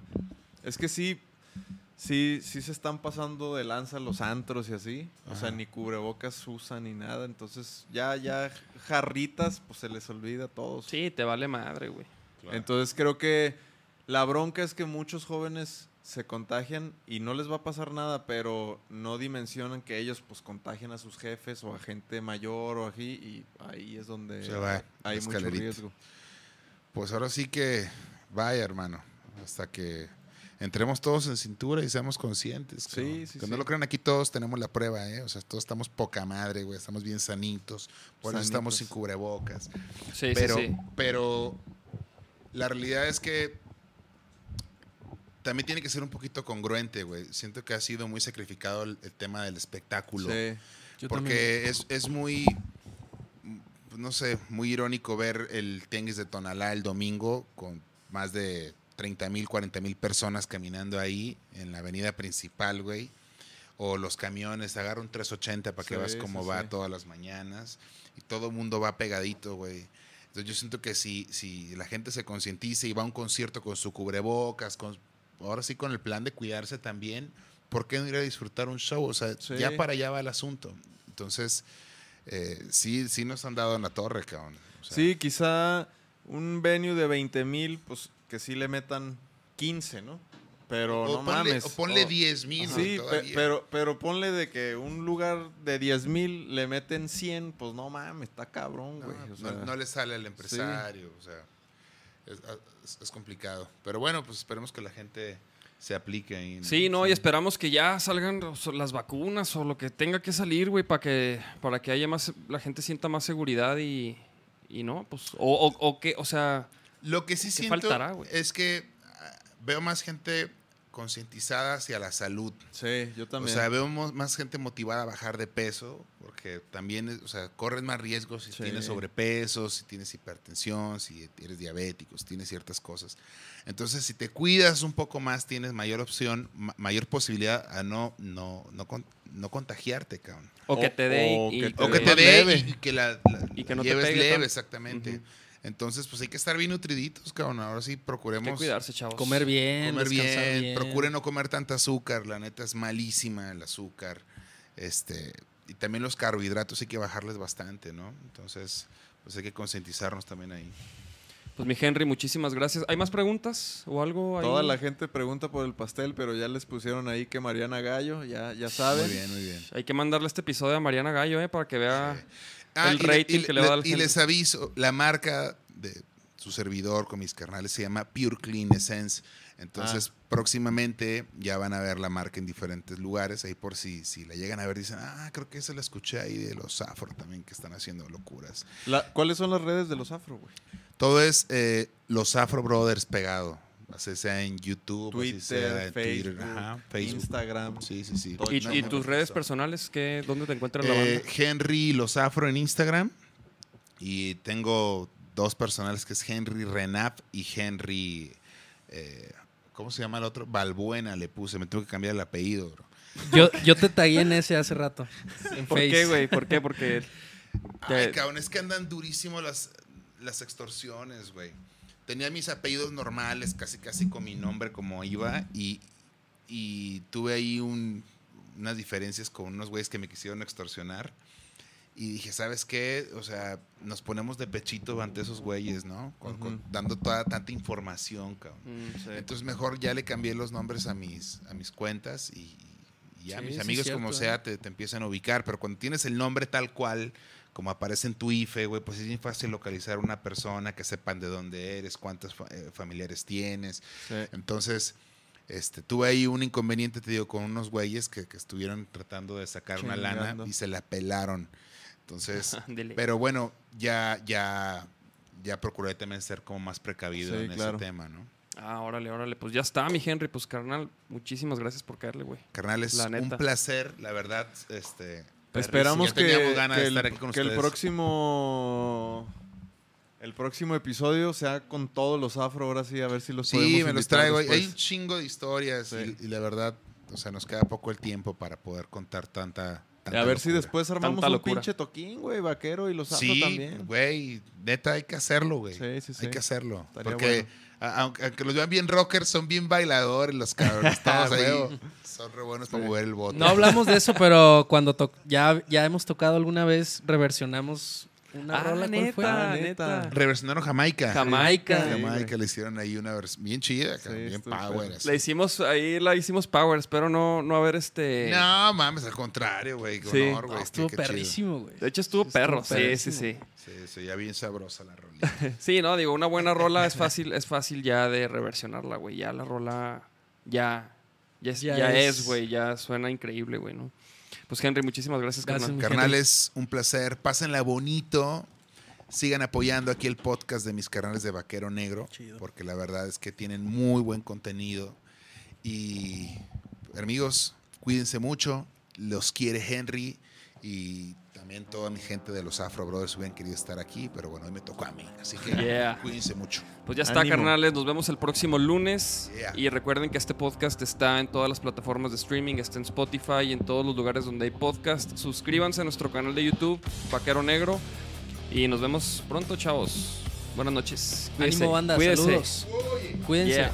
Es que sí, sí, sí se están pasando de lanza los antros y así. O sea, ni cubrebocas usan ni nada. Entonces, ya, ya jarritas, pues se les olvida a todos. Sí, te vale madre, güey. Entonces creo que la bronca es que muchos jóvenes se contagian y no les va a pasar nada, pero no dimensionan que ellos pues contagian a sus jefes o a gente mayor o así y ahí es donde Se va hay mucho riesgo. Pues ahora sí que vaya, hermano. Hasta que entremos todos en cintura y seamos conscientes. Sí, cabrón. sí, Que sí. no lo crean, aquí todos tenemos la prueba, ¿eh? O sea, todos estamos poca madre, güey. Estamos bien sanitos. Por eso estamos sin cubrebocas. Sí, pero, sí, sí. pero la realidad es que también tiene que ser un poquito congruente, güey. Siento que ha sido muy sacrificado el, el tema del espectáculo. Sí. Yo también. porque es, es muy, mm, no sé, muy irónico ver el Tianguis de Tonalá el domingo con más de 30 mil, 40 mil personas caminando ahí en la avenida principal, güey. O los camiones, agarra un 380 para que Sí, veas cómo sí, va sí. todas las mañanas. Y todo el mundo va pegadito, güey. Entonces yo siento que si, si la gente se concientiza y va a un concierto con su cubrebocas, con, ahora sí con el plan de cuidarse también, ¿por qué no ir a disfrutar un show? O sea, Sí. ya para allá va el asunto. Entonces, eh, sí, sí nos han dado en la torre, cabrón. O sea, Sí, quizá un venue de 20 mil, pues que sí le metan 15, ¿no? Pero o no ponle, mames. o ponle O- 10 mil. Sí, pe- pero, pero ponle de que un lugar de 10 mil le meten 100, pues no mames, está cabrón, no, güey. o no- sea, no le sale al empresario. O sea, es, es- es complicado. Pero bueno, pues esperemos que la gente se aplique ahí. Sí, no, y esperamos que ya salgan las vacunas o lo que tenga que salir, güey, para que, para que haya más, la gente sienta más seguridad y, y no, pues, o, o, o que, o sea, Lo que sí ¿Qué siento faltará, es que ah, veo más gente concientizada hacia la salud. Sí, yo también. O sea, veo mo- más gente motivada a bajar de peso, porque también, o sea, corres más riesgos si Sí. tienes sobrepeso, si tienes hipertensión, si eres diabético, si tienes ciertas cosas. Entonces, si te cuidas un poco más, tienes mayor opción, ma- mayor posibilidad a no, no, no, con- no contagiarte, cabrón. o que O- te dé o y, que y te O que te dé leve. y, y que la, la- Y que la no te lleves pegue leve, tanto. exactamente. Ujú. Entonces, pues hay que estar bien nutriditos, cabrón. Ahora sí, hay que procuremos cuidarse, chavos. Comer bien, comer bien, bien. procure no comer tanta azúcar, la neta es malísima el azúcar. Este, y también los carbohidratos hay que bajarles bastante, ¿no? Entonces, pues hay que concientizarnos también ahí. Pues mi Henry, muchísimas gracias. ¿Hay más preguntas o algo ahí? Toda la gente pregunta por el pastel, pero ya les pusieron ahí que Mariana Gallo, ya, ya saben. Muy bien, muy bien. Hay que mandarle este episodio a Mariana Gallo, ¿eh? Para que vea Ah, el y le- rating y que le va a dar Y la les aviso, la marca de su servidor con mis carnales se llama Pure Clean Essence. Entonces, Ah. próximamente ya van a ver la marca en diferentes lugares. Ahí por si, si la llegan a ver, dicen, ah, creo que esa la escuché ahí de los Afro también, que están haciendo locuras. La- ¿Cuáles son las redes de los afro, güey? Todo es eh, los Afro Brothers pegado. Así sea en YouTube, así sea Twitter, en Facebook, Twitter, ajá, Facebook. Instagram. Sí, sí, sí. ¿Y, No, y no, tus redes personales? ¿qué, ¿Dónde te encuentras la Eh, banda? Henry Los Afro en Instagram. Y tengo dos personales que es Henry Renap y Henry. eh, ¿Cómo se llama el otro? Balbuena le puse. Me tuve que cambiar el apellido, bro. Yo, yo te tagué en ese hace rato. En ¿Por Face. qué, güey? ¿Por qué? Porque... Ay, cabrón, es que andan durísimo las, las extorsiones, güey. Tenía mis apellidos normales, casi casi con mi nombre como iba, y, y tuve ahí un- unas diferencias con unos güeyes que me quisieron extorsionar. Y dije, ¿sabes qué? O sea, nos ponemos de pechito ante esos güeyes, ¿no? Con- con- Ujú. dando toda tanta información, cabrón. Mm, sí. Entonces mejor ya le cambié los nombres a mis, a mis cuentas y, y ya Sí, mis sí, amigos cierto, como sea te, te empiezan a ubicar, pero cuando tienes el nombre tal cual, como aparece en tu IFE, güey, pues es bien fácil localizar una persona, que sepan de dónde eres, cuántos fa- eh, familiares tienes. Sí. Entonces, este, tuve ahí un inconveniente, te digo, con unos güeyes que, que estuvieron tratando de sacar una lana y se la pelaron. Entonces, pero bueno, ya, ya, ya procuré también ser como más precavido Sí, en claro. ese tema, ¿no? Ah, órale, órale. Pues ya está, mi Henry. Pues, carnal, muchísimas gracias por caerle, güey. Carnal, es un placer, la verdad. Este, Esperamos que, que el, que próximo el próximo episodio sea con todos los afro, ahora sí, a ver si los podemos Sí, me los traigo. Hay después. un chingo de historias Sí. y, y la verdad, o sea, nos queda poco el tiempo para poder contar tanta. tanta A ver si después armamos Tanta un locura. pinche toquín, güey, vaquero y los afro Sí, también. güey, neta hay que hacerlo, güey. Sí, sí, sí. Hay que hacerlo. Estaría porque bueno. Aunque, aunque los vean bien rockers, son bien bailadores los cabrones. Todos ahí Huevo. son re buenos para mover el bote. No hablamos de eso, pero cuando ya, ya hemos tocado alguna vez, reversionamos una Ah, rola. ¿Cuál neta, fue? Ah, neta. Reversionaron Jamaica. Jamaica. Sí, Jamaica le hicieron ahí una versión bien chida, Sí, bien estuvo power. La hicimos, ahí la hicimos power. Espero no, no haber este... No, mames, al contrario, güey. Sí. honor, No, güey. estuvo qué- qué chido. perrísimo, güey. De hecho, estuvo perro. estuvo Sí, sí, sí. Sí, sí, ya bien sabrosa la rolita. Sí, no, digo, una buena rola es fácil, es fácil ya de reversionarla, güey. Ya la rola, ya, ya es, Ya ya es. es, güey, ya suena increíble, güey, ¿no? Pues Henry, muchísimas gracias, Gracias, carnal. mi Carnales, un placer. Pásenla bonito. sigan apoyando aquí el podcast de mis carnales de Vaquero Negro, Chido. porque la verdad es que tienen muy buen contenido. Y amigos, cuídense mucho, los quiere Henry y también toda mi gente de los Afro Brothers hubieran querido estar aquí, pero bueno, hoy me tocó a mí, así que Yeah. cuídense mucho. Pues ya está, Ánimo. carnales. Nos vemos el próximo lunes. Yeah. Y recuerden que este podcast está en todas las plataformas de streaming, está en Spotify y en todos los lugares donde hay podcast. Suscríbanse a nuestro canal de YouTube, Vaquero Negro. Y nos vemos pronto, chavos. Buenas noches. Cuídense, Ánimo, banda. cuídense. Saludos. Cuídense. Yeah.